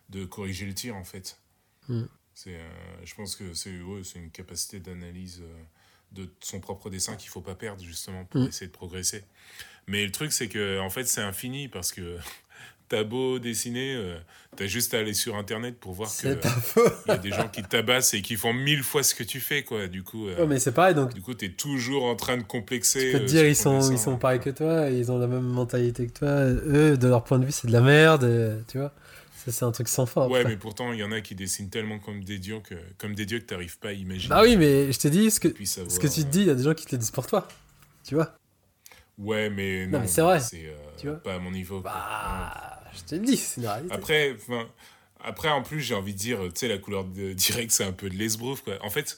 de corriger le tir en fait. Mm. c'est euh, je pense que c'est ouais, une capacité d'analyse euh, de son propre dessin qu'il faut pas perdre justement pour mm. essayer de progresser mais le truc c'est que en fait c'est infini parce que t'as beau dessiner, euh, t'as juste à aller sur internet pour voir que il y a des gens qui tabassent et qui font mille fois ce que tu fais quoi. Du coup. Euh, mais c'est pareil donc. Du coup, t'es toujours en train de complexer. Je peux te dire, ils sont ils sont pareils que toi, ils ont la même mentalité que toi. Eux, de leur point de vue, c'est de la merde, tu vois. Ça, c'est un truc sans fin. Ouais, mais pourtant, il y en a qui dessinent tellement comme des dieux que comme des dieux que t'arrives pas à imaginer. Bah oui, mais je te dis ce que ce que tu te dis, il y a des gens qui te le disent pour toi, tu vois. Ouais, mais non, mais c'est vrai. C'est euh, pas à mon niveau. Bah je te le dis, c'est une réalité. Après, après, en plus, j'ai envie de dire, tu sais, la couleur de direct, c'est un peu de l'esbrouf, quoi. En fait,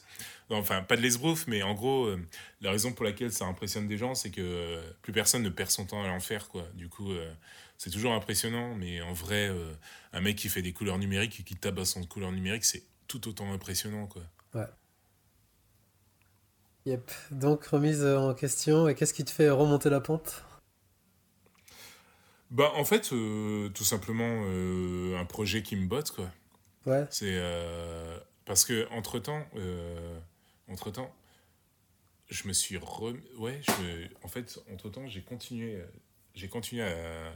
enfin, pas de l'esbrouf, mais en gros, euh, la raison pour laquelle ça impressionne des gens, c'est que euh, plus personne ne perd son temps à l'enfer, quoi. Du coup, euh, c'est toujours impressionnant, mais en vrai, un mec qui fait des couleurs numériques et qui tabasse en couleurs numériques, c'est tout autant impressionnant, quoi. Ouais. Yep. Donc remise en question. Et qu'est-ce qui te fait remonter la pente? Bah en fait, euh, tout simplement euh, un projet qui me botte quoi. Ouais. C'est euh, parce que entre temps, entre temps, je me suis ouais, je en fait entre temps j'ai continué, j'ai continué à,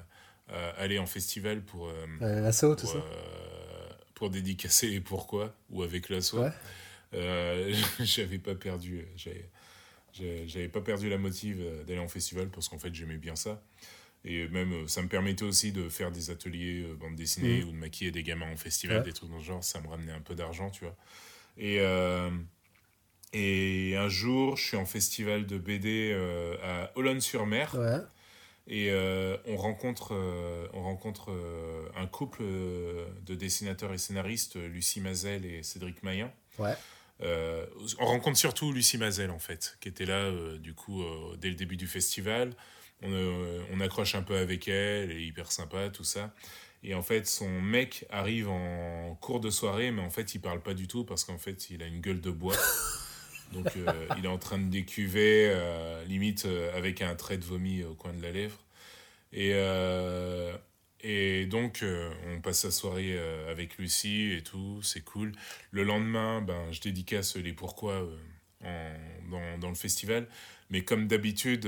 aller en festival pour l'assaut tout ça. pour dédicacer pourquoi ou avec l'assaut. Ouais. Euh, j'avais pas perdu, j'avais pas perdu la motive euh, d'aller en festival parce qu'en fait j'aimais bien ça. Et même, euh, ça me permettait aussi de faire des ateliers bande dessinée mmh. ou de maquiller des gamins en festival, des trucs dans ce genre. Ça me ramenait un peu d'argent, tu vois. Et, et un jour, je suis en festival de BD à Olonne-sur-Mer. Et on rencontre, on rencontre un couple de dessinateurs et scénaristes, Lucie Mazel et Cédric Mayen. Ouais. Euh, on rencontre surtout Lucie Mazel, en fait, qui était là, euh, du coup, euh, dès le début du festival. On, accroche un peu avec elle, elle est hyper sympa, tout ça. Et en fait, son mec arrive en cours de soirée, mais en fait, il parle pas du tout parce qu'en fait, il a une gueule de bois. Donc, il est en train de décuver, limite avec un trait de vomi au coin de la lèvre. Et, et donc, euh, on passe la soirée euh, avec Lucie et tout, c'est cool. Le lendemain, ben, je dédicace les pourquoi euh, dans, dans, le festival. Mais comme d'habitude,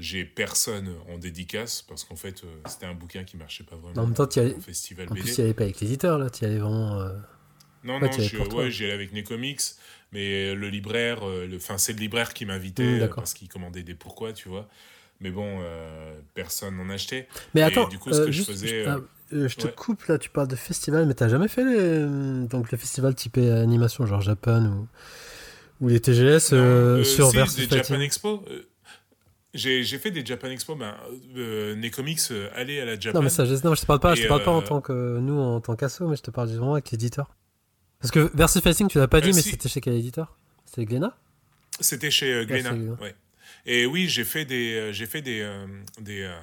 j'ai personne en dédicace parce qu'en fait, c'était un bouquin qui marchait pas vraiment. En même temps, tu allais... festival en plus, tu allais pas avec l'éditeur, là, tu y allais vraiment. Non, non, j'y allais avec Necomics, mais le libraire, le, c'est le libraire qui m'invitait mmh, parce qu'il commandait des pourquoi, tu vois. Mais bon, euh, personne n'en achetait. Mais attends, du coup, ce euh, que je faisais. Euh, je, te coupe là, tu parles de festival, mais t'as jamais fait les, donc les festivals typés animation, genre Japan ou, ou les TGS non, sur si, des Japan Expo j'ai fait des Japan Expo, ben, Necomics allez à la Japan. Non, mais ça, je, non, je te parle pas, je te parle pas en tant que nous, en tant qu'asso, mais je te parle vraiment avec l'éditeur. Parce que Versus Fighting, tu l'as pas dit, mais c'était chez quel éditeur? C'était Glénat? C'était chez Glénat, ouais. Et oui, j'ai fait des, euh, j'ai fait des, euh, des, euh,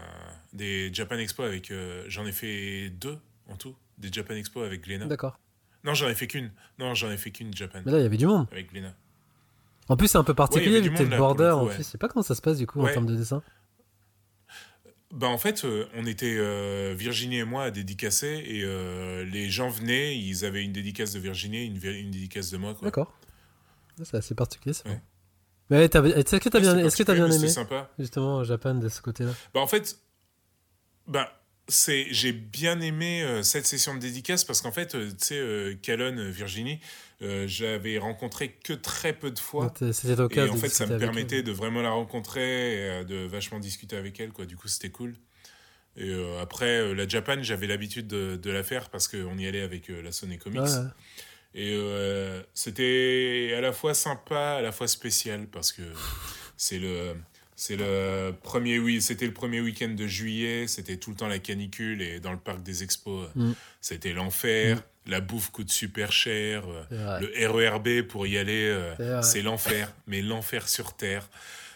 des, Japan Expo avec. j'en ai fait deux en tout, des Japan Expo avec Gléna. D'accord. Non, j'en ai fait qu'une. Non, j'en ai fait qu'une Japan. Mais là, il y avait du monde. Avec Gléna. En plus, c'est un peu particulier vu que t'es le border. En plus, je sais pas comment ça se passe du coup en termes de dessin. Bah en fait, on était Virginie et moi à dédicacer et les gens venaient, ils avaient une dédicace de Virginie, une, une dédicace de moi. D'accord. C'est assez particulier ça. Mais est-ce que t'as bien, est-ce que as bien aimé sympa. justement au Japon de ce côté-là? Bah en fait, bah c'est j'ai bien aimé euh, cette session de dédicace parce qu'en fait, euh, tu sais, euh, euh Virginie, j'avais rencontré que très peu de fois. C'était Et en fait, ça me permettait de vraiment la rencontrer et de vachement discuter avec elle, quoi. Du coup, c'était cool. Et après, la Japan, j'avais l'habitude de, de, la faire parce qu'on y allait avec la Sony Comics. Et c'était à la fois sympa, à la fois spécial, parce que c'est le. C'est le premier, oui, c'était le premier week-end de juillet, c'était tout le temps la canicule et dans le parc des expos, mm. c'était l'enfer. Mm. La bouffe coûte super cher. Le RERB pour y aller, euh, c'est l'enfer, mais l'enfer sur terre.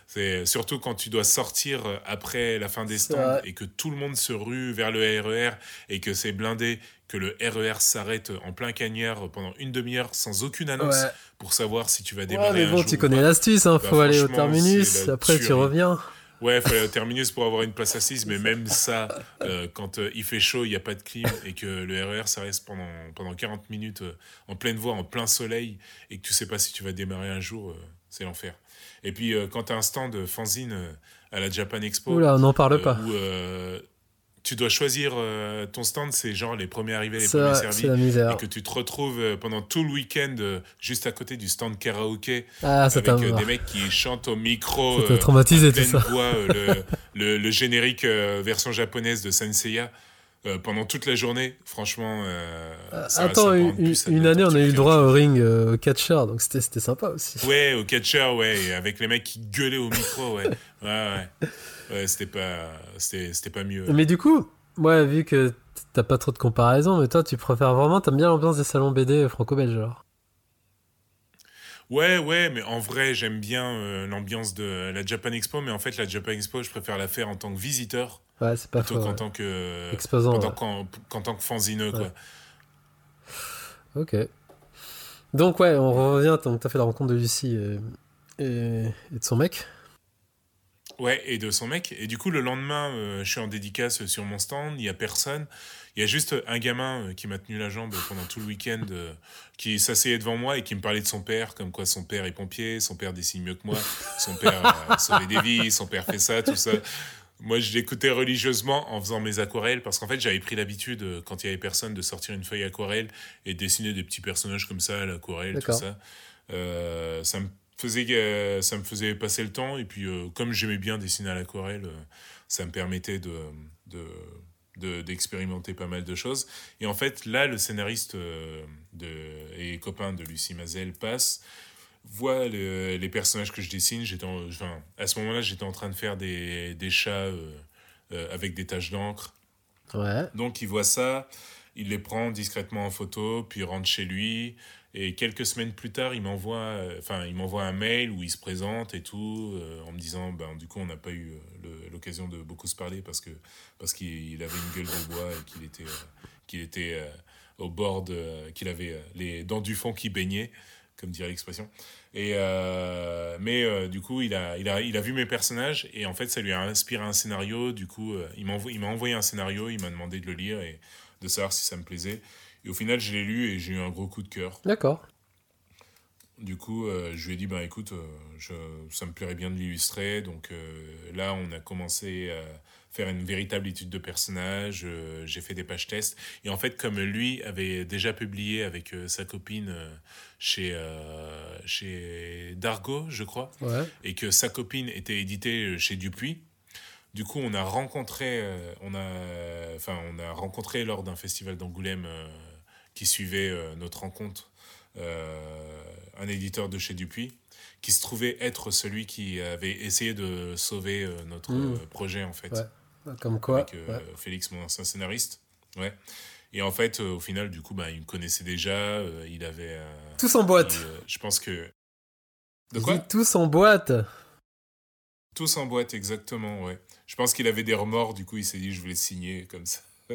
C'est surtout quand tu dois sortir après la fin des stands et que tout le monde se rue vers le RER e et que c'est blindé que le RER s'arrête en plein cagnard pendant une demi-heure sans aucune annonce pour savoir si tu vas démarrer. Ouais, mais bon, tu connais l'astuce, hein, bah, faut aller au terminus, après tu reviens. Ouais, il faut aller au terminus pour avoir une place assise, mais même ça, euh, quand euh, il fait chaud, il n'y a pas de clim et que le RER s'arrête pendant, pendant 40 minutes euh, en pleine voie, en plein soleil, et que tu sais pas si tu vas démarrer un jour, c'est l'enfer. Et puis, quand tu as un stand fanzine à la Japan Expo. Oula, on n'en parle pas tu dois choisir euh, ton stand, c'est genre les premiers arrivés, les premiers servis. La misère. Et que tu te retrouves euh, pendant tout le week-end euh, juste à côté du stand karaoké ah, avec des mecs qui chantent au micro. Ça traumatisé tout ça. Voix, le, le, générique version japonaise de Senseiya. Pendant toute la journée, franchement. Attends, une, année, on a eu le droit au ring au catcher, donc c'était sympa aussi. Ouais, au catcher, ouais, avec les mecs qui gueulaient au micro, ouais. ouais, ouais. Ouais, c'était pas, c'était, pas mieux. Mais du coup, ouais, vu que t'as pas trop de comparaison, mais toi, tu préfères vraiment, t'aimes bien l'ambiance des salons BD franco-belges, alors? Ouais, ouais, mais en vrai, j'aime bien euh, l'ambiance de la Japan Expo, mais en fait, la Japan Expo, je préfère la faire en tant que visiteur. Ouais, c'est pas plutôt qu'en tant que. Exposant. Qu'en, tant que fanzineux, quoi. Ok. Donc, ouais, on revient, t'as fait la rencontre de Lucie. Et, et de son mec Ouais, et de son mec. Et du coup, le lendemain, euh, je suis en dédicace sur mon stand, il n'y a personne. Il y a juste un gamin euh, qui m'a tenu la jambe pendant tout le week-end, euh, qui s'asseyait devant moi et qui me parlait de son père, comme quoi son père est pompier, son père dessine mieux que moi, son père a sauvé des vies, son père fait ça, tout ça. Moi, je l'écoutais religieusement en faisant mes aquarelles, parce qu'en fait, j'avais pris l'habitude, quand il y avait personne, de sortir une feuille aquarelle et de dessiner des petits personnages comme ça, l'aquarelle, tout ça. ça me faisait, ça me faisait passer le temps. Et puis, euh, comme j'aimais bien dessiner à l'aquarelle, euh, ça me permettait de, de, d'expérimenter pas mal de choses. Et en fait, là, le scénariste euh, de, et copain de Lucie Mazel passe, voit les personnages que je dessine. J'étais enfin, à ce moment-là, j'étais en train de faire des, des chats avec des taches d'encre. Ouais. Donc, il voit ça, il les prend discrètement en photo, puis il rentre chez lui. Et quelques semaines plus tard, il m'envoie, euh, enfin, il m'envoie un mail où il se présente et tout, euh, en me disant, ben, du coup, on n'a pas eu euh, l'occasion de beaucoup se parler parce que parce qu'il avait une gueule de bois et qu'il était, qu'il était au bord de, qu'il avait les dents du fond qui baignaient, comme dirait l'expression. Et mais du coup, il a, il a, il a vu mes personnages et en fait, ça lui a inspiré un scénario. Du coup, il m'a il m'a envoyé un scénario, il m'a demandé de le lire et de savoir si ça me plaisait. Et au final, je l'ai lu et j'ai eu un gros coup de cœur. D'accord. Du coup, euh, je lui ai dit, bah, écoute, euh, je, ça me plairait bien de l'illustrer. Donc euh, là, on a commencé faire une véritable étude de personnage. j'ai fait des pages tests. Et en fait, comme lui avait déjà publié avec sa copine chez, chez Dargo, je crois, et que sa copine était éditée chez Dupuis, du coup, on a rencontré, on a, enfin, on a rencontré lors d'un festival d'Angoulême qui suivait euh, notre rencontre, euh, un éditeur de chez Dupuis, qui se trouvait être celui qui avait essayé de sauver euh, notre mmh. projet, en fait. Comme quoi. Avec Félix, mon ancien scénariste. Ouais. Et en fait, au final, du coup, bah, il me connaissait déjà. il avait. tous en boîte. je pense que. De quoi Tous en boîte. Tous en boîte, exactement, ouais. Je pense qu'il avait des remords, du coup, il s'est dit, je voulais signer comme ça.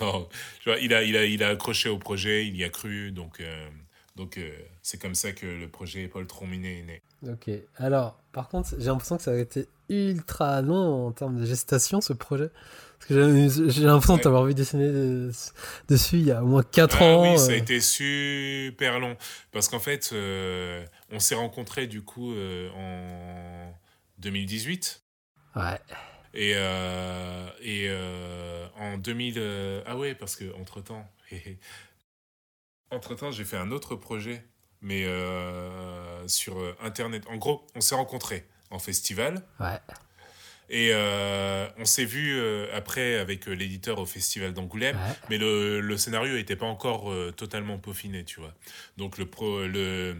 non, il a, il, a, il a accroché au projet, il y a cru, donc euh, donc euh, c'est comme ça que le projet Paul Trominé est né. Ok, alors par contre, j'ai l'impression que ça a été ultra long en termes de gestation ce projet. Parce que j'ai l'impression de t'avoir vu dessiner dessus il y a au moins 4 ah ans. Oui, ça a euh. été super long. Parce qu'en fait, on s'est rencontrés du coup en 2018. Ouais. Et, euh, et euh, en 2000. Euh, ah ouais, parce que entre temps. entre temps, j'ai fait un autre projet, mais sur Internet. En gros, on s'est rencontrés en festival. Ouais. Et on s'est vu après avec l'éditeur au festival d'Angoulême, mais le, le scénario n'était pas encore totalement peaufiné, tu vois. Donc le pro, le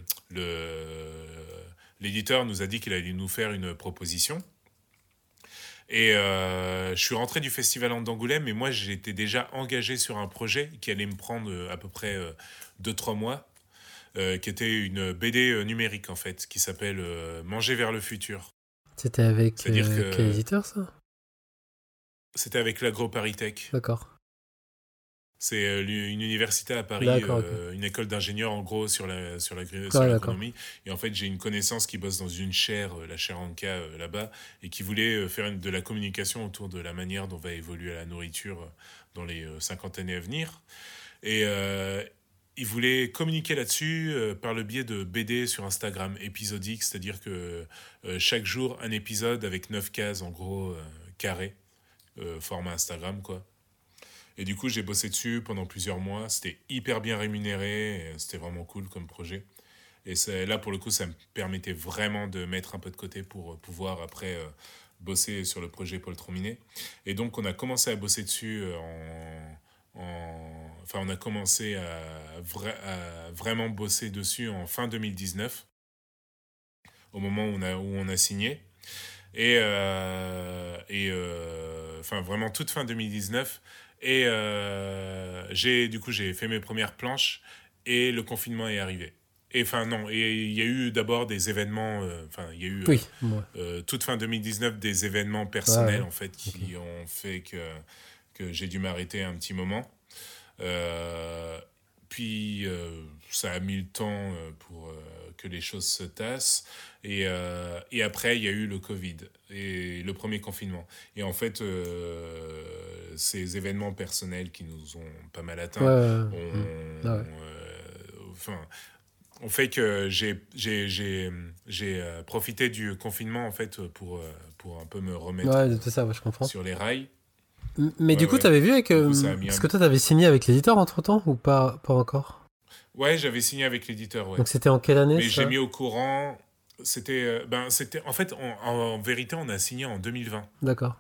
l'éditeur nous a dit qu'il allait nous faire une proposition. Et euh, je suis rentré du festival d'Angoulême, mais moi j'étais déjà engagé sur un projet qui allait me prendre euh, à peu près 2-3 euh, qui était une BD numérique en fait, qui s'appelle Manger vers le futur. C'était avec quel éditeur ça? C'était avec l'AgroParisTech. D'accord. C'est euh, une université à Paris, euh, une école d'ingénieurs en gros sur la sur l'agronomie. et en fait, j'ai une connaissance qui bosse dans une chaire, euh, la chaire Anka là-bas, et qui voulait faire de la communication autour de la manière dont va évoluer la nourriture dans les 50 années à venir. Et il voulait communiquer là-dessus par le biais de BD sur Instagram épisodique, c'est-à-dire que chaque jour un épisode avec 9 cases en gros carré, format Instagram quoi. Et du coup, j'ai bossé dessus pendant plusieurs mois. C'était hyper bien rémunéré. C'était vraiment cool comme projet. Et là, pour le coup, ça me permettait vraiment de mettre un peu de côté pour pouvoir après euh, bosser sur le projet Paul Trominet. Et donc, on a commencé à bosser dessus euh, en. Enfin, on a commencé à, vraiment bosser dessus en fin 2019, au moment où on a, où on a signé. Et, euh, et enfin, vraiment toute fin 2019. Et euh, j'ai du coup j'ai fait mes premières planches et le confinement est arrivé. Et enfin non, et il y a eu d'abord des événements, euh, enfin il y a eu euh, toute fin 2019 des événements personnels en fait qui ont fait que que j'ai dû m'arrêter un petit moment. puis ça a mis le temps pour que les choses se tassent. Et, et après, il y a eu le Covid et le premier confinement. Et en fait, ces événements personnels qui nous ont pas mal atteints, on, ah enfin, on fait que j'ai euh, profité du confinement en fait pour, euh, pour un peu me remettre ça, je comprends. sur les rails. Mais du coup, tu avais vu avec. Euh, est-ce que toi, tu avais signé avec l'éditeur entre temps ou pas, pas encore? Ouais, j'avais signé avec l'éditeur. Ouais. Donc c'était en quelle année Mais j'ai mis au courant. C'était. Ben, c'était en fait, en vérité, on a signé en 2020. D'accord.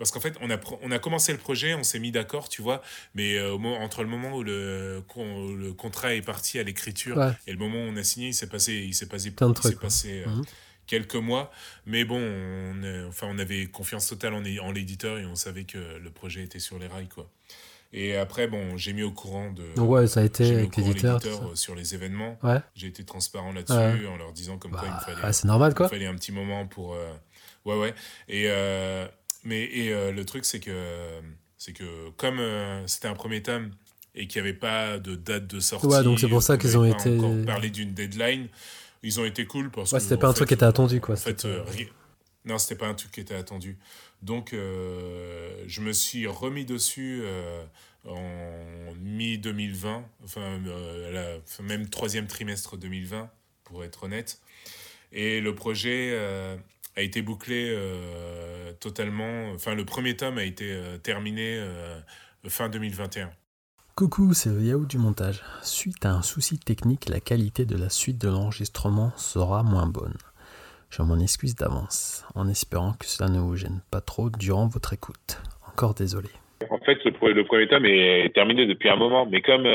Parce qu'en fait, on a, on a commencé le projet, on s'est mis d'accord, tu vois, mais euh, entre le moment où le, le contrat est parti à l'écriture et le moment où on a signé, il s'est passé, il s'est passé, Plein de trucs, passé euh, mhm. Quelques mois. Mais bon, on, enfin, on avait confiance totale en, en l'éditeur et on savait que le projet était sur les rails, quoi. Et après, bon, j'ai mis au courant de. ouais, ça a été avec l'éditeur. Euh, sur les événements. Ouais. J'ai été transparent là-dessus en leur disant comme quoi il me bah, fallait. c'est normal, quoi. Il fallait un petit moment pour. ouais, ouais. Et. Mais et euh, le truc, c'est que, c'est que comme euh, c'était un premier tome et qu'il n'y avait pas de date de sortie, ouais, donc c'est pour ça qu'ils ont été. parlé d'une deadline, ils ont été cool parce ouais, c'était pas un truc qui était attendu, quoi. En fait, euh, non, c'était pas un truc qui était attendu. Donc, je me suis remis dessus en mi-2020, enfin, la, même troisième trimestre 2020, pour être honnête. Et le projet a été bouclé euh, totalement. Enfin, le premier tome a été euh, terminé euh, fin 2021. Coucou, c'est Yahoo du montage. Suite à un souci technique, la qualité de la suite de l'enregistrement sera moins bonne. Je m'en excuse d'avance, en espérant que cela ne vous gêne pas trop durant votre écoute. Encore désolé. En fait, le, premier tome est terminé depuis un moment, mais comme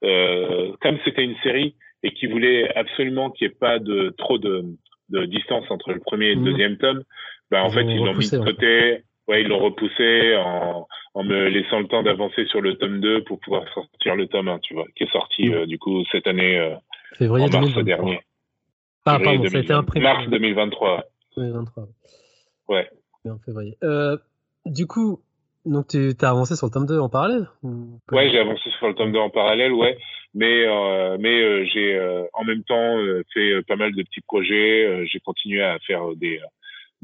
comme c'était une série et qui voulait absolument qu'il n'y ait pas de trop de de distance entre le premier et le mmh. deuxième tome, bah, en fait, ils l'ont mis de côté. Ouais, ils l'ont repoussé en, en me laissant le temps d'avancer sur le tome 2 pour pouvoir sortir le tome 1, tu vois, qui est sorti, mmh. euh, du coup, cette année, euh, Février en mars dernier. Ah, pardon, ça a été imprimé. Mars 2023. 2023. Ouais. En février. Euh, du coup, donc tu as avancé sur le tome 2 en parallèle Ouais, j'ai avancé sur le tome 2 en parallèle, ouais mais euh, mais euh, j'ai euh, en même temps fait pas mal de petits projets. j'ai continué à faire des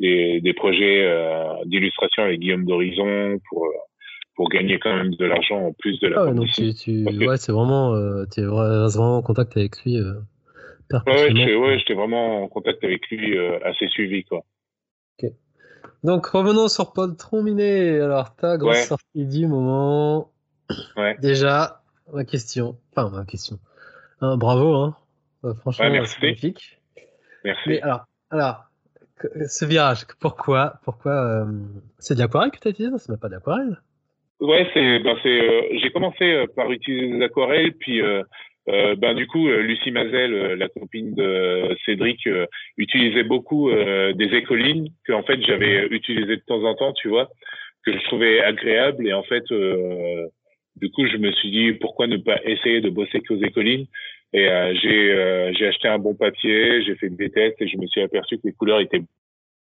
des, des projets d'illustration avec Guillaume d'Horizon pour pour gagner quand même de l'argent en plus de la ah ouais, donc tu, tu... ouais c'est vraiment tu es vraiment en contact avec lui ouais ouais j'étais vraiment en contact avec lui assez suivi quoi donc revenons sur Paul Trombinet alors ta grosse sortie du moment ouais. déjà ma question. Enfin, ma question. Hein, bravo, hein. Euh, franchement, c'est magnifique. Merci. Mais alors, alors, ce virage, pourquoi, pourquoi euh, c'est de l'aquarelle que tu as utilisé C'est même pas de l'aquarelle. Ouais, c'est, ben c'est, euh, j'ai commencé par utiliser des aquarelles, puis ben du coup, Lucie Mazel, la copine de Cédric, utilisait beaucoup des écolines que en fait j'avais utilisées de temps en temps, tu vois, que je trouvais agréable et en fait du coup, je me suis dit pourquoi ne pas essayer de bosser qu'aux écolines. Et euh, j'ai euh, j'ai acheté un bon papier, j'ai fait des tests et je me suis aperçu que les couleurs étaient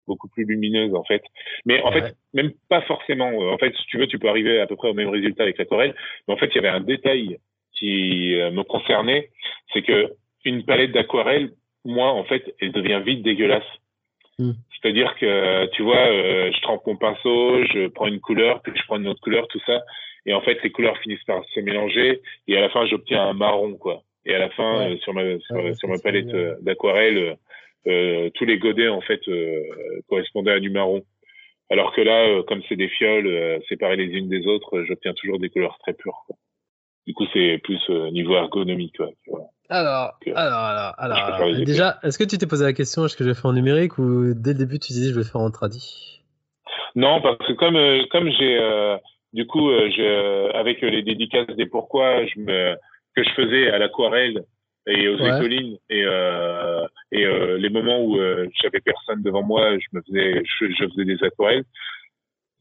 beaucoup plus lumineuses en fait. Mais en fait, même pas forcément. En fait, si tu veux, tu peux arriver à peu près au même résultat avec l'aquarelle. Mais en fait, il y avait un détail qui euh, me concernait, c'est que une palette d'aquarelle, moi, en fait, elle devient vite dégueulasse. Hmm. C'est-à-dire que, tu vois, je trempe mon pinceau, je prends une couleur, puis je prends une autre couleur, tout ça. Et en fait, les couleurs finissent par se mélanger et à la fin, j'obtiens un marron, quoi. Et à la fin, euh, sur ma sur, ma palette euh, d'aquarelle, euh, tous les godets en fait correspondaient à du marron. Alors que là, comme c'est des fioles séparées les unes des autres, j'obtiens toujours des couleurs très pures. Quoi. Du coup, c'est plus niveau ergonomique. Quoi, Alors, alors, alors, alors, déjà, est-ce que tu t'es posé la question est-ce que je vais faire en numérique ou dès le début tu disais je vais faire en tradi Non, parce que comme comme j'ai du coup, euh, avec les dédicaces des pourquoi, je me, que je faisais à l'aquarelle et aux écolines et, euh, et euh, les moments où euh, j'avais personne devant moi, je me faisais, je, je faisais des aquarelles.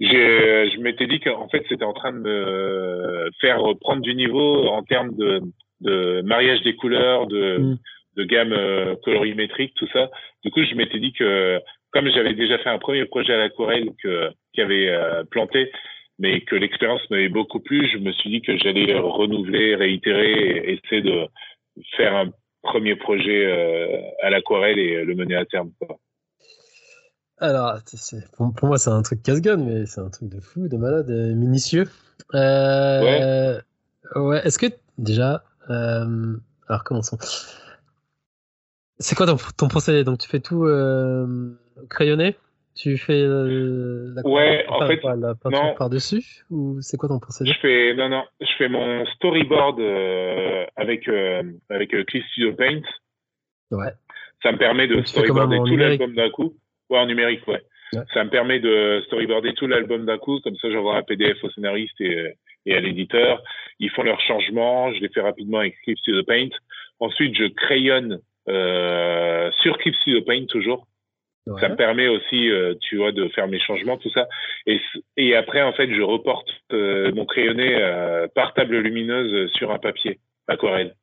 Je m'étais dit qu'en fait, c'était en train de me faire prendre du niveau en termes de, de mariage des couleurs, de, mm. de gamme euh, colorimétrique, tout ça. Du coup, je m'étais dit que comme j'avais déjà fait un premier projet à l'aquarelle que qui avait planté, mais que l'expérience m'avait beaucoup plu, je me suis dit que j'allais renouveler, réitérer, et essayer de faire un premier projet euh, à l'aquarelle et le mener à terme. Alors, pour, moi, c'est un truc casse-gueule, mais c'est un truc de fou, de malade, minutieux. Euh, ouais. ouais Est-ce que, déjà, euh, alors commençons. C'est quoi ton, ton, procédé? Donc, tu fais tout crayonné? Tu fais euh, la, ouais, en fait, la peinture par-dessus ou c'est quoi ton procédé? Je fais non non, je fais mon storyboard euh, avec euh, avec Cliff Studio Paint. Ouais. Ça me permet de storyboarder tout l'album d'un coup. Ouais, en numérique, ouais. Ça me permet de storyboarder tout l'album d'un coup, comme ça j'envoie un PDF au scénariste et, et à l'éditeur. Ils font leurs changements, je les fais rapidement avec Cliff Studio Paint. Ensuite, je crayonne euh, sur Cliff Studio Paint toujours. Ça me permet aussi, euh, tu vois, de faire mes changements, tout ça. Et, et après, en fait, je reporte euh, mon crayonné euh, par table lumineuse sur un papier aquarelle.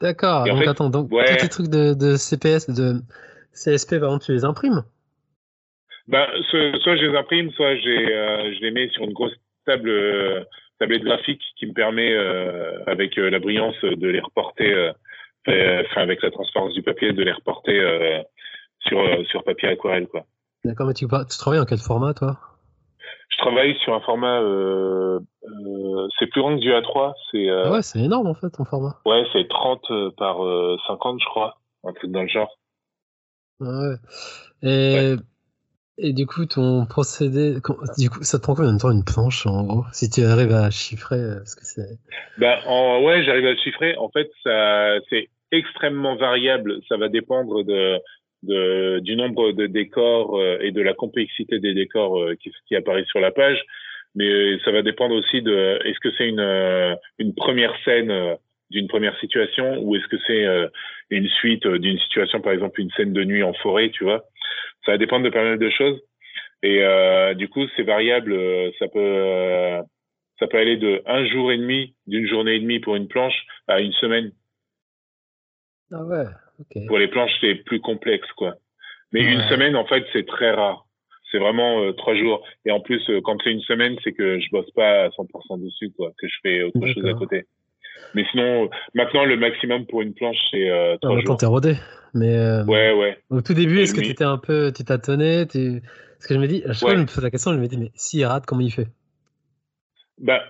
D'accord. Donc attends, donc tous ces trucs de, de, CPS, de CSP, par exemple, tu les imprimes? Ben, soit je les imprime, soit je les mets sur une grosse table tablette graphique qui me permet, avec la brillance, de les reporter euh, avec la transparence du papier, de les reporter euh, sur, euh, sur papier aquarelle. Quoi. D'accord, mais tu, tu travailles en quel format, toi? Je travaille sur un format, euh, euh, c'est plus grand que du A3. C'est, euh, ah ouais, c'est énorme en fait, ton format. Ouais, c'est 30 par 50, je crois, un truc dans le genre. Ah ouais. Et, et du coup, ton procédé, du coup, ça te prend combien de temps une planche, en gros, si tu arrives à chiffrer ce que c'est Ben, en, ouais, j'arrive à chiffrer. En fait, ça, c'est extrêmement variable. Ça va dépendre de, du nombre de décors euh, et de la complexité des décors euh, qui, qui apparaissent sur la page. Mais ça va dépendre aussi de est-ce que c'est une, euh, une première scène d'une première situation ou est-ce que c'est une suite d'une situation, par exemple une scène de nuit en forêt, tu vois? Ça va dépendre de pas mal de choses. Et euh, du coup, c'est variable. Ça peut, ça peut aller de un jour et demi, d'une journée et demie pour une planche, à une semaine. Ah ouais, ok. Pour les planches, c'est plus complexe, quoi. Mais une semaine, en fait, c'est très rare. C'est vraiment euh, trois jours. Et en plus, euh, quand c'est une semaine, c'est que je bosse pas à 100% dessus, quoi, que je fais autre chose à côté. Mais sinon, maintenant, le maximum pour une planche, c'est euh, trois ah, jours. t'es rodé. Mais euh, ouais, ouais. Au tout début, est-ce que tu étais un peu, tu tâtonnais, tu... Parce que je me dis, à chaque fois je me pose la question, je me dis, mais s'il rate, comment il fait? Bah,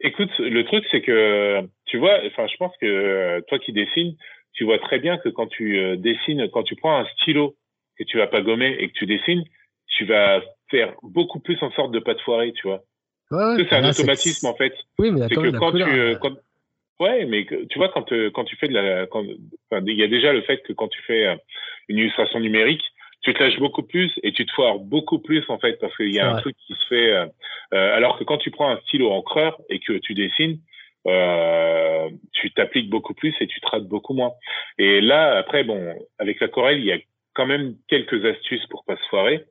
écoute, le truc, c'est que, tu vois, enfin, je pense que toi qui dessines, tu vois très bien que quand tu euh, dessines, quand tu prends un stylo que tu vas pas gommer et que tu dessines, tu vas faire beaucoup plus en sorte de pas te foirer, tu vois. Ouais, c'est un automatisme en fait. Oui, mais c'est que quand tu, euh, quand... ouais, mais tu vois quand euh, quand tu fais de la, quand... il y a déjà le fait que quand tu fais une illustration numérique, tu te lâches beaucoup plus et tu te foires beaucoup plus en fait parce qu'il y a un truc qui se fait. Euh, alors que quand tu prends un stylo encreur et que tu dessines, euh, tu t'appliques beaucoup plus et tu te rates beaucoup moins. Et là, après, bon, avec l'aquarelle, il y a quand même quelques astuces pour pas se foirer.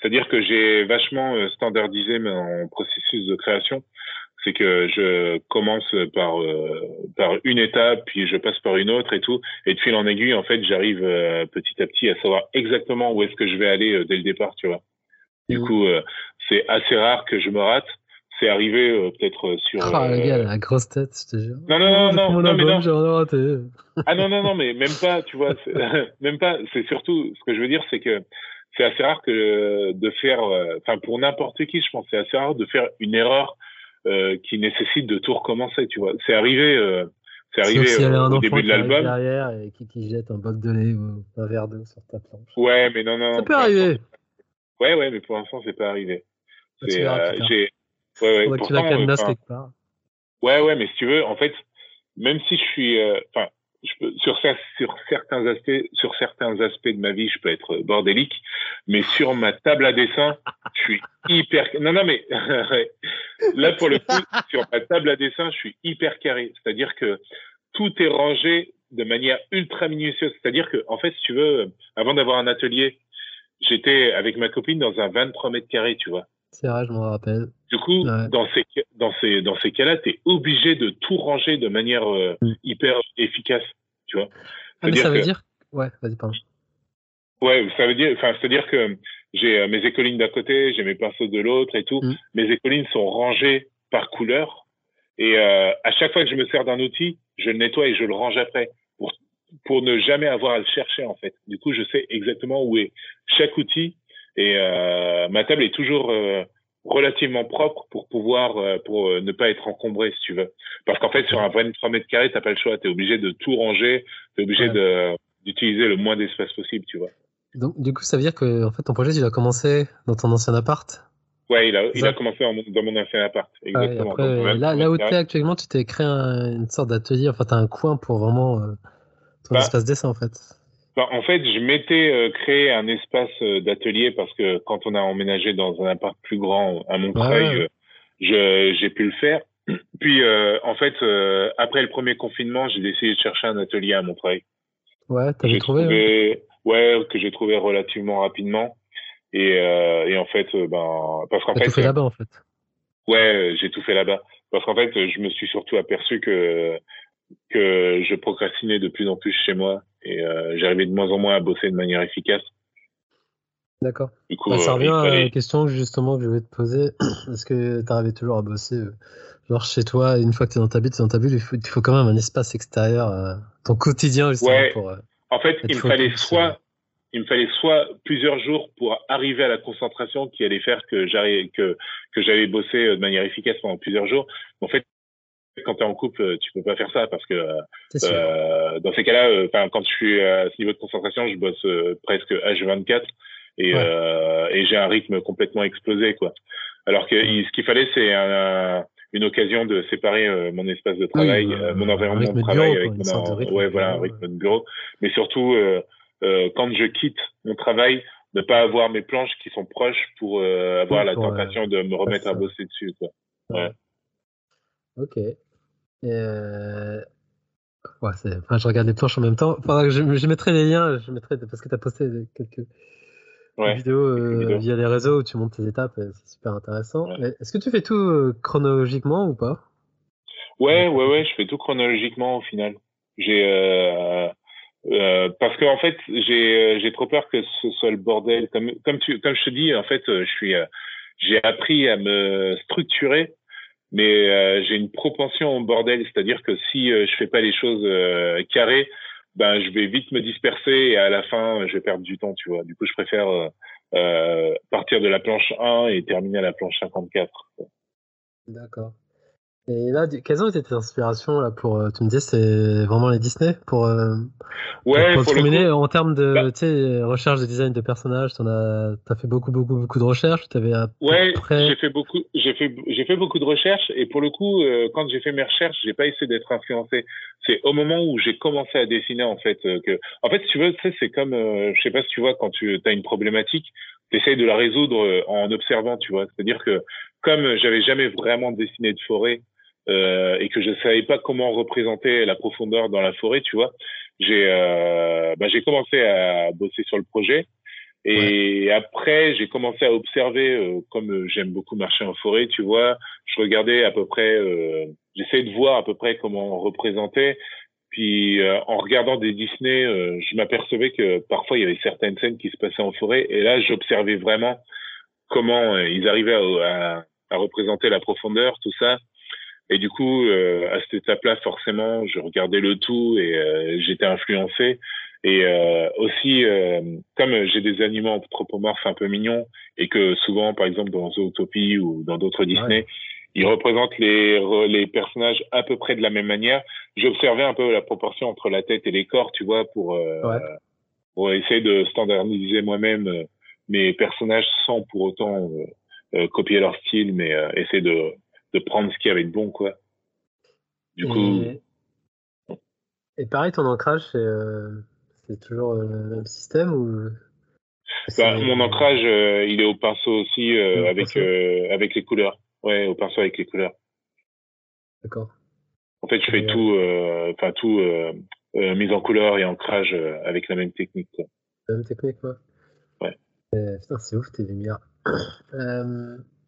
C'est-à-dire que j'ai vachement euh, standardisé mon processus de création. C'est que je commence par euh, par une étape, puis je passe par une autre et tout. Et de fil en aiguille, en fait, j'arrive euh, petit à petit à savoir exactement où est-ce que je vais aller dès le départ, tu vois. Du mmh. coup, c'est assez rare que je me rate c'est arrivé euh, peut-être euh, sur. Ah, le gars, la grosse tête, je te jure. Non, non, non, non, non, mais non. Raté. ah non, non, non, mais même pas, tu vois, même pas. C'est surtout, ce que je veux dire, c'est que c'est assez rare que de faire, euh, enfin, pour n'importe qui, je pense, c'est assez rare de faire une erreur euh, qui nécessite de tout recommencer, tu vois. C'est arrivé. Euh, c'est arrivé au début de l'album. derrière et qui, qui jette un bol de lait ou un verre d'eau sur ta planche. Ouais, mais non, non. Ça peut arriver. Ouais, ouais, mais pour l'instant, c'est pas arrivé. C'est, euh, j'ai, Ouais, ouais. tu la cadenas quelque part. Ouais, ouais, mais si tu veux, en fait, même si je suis, euh, enfin, sur, sur certains aspects, sur certains aspects de ma vie, je peux être bordélique, mais sur ma table à dessin, je suis hyper. Non, non, mais là pour le coup, sur ma table à dessin, je suis hyper carré. C'est-à-dire que tout est rangé de manière ultra minutieuse. C'est-à-dire que, en fait, si tu veux, avant d'avoir un atelier, j'étais avec ma copine dans un 23 mètres carrés, tu vois. C'est vrai, je me rappelle. Du coup, dans ces dans ces dans ces cas-là, tu es obligé de tout ranger de manière euh, mm. hyper efficace, tu vois. Ah, mais ça veut dire ouais, vas-y pardon. Ouais, ça veut dire, enfin, c'est-à-dire que j'ai mes écolines d'un côté, j'ai mes pinceaux de l'autre et tout. Mm. Mes écolines sont rangées par couleur. Et euh, à chaque fois que je me sers d'un outil, je le nettoie et je le range après pour, pour ne jamais avoir à le chercher en fait. Du coup, je sais exactement où est chaque outil et euh, ma table est toujours euh, relativement propre pour pouvoir euh, pour euh, ne pas être encombré si tu veux. Parce qu'en fait, sur un 23 mètres carrés, t'as pas le choix. T'es obligé de tout ranger. T'es obligé Ouais. de d'utiliser le moins d'espace possible, tu vois. Donc, du coup, ça veut dire que en fait, ton projet, tu l'as commencé dans ton ancien appart? Ouais, il a, il a commencé en dans mon ancien appart. Ouais, Exactement. après, Donc, 23 là, là où mètres tu es carrés. actuellement, tu t'es créé un- une sorte d'atelier. Enfin, tu as un coin pour vraiment euh, ton Bah, espace dessin, en fait. Bah, en fait, je m'étais euh, créé un espace euh, d'atelier parce que quand on a emménagé dans un appart plus grand à Montreuil, euh, j'ai pu le faire. Puis, euh, en fait, euh, après le premier confinement, j'ai décidé de chercher un atelier à Montreuil. Ouais, t'avais J'ai trouvé. hein trouvé, ouais, que j'ai trouvé relativement rapidement. Et, euh, et en fait, ben, parce qu'en T'as tout fait fait, là-bas, en fait. ouais, j'ai tout fait là-bas. Parce qu'en fait, je me suis surtout aperçu que que je procrastinais de plus en plus chez moi et euh, j'arrivais de moins en moins à bosser de manière efficace. D'accord. Bah, ça euh, revient à la question justement que je voulais te poser. Est-ce que tu arrivais toujours à bosser euh, genre chez toi, une fois que tu es dans ta bulle, t'es dans ta bulle, il faut, il faut quand même un espace extérieur, euh, ton quotidien justement Ouais. pour. euh, En fait, il me fallait soit, il me fallait soit plusieurs jours pour arriver à la concentration qui allait faire que j'arrive, que, que j'allais bosser euh, de manière efficace pendant plusieurs jours. En fait, quand tu es en couple, euh, tu peux pas faire ça parce que euh, dans ces cas-là, euh, enfin, quand je suis à ce niveau de concentration, je bosse presque H24 et, Ouais. et j'ai un rythme complètement explosé, quoi. Alors que ce qu'il fallait, c'est un, une occasion de séparer euh, mon espace de travail, euh, mon environnement de travail bureau, avec mon, rythme ouais, voilà, un rythme de bureau. Mais surtout, euh, quand je quitte mon travail, ne pas avoir mes planches qui sont proches pour avoir Oui, la pour, tentation de me remettre à bosser dessus, quoi. ouais. Ok. Euh... ouais, enfin, je regarde les planches en même temps. Que je, je mettrai les liens, je mettrai parce que tu as posté quelques Ouais. vidéos euh, vidéos. via les réseaux où tu montes tes étapes, et c'est super intéressant. Ouais. Est-ce que tu fais tout euh, chronologiquement ou pas? Ouais, ouais, ouais, je fais tout chronologiquement au final. J'ai euh, euh, parce que en fait, j'ai euh, j'ai trop peur que ce soit le bordel. Comme comme tu comme je te dis, en fait, euh, je suis euh, j'ai appris à me structurer, mais euh, j'ai une propension au bordel, c'est-à-dire que si euh, je fais pas les choses euh, carrées, ben je vais vite me disperser et à la fin, je vais perdre du temps, tu vois. Du coup, je préfère euh, euh, partir de la planche 1 et terminer à la planche 54. D'accord. Et là, quelles ont été tes inspirations là pour euh, Tu me disais c'est vraiment les Disney pour. euh, Ouais, pour, pour coup, terminer en termes de Bah. sais, recherche de design de personnages, t'en as as fait beaucoup beaucoup beaucoup de recherches. Tu avais à peu Ouais, près. j'ai fait beaucoup, j'ai fait, j'ai fait beaucoup de recherches et pour le coup, euh, quand j'ai fait mes recherches, j'ai pas essayé d'être influencé. C'est au moment où j'ai commencé à dessiner en fait euh, que, en fait, si tu veux, c'est comme, euh, je sais pas si tu vois, quand tu as une problématique, tu essayes de la résoudre en observant, tu vois. C'est-à-dire que comme j'avais jamais vraiment dessiné de forêt euh, et que je savais pas comment représenter la profondeur dans la forêt, tu vois, j'ai, euh, bah, j'ai commencé à bosser sur le projet. Et après, j'ai commencé à observer, euh, comme euh, j'aime beaucoup marcher en forêt, tu vois, je regardais à peu près, euh, j'essayais de voir à peu près comment on représentait. Puis euh, en regardant des Disney, euh, je m'apercevais que parfois il y avait certaines scènes qui se passaient en forêt. Et là, j'observais vraiment comment euh, ils arrivaient à, à, à représenter la profondeur, tout ça. Et du coup, euh, à cette étape-là, forcément, je regardais le tout et euh, j'étais influencé. Et euh, aussi, euh, comme j'ai des animaux anthropomorphes un peu mignons et que souvent, par exemple, dans Zootopie ou dans d'autres Disney, ils représentent les, les personnages à peu près de la même manière, j'observais un peu la proportion entre la tête et les corps, tu vois, pour, euh, Ouais. pour essayer de standardiser moi-même euh, mes personnages sans pour autant copier leur style, mais euh, essayer de, de prendre ce qu'il y avait de bon, quoi. Du coup, Et... et pareil, ton ancrage, c'est euh, c'est toujours euh, le même système ou? Bah, mon ancrage, euh, il est au pinceau aussi, euh, avec, pinceau euh, avec les couleurs. Ouais, au pinceau avec les couleurs. D'accord. En fait, je fais tout, enfin tout mise en couleur et ancrage avec la même technique. Quoi. La même technique, quoi. Ouais. Putain, c'est ouf tes lumières.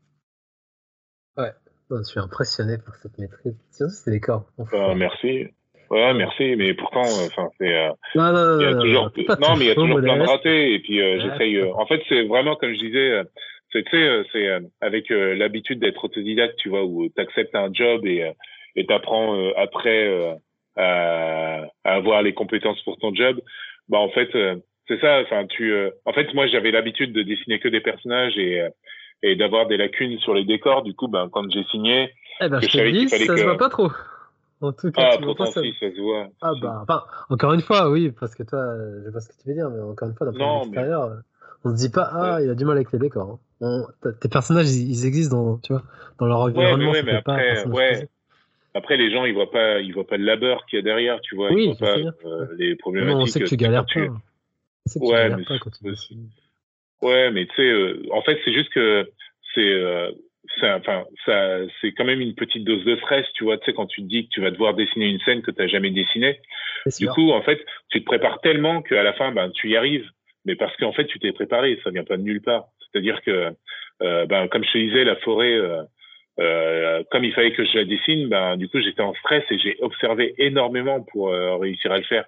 Euh. Non, je suis impressionné par cette maîtrise. Surtout, c'est les corps. Enfin, Enfin, merci. Ouais, merci, mais pourtant, enfin, c'est. Euh, non, non, non, il y a non, toujours, non, non, mais il y a toujours plein de ratés. Et puis, euh, Ouais, j'essaye. euh, en fait, c'est vraiment, comme je disais, euh, c'est, tu sais, euh, c'est euh, avec euh, l'habitude d'être autodidacte, tu vois, où tu acceptes un job et euh, et t'apprends euh, après euh, à, à avoir les compétences pour ton job. Bah, en fait, euh, c'est ça. Enfin, tu. euh, en fait, moi, j'avais l'habitude de dessiner que des personnages et euh, et d'avoir des lacunes sur les décors. Du coup, ben, quand j'ai signé, Eh ben, que je je savais fallait ça se que- voit pas trop. En tout cas, ah, tu vois pas pourtant, ça. si, ça se voit. Ah bah, enfin, encore une fois, oui, parce que toi, je sais pas ce que tu veux dire, mais encore une fois, d'un point de Non, vue mais- extérieur, euh, on se dit pas, ah, il a du mal avec les décors. hein. On- tes personnages, ils, existent dans, tu vois, dans leur environnement, ouais, mais après, ouais. les gens, ils voient pas, ils voient pas le labeur qu'il y a derrière, tu vois. Oui, ils voient pas euh, les Non, problématiques. on sait que tu galères pas. On sait que tu Ouais, galères pas quand tu. Ouais, mais tu sais, euh, en fait, c'est juste que c'est, euh, enfin, ça, c'est quand même une petite dose de stress, tu vois. Tu sais, quand tu te dis que tu vas devoir dessiner une scène que tu n'as jamais dessinée, du sûr. coup, en fait, tu te prépares tellement qu'à la fin, ben, tu y arrives. Mais parce qu'en fait, tu t'es préparé, ça vient pas de nulle part. C'est-à-dire que, euh, ben, comme je te disais, la forêt, euh, euh, comme il fallait que je la dessine, ben, du coup, j'étais en stress et j'ai observé énormément pour euh, réussir à le faire.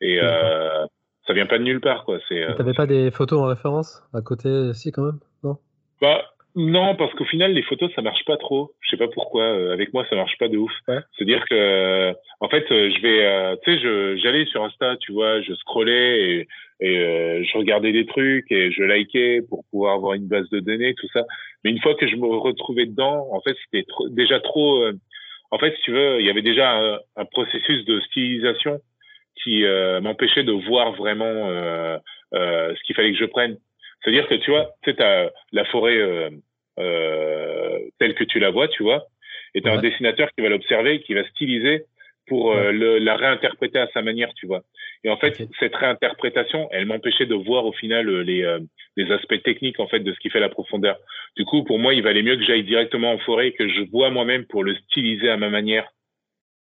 Et euh, ça vient pas de nulle part, quoi. C'est, euh, T'avais pas des photos en référence à côté, si, quand même Non? Bah non, parce qu'au final les photos ça marche pas trop. Je sais pas pourquoi. euh, avec moi ça marche pas de ouf. Ouais. C'est-à-dire que euh, en fait euh, je vais, euh, tu sais, j'allais sur Insta, tu vois, je scrollais et, et euh, je regardais des trucs et je likais pour pouvoir avoir une base de données, tout ça. Mais une fois que je me retrouvais dedans, en fait c'était déjà trop. euh, en fait, si tu veux, il y avait déjà un, un processus de stylisation qui euh, m'empêchait de voir vraiment euh, euh, ce qu'il fallait que je prenne. C'est-à-dire que tu vois, tu sais, la forêt euh, euh, telle que tu la vois, tu vois, et t'as un Ouais. dessinateur qui va l'observer, qui va styliser pour euh, le, la réinterpréter à sa manière, tu vois. Et en fait, cette réinterprétation, elle m'empêchait de voir au final euh, les, euh, les aspects techniques en fait de ce qui fait la profondeur. Du coup, pour moi, il valait mieux que j'aille directement en forêt, que je vois moi-même pour le styliser à ma manière,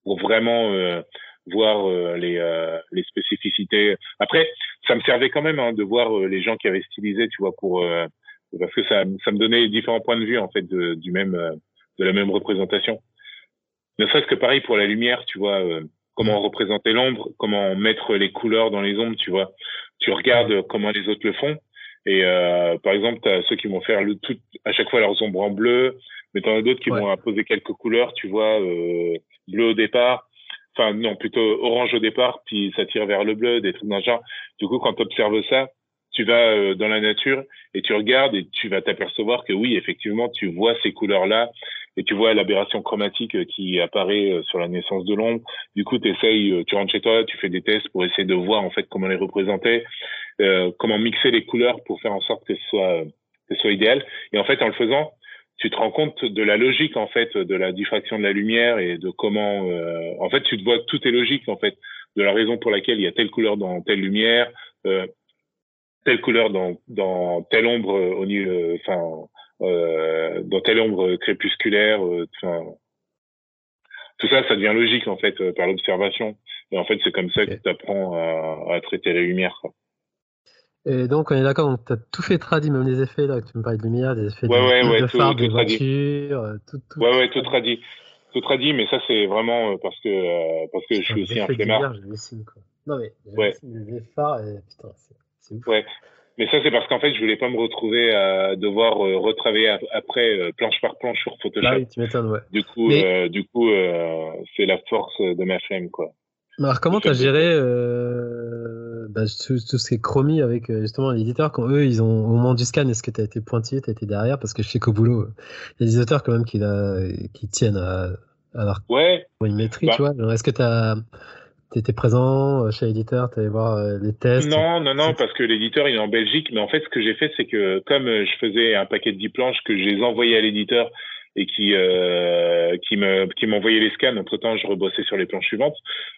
pour vraiment euh, voir euh, les, euh, les spécificités. Après, ça me servait quand même hein, de voir euh, les gens qui avaient stylisé, tu vois, pour euh, parce que ça, ça me donnait différents points de vue en fait de, du même euh, de la même représentation. Ne serait-ce que pareil pour la lumière, tu vois, euh, comment représenter l'ombre, comment mettre les couleurs dans les ombres, tu vois. Tu regardes comment les autres le font. Et euh, par exemple, tu as ceux qui vont faire le tout à chaque fois leurs ombres en bleu, mais t'en as d'autres qui Ouais. vont imposer quelques couleurs, tu vois, euh, bleu au départ, enfin non, plutôt orange au départ, puis ça tire vers le bleu, des trucs dans genre. Du coup, quand tu observes ça, tu vas euh, dans la nature et tu regardes et tu vas t'apercevoir que oui, effectivement, tu vois ces couleurs-là et tu vois l'aberration chromatique euh, qui apparaît euh, sur la naissance de l'ombre. Du coup, t'essayes, euh, tu rentres chez toi, tu fais des tests pour essayer de voir en fait comment les représenter, euh, comment mixer les couleurs pour faire en sorte que ce soit, que ce soit idéal. Et en fait, en le faisant, tu te rends compte de la logique en fait de la diffraction de la lumière et de comment euh, en fait tu te vois que tout est logique en fait de la raison pour laquelle il y a telle couleur dans telle lumière euh, telle couleur dans dans telle ombre euh, au niveau enfin euh, dans telle ombre crépusculaire euh, enfin. Tout ça ça devient logique en fait euh, par l'observation. Et en fait c'est comme ça que tu apprends à, à traiter la lumière quoi. Et donc, on est d'accord, donc t'as tout fait tradi, même les effets, là, tu me parlais de lumière, des effets Ouais, de, ouais, ouais, de tout- phare, tout de tradi. voiture, euh, tout, tout. ouais ouais tout traduit tout traduit mais ça c'est vraiment euh, parce que euh, parce que je suis les aussi un flemmard. Non, mais Ouais. des phares et putain, c'est ouf. Ouais. Mais ça, c'est parce qu'en fait, je voulais pas me retrouver à devoir euh, retravailler ap- après euh, planche par planche sur Photoshop. Bah oui, tu m'étonnes, ouais. Du coup, Mais- du coup, c'est la force de ma flemme, quoi. Alors, comment t'as géré euh, bah, tout, tout ce qui est chromie avec euh, justement l'éditeur quand eux, ils ont au moment du scan, est-ce que t'as été pointillé, t'as été derrière? Parce que je sais qu'au boulot, il y a des auteurs quand même qui, la- qui tiennent à, à leur Ouais. chronométrie, Bah. tu vois. Est-ce que t'as t'étais présent euh, chez l'éditeur, t'allais voir euh, les tests? Non, non, non, parce que l'éditeur, il est en Belgique. Mais en fait, ce que j'ai fait, c'est que comme je faisais un paquet de 10 planches que je les envoyais à l'éditeur et qui euh, qui me qui m'envoyait les scans. Entre temps, je rebossais sur les planches suivantes.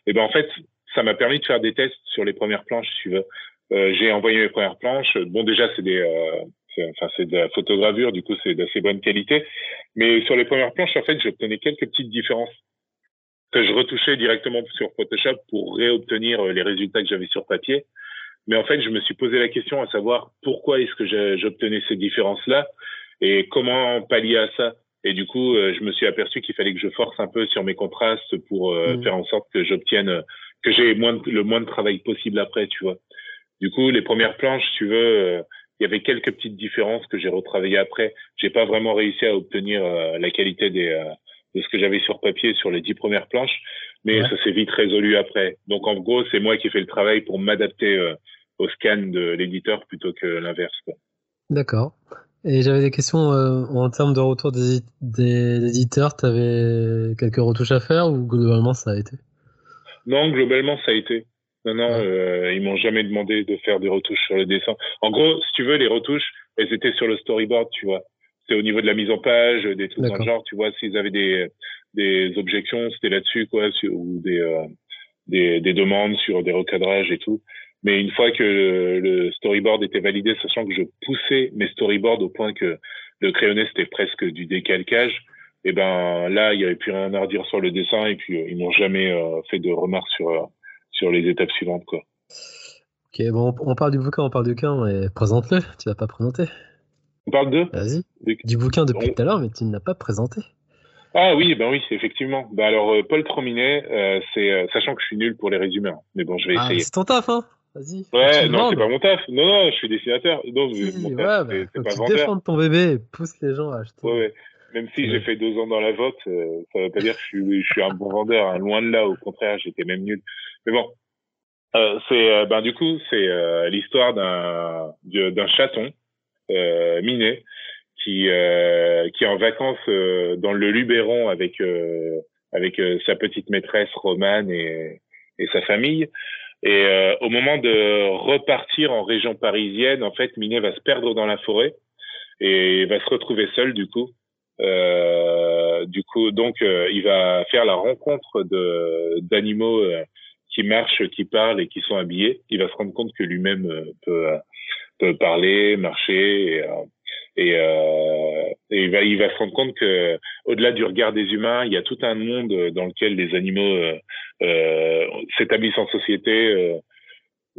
Et ben en fait, ça m'a permis de faire des tests sur les premières planches, si tu veux. Euh, j'ai envoyé mes premières planches. Bon, déjà, c'est des euh, c'est- enfin c'est de la photogravure, du coup, c'est d'assez bonne qualité. Mais sur les premières planches, en fait, j'obtenais quelques petites différences que je retouchais directement sur Photoshop pour réobtenir euh, les résultats que j'avais sur papier. Mais en fait, je me suis posé la question à savoir pourquoi est-ce que j'obtenais ces différences-là et comment pallier à ça. Et du coup, je me suis aperçu qu'il fallait que je force un peu sur mes contrastes pour mm. faire en sorte que j'obtienne, que j'ai moins le moins de travail possible après, tu vois. Du coup, les premières planches, tu veux, il y avait quelques petites différences que j'ai retravaillées après. J'ai pas vraiment réussi à obtenir la qualité des de ce que j'avais sur papier sur les dix premières planches, mais ça s'est vite résolu après. Donc en gros, c'est moi qui ai fait le travail pour m'adapter euh, au scan de l'éditeur plutôt que l'inverse. D'accord. Et j'avais des questions euh, en termes de retour des, des éditeurs. Tu avais quelques retouches à faire ou globalement ça a été? Non, globalement ça a été. Non, non, euh, ils m'ont jamais demandé de faire des retouches sur le dessin. En gros, si tu veux, les retouches, elles étaient sur le storyboard, tu vois c'était au niveau de la mise en page, des trucs dans le genre, tu vois, s'ils avaient des, des objections, c'était là-dessus, quoi, ou des, euh, des, des, demandes sur des recadrages et tout. Mais une fois que le, storyboard était validé, sachant que je poussais mes storyboards au point que le crayonné c'était presque du décalcage, et eh ben là, il y avait plus rien à redire sur le dessin et puis euh, ils n'ont jamais euh, fait de remarques sur sur les étapes suivantes, quoi. Ok, bon, on parle du bouquin, on parle du bouquin, et présente-le. Tu vas pas présenter. On parle de Vas-y. Du bouquin depuis tout à l'heure, mais tu ne l'as pas présenté. Ah oui, ben oui, effectivement. Ben alors, euh, Paul Trominet, euh, c'est euh, sachant que je suis nul pour les résumés, hein. mais bon, je vais ah, essayer. C'est ton taf, hein Vas-y. Ouais, non, c'est pas mon taf. Non, non, je suis dessinateur. Non, si, ouais, c'est bah, pas tu défends ton bébé et pousse les gens à acheter. Ouais, ouais. Même si j'ai fait deux ans dans la vente, ça veut pas dire que je suis, je suis un bon vendeur. Hein. Loin de là, au contraire, j'étais même nul. Mais bon, c'est ben du coup, c'est l'histoire d'un d'un chaton euh, Minet, qui euh, qui est en vacances euh, dans le Luberon avec avec sa petite maîtresse Romane et, et sa famille. Et au moment de repartir en région parisienne, en fait, Minet va se perdre dans la forêt et va se retrouver seul du coup. Euh, du coup, donc, il va faire la rencontre d'animaux qui marchent, qui parlent et qui sont habillés. Il va se rendre compte que lui-même peut parler, marcher. Et, euh, euh, il, va, se rendre compte que au-delà du regard des humains, il y a tout un monde dans lequel les animaux euh, euh s'établissent en société euh,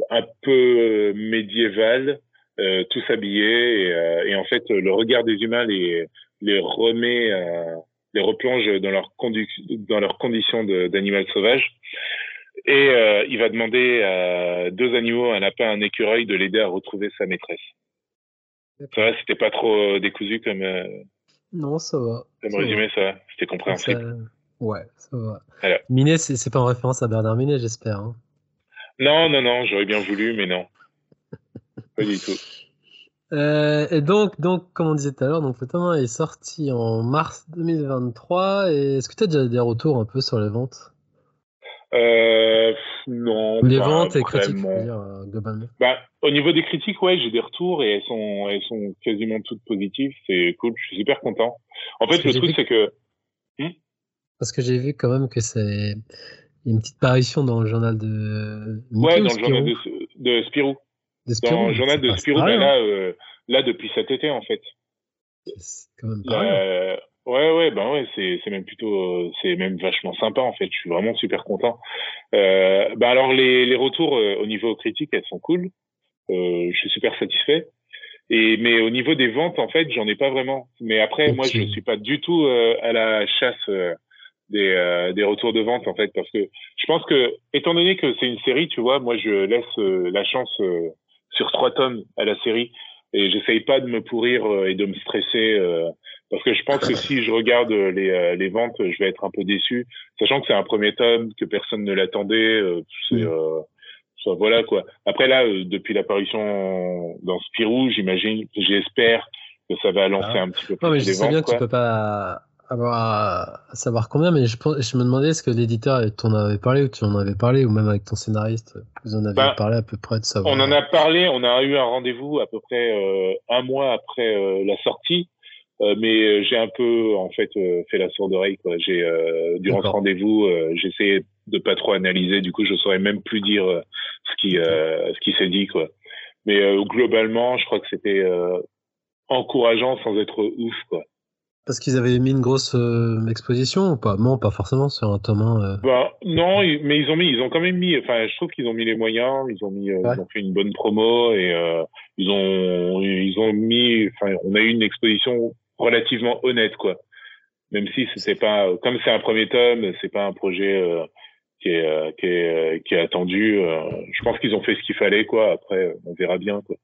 un peu médiévale, euh, tous habillés. Et, et, en fait, le regard des humains les, les remet, les replonge dans leur, dans leurs conditions d'animal sauvage. Et euh, il va demander à deux animaux, un lapin, un écureuil, de l'aider à retrouver sa maîtresse. Ça va, c'était pas trop euh, décousu comme. Euh, non, ça va. Comme résumé, ça va? C'était compréhensible. Ouais, ça va. Alors. Minet, c'est pas en référence à Bernard Minet, j'espère. Hein. Non, non, non, j'aurais bien voulu, mais non. pas du tout. Euh, et donc, donc, comme on disait tout à l'heure, donc le tome est sorti en mars 2023. Et est-ce que tu as déjà des retours un peu sur les ventes? Euh, non. Les ventes et critiques, dire, euh, globalement. Bah, au niveau des critiques, ouais, j'ai des retours et elles sont, elles sont quasiment toutes positives. C'est cool. Je suis super content. En fait, le truc, c'est que. Hmm? Parce que j'ai vu quand même que c'est une petite parution dans le journal de. ouais, dans le journal de, de Spirou. Spirou. Dans le journal de Spirou, bah, là, euh, là, depuis cet été, en fait. C'est quand même pas Ouais, ouais, ben ouais, c'est c'est même plutôt euh, c'est même vachement sympa en fait. Je suis vraiment super content. Euh, ben alors les les retours euh, au niveau critique, elles sont cool. Euh, je suis super satisfait. Et mais au niveau des ventes, en fait, j'en ai pas vraiment. Mais après, moi, je suis pas du tout euh, à la chasse des des retours de vente en fait, parce que je pense que étant donné que c'est une série, tu vois, moi, je laisse la chance sur trois tomes à la série et j'essaye pas de me pourrir et de me stresser parce que je pense que si je regarde les, euh, les ventes, je vais être un peu déçu, sachant que c'est un premier tome, que personne ne l'attendait. Euh, c'est, euh, voilà quoi. Après là, depuis l'apparition dans Spirou, j'imagine, j'espère que ça va lancer ah. un petit peu plus non, mais je sais bien que tu peux pas avoir à savoir combien, mais je, je me demandais est-ce que l'éditeur t'en avait parlé ou tu en avais parlé, ou même avec ton scénariste, vous en avez bah, parlé à peu près de savoir. On en a parlé, on a eu un rendez-vous à peu près un mois après la sortie euh, mais euh, j'ai un peu en fait euh, fait la sourde oreille quoi. J'ai durant ce rendez-vous, essayé de pas trop analyser. Du coup, je saurais même plus dire ce qui ce qui s'est dit quoi. Mais globalement, je crois que c'était encourageant sans être ouf quoi. Parce qu'ils avaient mis une grosse exposition ou pas? Non, pas forcément sur un tome 1. Bah, non, mais ils ont mis, ils ont quand même mis. Enfin, je trouve qu'ils ont mis les moyens. Ils ont mis, ils ont fait une bonne promo et ils ont, ils ont mis. Enfin, on a eu une exposition relativement honnête quoi. même si c'était pas, comme c'est un premier tome, c'est pas un projet qui est, qui est, qui est attendu. je pense qu'ils ont fait ce qu'il fallait, quoi. Après, on verra bien, quoi.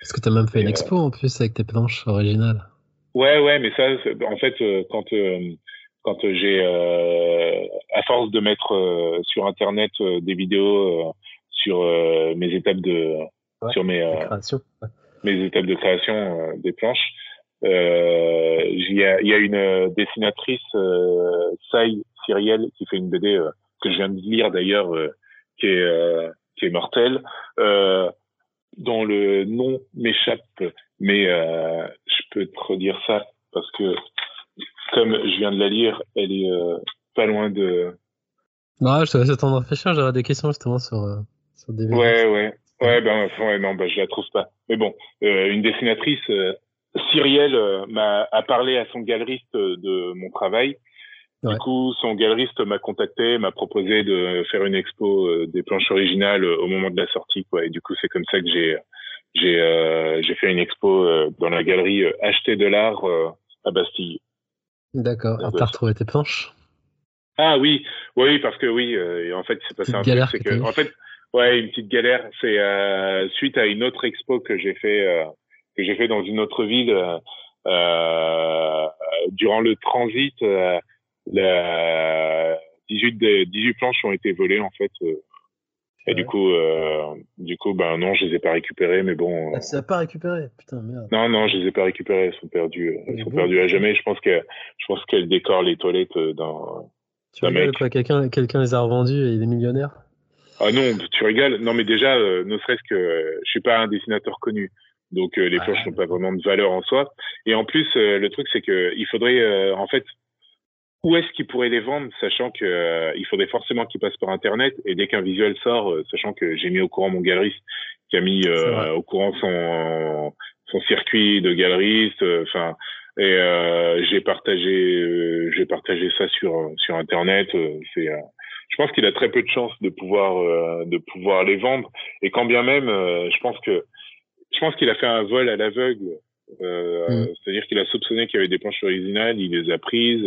Parce que tu as même fait une expo en plus avec tes planches originales. Ouais, ouais, mais ça, en fait, quand quand j'ai, à force de mettre sur internet des vidéos sur mes étapes de, sur mes, mes étapes de création des planches, euh, il y a, y a, une dessinatrice, euh, Sai Cyriel, qui fait une BD euh, que je viens de lire d'ailleurs, euh, qui est euh, qui est mortelle, dont le nom m'échappe, mais peux te redire ça parce que comme je viens de la lire, elle est pas loin de. Non, je te laisse de réfléchir. J'aurais des questions justement sur sur des. Ouais, ouais. Ouais, ben, ouais, non, ben, je la trouve pas. Mais bon, euh, une dessinatrice Cyrielle euh, m'a a parlé à son galeriste de mon travail. Du coup, son galeriste m'a contacté, m'a proposé de faire une expo euh, des planches originales euh, au moment de la sortie, quoi. Et du coup, c'est comme ça que j'ai j'ai j'ai fait une expo dans la galerie Acheter de l'art à Bastille. D'accord. T'as retrouvé tes planches? Ah oui, oui, parce que oui, en fait, c'est passé un truc, c'est que en fait, ouais, une petite galère. C'est suite à une autre expo que j'ai fait que j'ai fait dans une autre ville euh, euh durant le transit. Euh, la 18, 18 planches ont été volées en fait. Euh, et du coup, euh, du coup, ben non, je les ai pas récupérées, mais bon. Ah, tu les as pas récupérées, putain merde. Non, non, je les ai pas récupérées, elles sont perdues, elles sont perdues à jamais. Je pense que, je pense qu'elles décorent les toilettes dans. Tu rigoles quoi? Quelqu'un, quelqu'un les a revendues et il est millionnaire? Ah non, tu rigoles? Non, mais déjà, ne serait-ce que, je suis pas un dessinateur connu. Donc euh, les planches n'ont pas vraiment de valeur en soi. Et en plus, euh, le truc c'est que il faudrait euh, en fait où est-ce qu'ils pourraient les vendre, sachant que il faudrait forcément qu'ils passent par internet. Et dès qu'un visuel sort, sachant que j'ai mis au courant mon galeriste, qui a mis au courant son son circuit de galeriste, enfin. et j'ai partagé, j'ai partagé ça sur sur internet. c'est je pense qu'il a très peu de chances de pouvoir de pouvoir les vendre et quand bien même je pense que je pense qu'il a fait un vol à l'aveugle. Euh, mm. C'est-à-dire qu'il a soupçonné qu'il y avait des planches originales, il les a prises,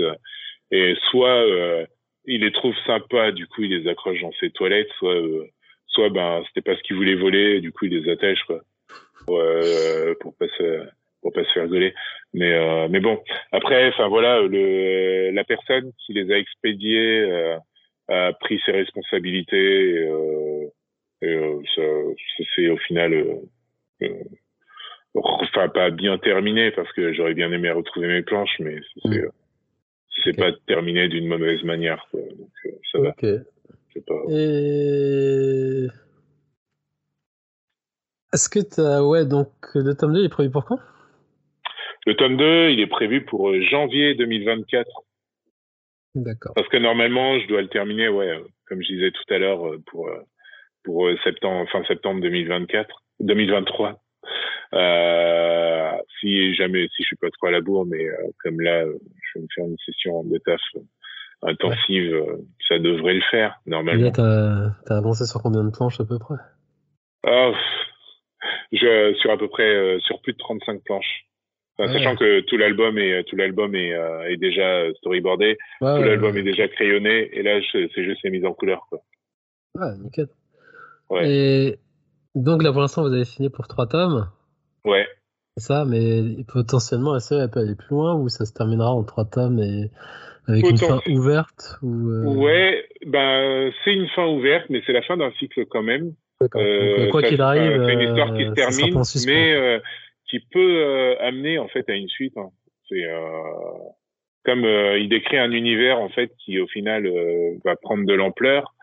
et soit euh, il les trouve sympas, du coup il les accroche dans ses toilettes, soit euh, soit ben c'était pas ce qu'il voulait voler, du coup il les attache quoi, pour, euh, pour pas se pour pas se faire gueuler. Mais euh, mais bon, après, enfin voilà, le la personne qui les a expédiés a pris ses responsabilités. Et, et ça, c'est au final euh, enfin pas bien terminé parce que j'aurais bien aimé retrouver mes planches, mais c'est c'est pas terminé d'une mauvaise manière. Donc euh, ça va. Pas... Et... Est-ce que tu as... Ouais, donc le tome 2 est prévu pour quand? Le tome 2, il est prévu pour euh, janvier 2024. D'accord. Parce que normalement, je dois le terminer, ouais, comme je disais tout à l'heure, pour, pour septembre, fin septembre 2024. 2023. Euh, si jamais, si je suis pas trop à la bourre, mais euh, comme là, je vais me faire une session de taf intensive, euh, ça devrait le faire normalement. t'as as avancé sur combien de planches à peu près? Oh, je, Sur à peu près euh, sur plus de 35 planches. Sachant que tout l'album est tout l'album est, est déjà storyboardé, tout l'album est déjà crayonné, et là c'est juste les mises en couleur quoi. Ouais, nickel. Ouais. Et donc là, pour l'instant, vous avez signé pour trois tomes. Ouais. C'est ça, mais potentiellement, la série peut aller plus loin ou ça se terminera en trois tomes et avec une fin ouverte ou euh, Ouais, ben c'est une fin ouverte, mais c'est la fin d'un cycle quand même. Euh, quoi qu'il arrive, c'est une histoire qui se euh, termine, mais euh, qui peut amener en fait à une suite. Hein. C'est comme il décrit un univers en fait qui au final va prendre de l'ampleur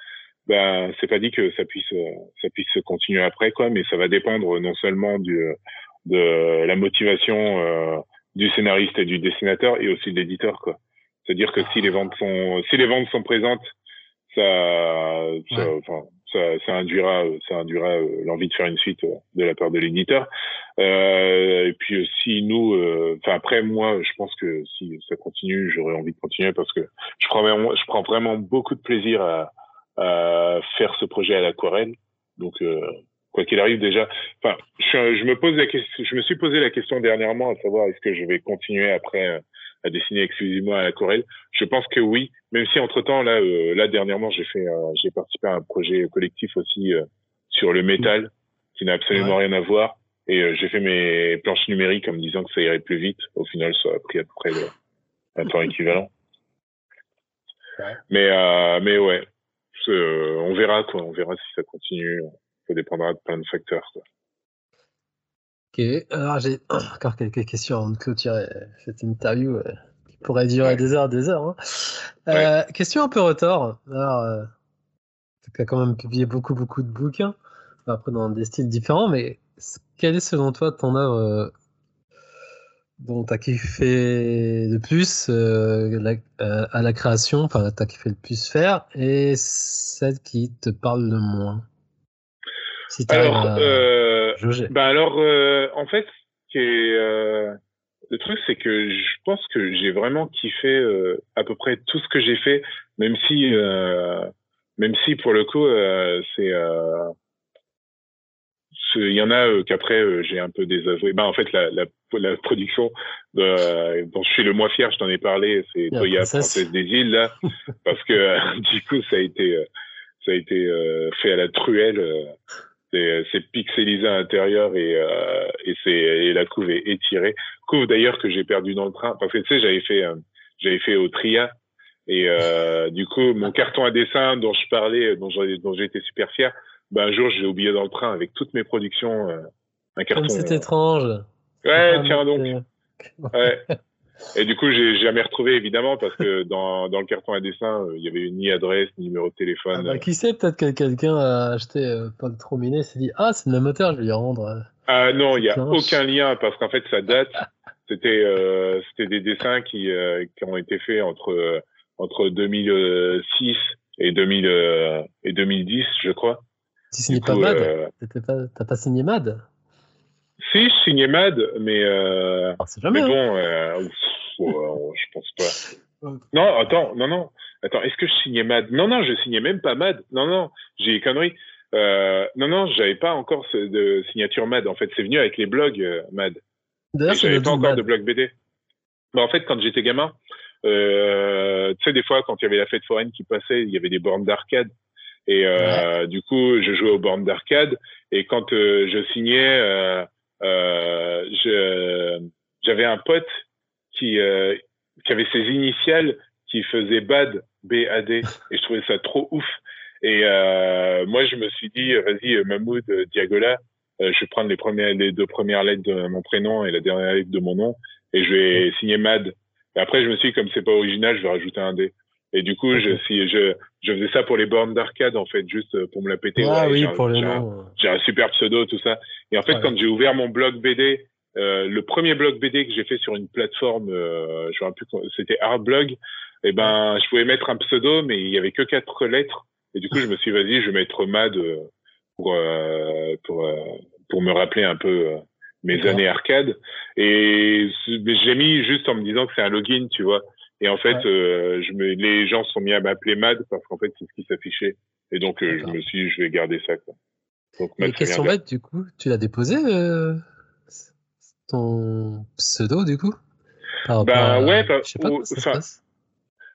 ben c'est pas dit que ça puisse ça puisse se continuer après quoi mais ça va dépendre non seulement du de la motivation euh, du scénariste et du dessinateur et aussi de l'éditeur quoi. C'est à dire que si les ventes sont si les ventes sont présentes ça ça, enfin, ça, ça induira ça induira euh, l'envie de faire une suite euh, de la part de l'éditeur. Euh, et puis si nous enfin après moi je pense que si ça continue j'aurais envie de continuer parce que je prends vraiment, je prends vraiment beaucoup de plaisir à à faire ce projet à l'aquarelle. Donc, euh, quoi qu'il arrive déjà, enfin, je, je, me pose la question, je me suis posé la question dernièrement à savoir est-ce que je vais continuer après à dessiner exclusivement à l'aquarelle Je pense que oui, même si entre temps là, là dernièrement j'ai fait, j'ai participé à un projet collectif aussi sur le métal qui n'a absolument rien à voir. Et j'ai fait mes planches numériques en me disant que ça irait plus vite. Au final, ça a pris à peu près un temps équivalent. Mais euh, mais ouais, on verra quoi, on verra si ça continue. Ça dépendra de plein de facteurs. Ok, alors j'ai encore quelques questions avant de clôturer cette interview euh, qui pourrait durer des heures, des heures. Hein. Euh, question un peu retard. Alors, euh, tu as quand même publié beaucoup, beaucoup de bouquins, après dans des styles différents, mais quelle est selon toi ton œuvre dont tu as kiffé le plus à la création, enfin, tu as kiffé le plus faire, et celle qui te parle le moins? Alors, euh, bah alors, euh, en fait, euh, le truc, c'est que je pense que j'ai vraiment kiffé euh, à peu près tout ce que j'ai fait, même si, euh, même si pour le coup, c'est, il y en a qu'après j'ai un peu désavoué. Bah, en fait, la, la, la production dont je suis le moins fier, je t'en ai parlé, c'est Toya Princesse des îles là, parce que du coup, ça a été, ça a été fait à la truelle c'est c'est pixelisé à l'intérieur et euh, et c'est et la couve est étirée. Couve d'ailleurs que j'ai perdu dans le train. Parce que tu sais j'avais fait euh, j'avais fait au Tria. Et euh, du coup mon carton à dessin dont je parlais dont j'ai dont j'étais super fier ben un jour je l'ai oublié dans le train avec toutes mes productions euh, un carton c'est étrange. Ouais tiens donc. ouais Et du coup, j'ai jamais retrouvé évidemment parce que dans, dans le carton à dessin, euh, il y avait ni adresse, ni numéro de téléphone. Ah bah, qui sait, peut-être que quelqu'un a acheté euh, Paul Trominet, s'est dit ah c'est le même auteur, je vais lui rendre. Euh, ah non, il n'y a aucun lien parce qu'en fait ça date. C'était euh, des dessins qui euh, qui ont été faits entre entre 2006 et 2000 et 2010, je crois. Tu signais pas Mad T'as pas signé Mad? Si, je signais Mad, mais, euh, ah, jamais, mais bon, euh, je pense pas. Non, attends, non, non. Attends, est-ce que je signais Mad? Non, non, je signais même pas Mad. Non, non, j'ai des conneries. Euh, non, non, j'avais pas encore de signature Mad. En fait, c'est venu avec les blogs euh, Mad. D'ailleurs, j'avais pas encore de blog BD. Bah, en fait, quand j'étais gamin, euh, tu sais, des fois, quand il y avait la fête foraine qui passait, il y avait des bornes d'arcade. Et euh, du coup, je jouais aux bornes d'arcade. Et quand euh, je signais, euh, je, j'avais un pote qui, euh, qui avait ses initiales qui faisait BAD, B-A-D, et je trouvais ça trop ouf. Et euh, moi, je me suis dit, vas-y, Mahmoud Diagola, euh, je vais prendre les, premières, les deux premières lettres de mon prénom et la dernière lettre de mon nom, et je vais signer MAD. Et après, je me suis dit, comme c'est pas original, je vais rajouter un D. Et du coup, je, si, je, je faisais ça pour les bornes d'arcade, en fait, juste pour me la péter. Ah oui, pour les. J'ai un super pseudo, tout ça. Et en fait, quand j'ai ouvert mon blog BD, euh, le premier blog BD que j'ai fait sur une plateforme, euh, je plus, c'était Artblog. Et eh ben, je pouvais mettre un pseudo, mais il y avait que quatre lettres. Et du coup, je me suis dit, vas-y, je vais mettre Mad euh, pour euh, pour euh, pour me rappeler un peu mes années arcade. Et j'ai mis juste en me disant que c'est un login, tu vois. Et en fait, je me, les gens sont mis à m'appeler Mad parce qu'en fait, c'est ce qui s'affichait. Et donc, je me suis dit, je vais garder ça. Quoi. Donc, Et question bête, du coup, tu l'as déposé euh, ton pseudo, du coup? Bah ouais, bah, je sais pas ça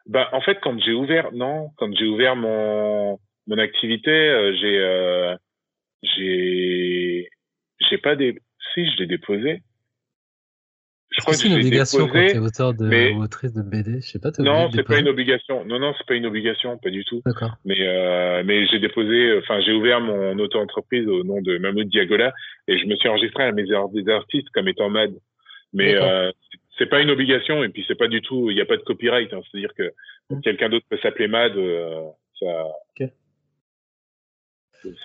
bah, en fait, quand j'ai ouvert, non, quand j'ai ouvert mon mon activité, euh, j'ai euh, j'ai j'ai pas des, si je l'ai déposé, je crois que c'est une obligation quand tu es auteur de, mais... autrice de BD, je sais pas. Non, c'est pas une obligation. Non, non, c'est pas une obligation, pas du tout. D'accord. Mais euh, mais j'ai déposé, enfin j'ai ouvert mon auto-entreprise au nom de Mahmoud Diagola et je me suis enregistré à mes des artistes comme étant MAD. Mais euh, c'est pas une obligation et puis c'est pas du tout, il n'y a pas de copyright. Hein, C'est-à-dire que mmh. quelqu'un d'autre peut s'appeler MAD, euh, ça. Ok.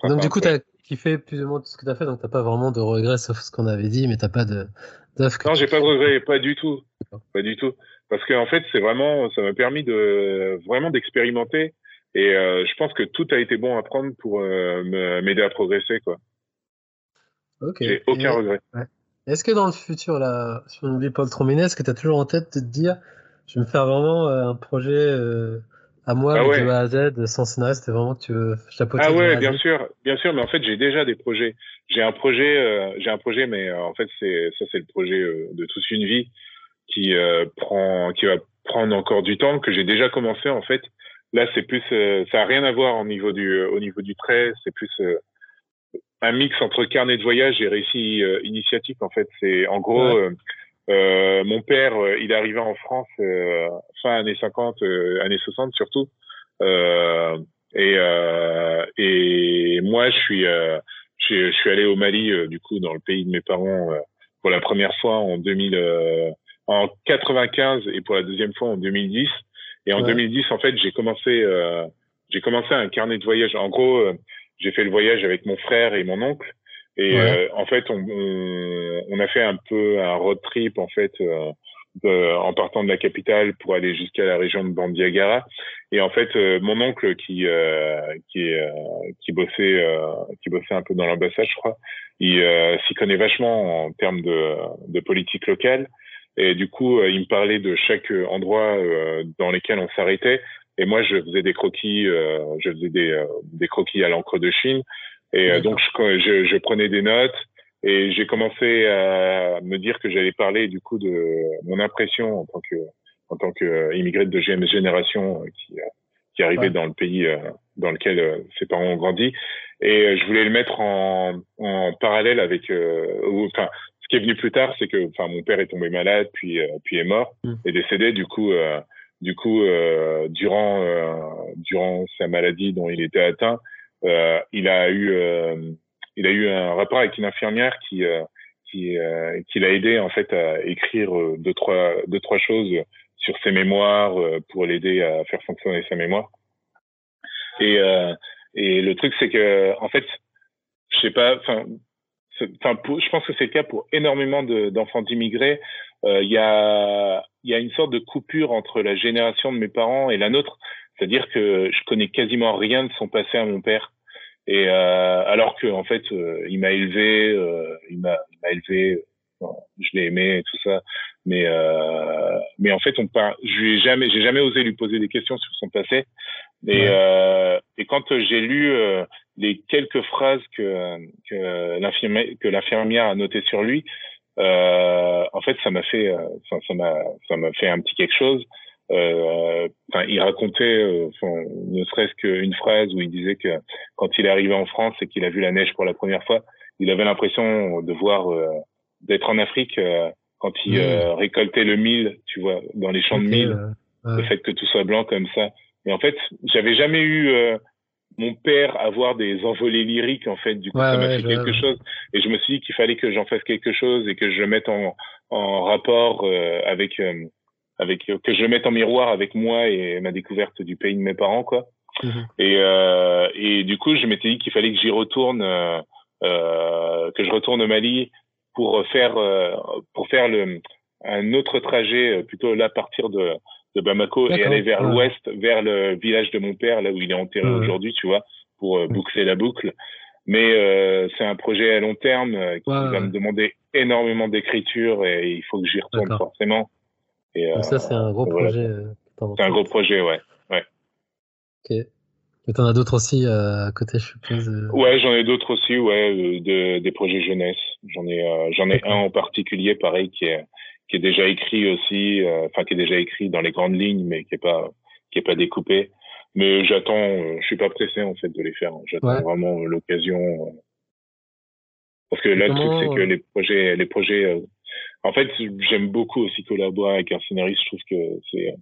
Donc du coup, tu as kiffé plus ou moins tout ce que tu as fait, donc t'as pas vraiment de regrets sauf ce qu'on avait dit, mais t'as pas de non, j'ai pas de regret, pas du tout, pas du tout, parce qu'en fait, c'est vraiment, ça m'a permis de vraiment d'expérimenter, et euh, je pense que tout a été bon à prendre pour euh, m'aider à progresser, quoi. Ok. J'ai aucun regret. Est-ce que dans le futur, là, si on oublie Paul Trominet, est-ce que tu as toujours en tête de te dire, je vais me faire vraiment euh, un projet à moi, ah de A à Z, sans scénariste, c'est vraiment que tu veux chapeauter. Ah ouais, bien sûr, bien sûr, mais en fait, j'ai déjà des projets. J'ai un projet, euh, j'ai un projet, mais euh, en fait, c'est ça, c'est le projet euh, de toute une vie. qui prend, qui va prendre encore du temps, que j'ai déjà commencé en fait. Là, c'est plus, ça a rien à voir au niveau du, au niveau du trait. C'est plus un mix entre carnet de voyage et récit initiatique en fait. C'est en gros. Euh, mon père, il est arrivé en France fin années 50, années 60 surtout. Euh, et, euh, et moi, je suis, euh, je, suis allé au Mali, euh, du coup, dans le pays de mes parents, pour la première fois en 2000, en 95 et pour la deuxième fois en 2010. Et en 2010, en fait, j'ai commencé, j'ai commencé un carnet de voyage. En gros, j'ai fait le voyage avec mon frère et mon oncle. Et en fait, on, on, on, a fait un peu un road trip en fait en partant de la capitale pour aller jusqu'à la région de Bandiagara. Et en fait, euh, mon oncle qui euh, qui euh, qui bossait qui bossait un peu dans l'ambassade, je crois, il s'y connaît vachement en termes de, de politique locale. Et du coup, il me parlait de chaque endroit dans lesquels on s'arrêtait. Et moi, je faisais des croquis, je faisais des, des croquis à l'encre de Chine. Et donc, je, je, je, prenais des notes. Et j'ai commencé à me dire que j'allais parler du coup de mon impression en tant que en tant qu'immigré de deuxième génération euh, qui, euh, qui arrivait dans le pays euh, dans lequel ses parents ont grandi. Et je voulais le mettre en, en parallèle avec, enfin, ce qui est venu plus tard, c'est que, enfin, mon père est tombé malade, puis puis est mort, mmh. est décédé. Du coup, du coup, durant durant sa maladie dont il était atteint, il a eu il a eu un rapport avec une infirmière qui euh, qui, euh, qui l'a aidé en fait à écrire euh, deux trois deux trois choses sur ses mémoires pour l'aider à faire fonctionner sa mémoire. Et et le truc c'est que en fait je sais pas enfin je pense que c'est le cas pour énormément d'enfants d'immigrés. Il y a y a une sorte de coupure entre la génération de mes parents et la nôtre. C'est-à-dire que je connais quasiment rien de son passé à mon père. Et euh, alors que en fait, euh, il m'a élevé, euh, il m'a élevé, je l'ai aimé et tout ça. Mais euh, mais en fait, on pas, je lui ai jamais, j'ai jamais osé lui poser des questions sur son passé. Et euh, et quand j'ai lu les quelques phrases que que l'infirmière que l'infirmière a notées sur lui, en fait, ça m'a fait, ça m'a ça m'a fait un petit quelque chose. Euh, enfin, il racontait, euh, ne serait-ce qu'une phrase où il disait que quand il est arrivé en France et qu'il a vu la neige pour la première fois, il avait l'impression de voir, euh, d'être en Afrique quand il mmh. récoltait le mil, tu vois, dans les champs de mil, le fait que tout soit blanc comme ça. Et en fait, j'avais jamais eu mon père avoir des envolées lyriques en fait du coup ça m'a fait quelque chose et je me suis dit qu'il fallait que j'en fasse quelque chose et que je le mette en, en rapport avec avec que je mette en miroir avec moi et ma découverte du pays de mes parents quoi. Mhm. et euh, et du coup je m'étais dit qu'il fallait que j'y retourne euh, euh, que je retourne au Mali pour faire euh, pour faire le un autre trajet euh, plutôt là partir de de Bamako et aller vers l'ouest vers le village de mon père là où il est enterré aujourd'hui tu vois pour euh, boucler la boucle. Mais c'est un projet à long terme qui va me demander énormément d'écriture et il faut que j'y retourne forcément et, ça, c'est un gros projet. Euh, c'est un gros projet, ouais. ouais. Ok. Mais t'en as d'autres aussi euh, à côté, je suppose. Euh. Ouais, j'en ai d'autres aussi, ouais, de, des projets jeunesse. J'en ai, j'en ai un en particulier, pareil, qui est, qui est déjà écrit aussi, enfin qui est déjà écrit dans les grandes lignes, mais qui est pas, qui est pas découpé. Mais j'attends, je suis pas pressé en fait de les faire. J'attends vraiment l'occasion. Parce que là, le truc, c'est que les projets, les projets en fait, j'aime beaucoup aussi collaborer avec un scénariste. Je trouve que c'est,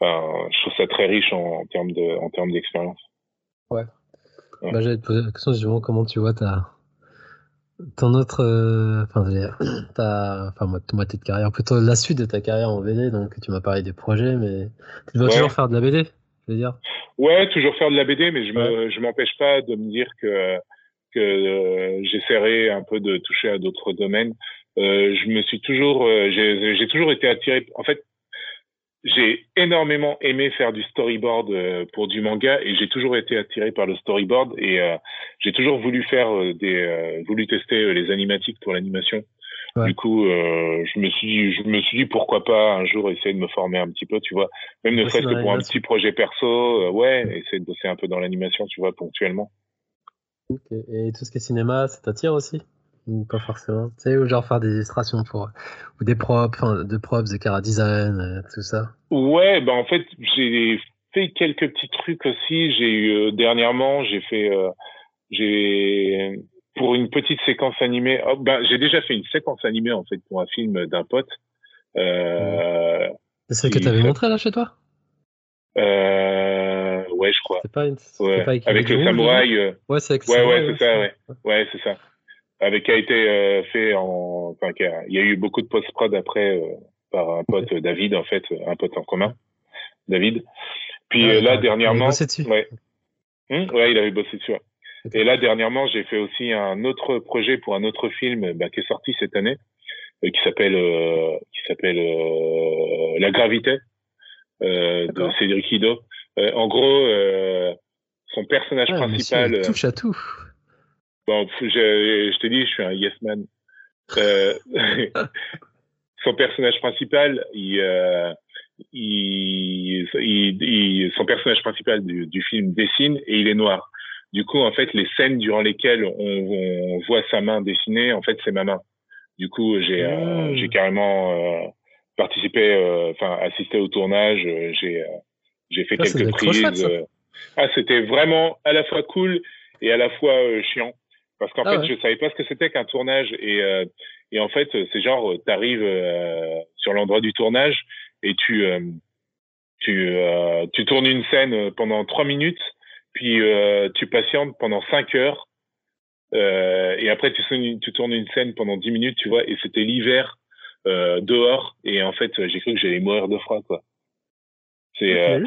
enfin, je trouve ça très riche en, termes de, en termes d'expérience. Ouais. Bah, j'allais te poser la question justement comment tu vois ta, ton autre, euh, enfin, ta, enfin, moitié de carrière, plutôt la suite de ta carrière en BD. Donc, tu m'as parlé des projets, mais tu dois toujours faire de la BD, je veux dire. Ouais, toujours faire de la BD, mais je me, je m'empêche pas de me dire que que euh, j'essaierai un peu de toucher à d'autres domaines. Euh, je me suis toujours, euh, j'ai toujours été attiré. En fait, j'ai énormément aimé faire du storyboard euh, pour du manga et j'ai toujours été attiré par le storyboard et j'ai toujours voulu faire des, voulu tester les animatiques pour l'animation. Du coup, je me suis, je me suis dit pourquoi pas un jour essayer de me former un petit peu, tu vois, même ne serait-ce que pour un petit projet perso, ouais, essayer de bosser un peu dans l'animation, tu vois, ponctuellement. Et tout ce qui est cinéma, ça t'attire aussi? Ou pas forcément Tu sais, ou genre faire des illustrations pour ou des props, enfin, de props, de cara design, euh, tout ça. Ouais, bah en fait, j'ai fait quelques petits trucs aussi. J'ai eu euh, dernièrement, j'ai fait, euh, j'ai pour une petite séquence animée. Oh, bah, j'ai déjà fait une séquence animée en fait pour un film d'un pote. Euh, C'est celle que tu avais montré là chez toi? Euh, ouais, je crois. C'est pas, une... ouais. pas avec le samouraï. Euh... Ouais, c'est ouais, ouais, c'est ça, ouais. Ouais, c'est ça. Avec qui a été euh, fait en, enfin, il y a eu beaucoup de post-prod après euh, par un pote David en fait, un pote en commun, David. Puis ah, là dernièrement, il ouais, hum, ouais, il avait bossé dessus. Et là dernièrement, j'ai fait aussi un autre projet pour un autre film bah, qui est sorti cette année, qui s'appelle, qui s'appelle La Gravité euh, de Cédric Ido. Euh, en gros, euh, son personnage ah, principal. touche à tout. Bon, je, je te dis, je suis un yes man. son personnage principal, il, il, il, son personnage principal du, du, film dessine et il est noir. Du coup, en fait, les scènes durant lesquelles on, on voit sa main dessinée, en fait, c'est ma main. Du coup, j'ai mmh. j'ai carrément participé, euh, enfin assisté au tournage. Euh, j'ai euh, j'ai fait quelques prises. ah, c'était vraiment à la fois cool et à la fois chiant parce qu'en ah fait je savais pas ce que c'était qu'un tournage et et en fait c'est genre t'arrives sur l'endroit du tournage et tu tu tu tournes une scène pendant trois minutes puis tu patientes pendant cinq heures et après tu, tu tournes une scène pendant dix minutes tu vois et c'était l'hiver euh, dehors et en fait j'ai cru que j'allais mourir de froid quoi. C'est euh,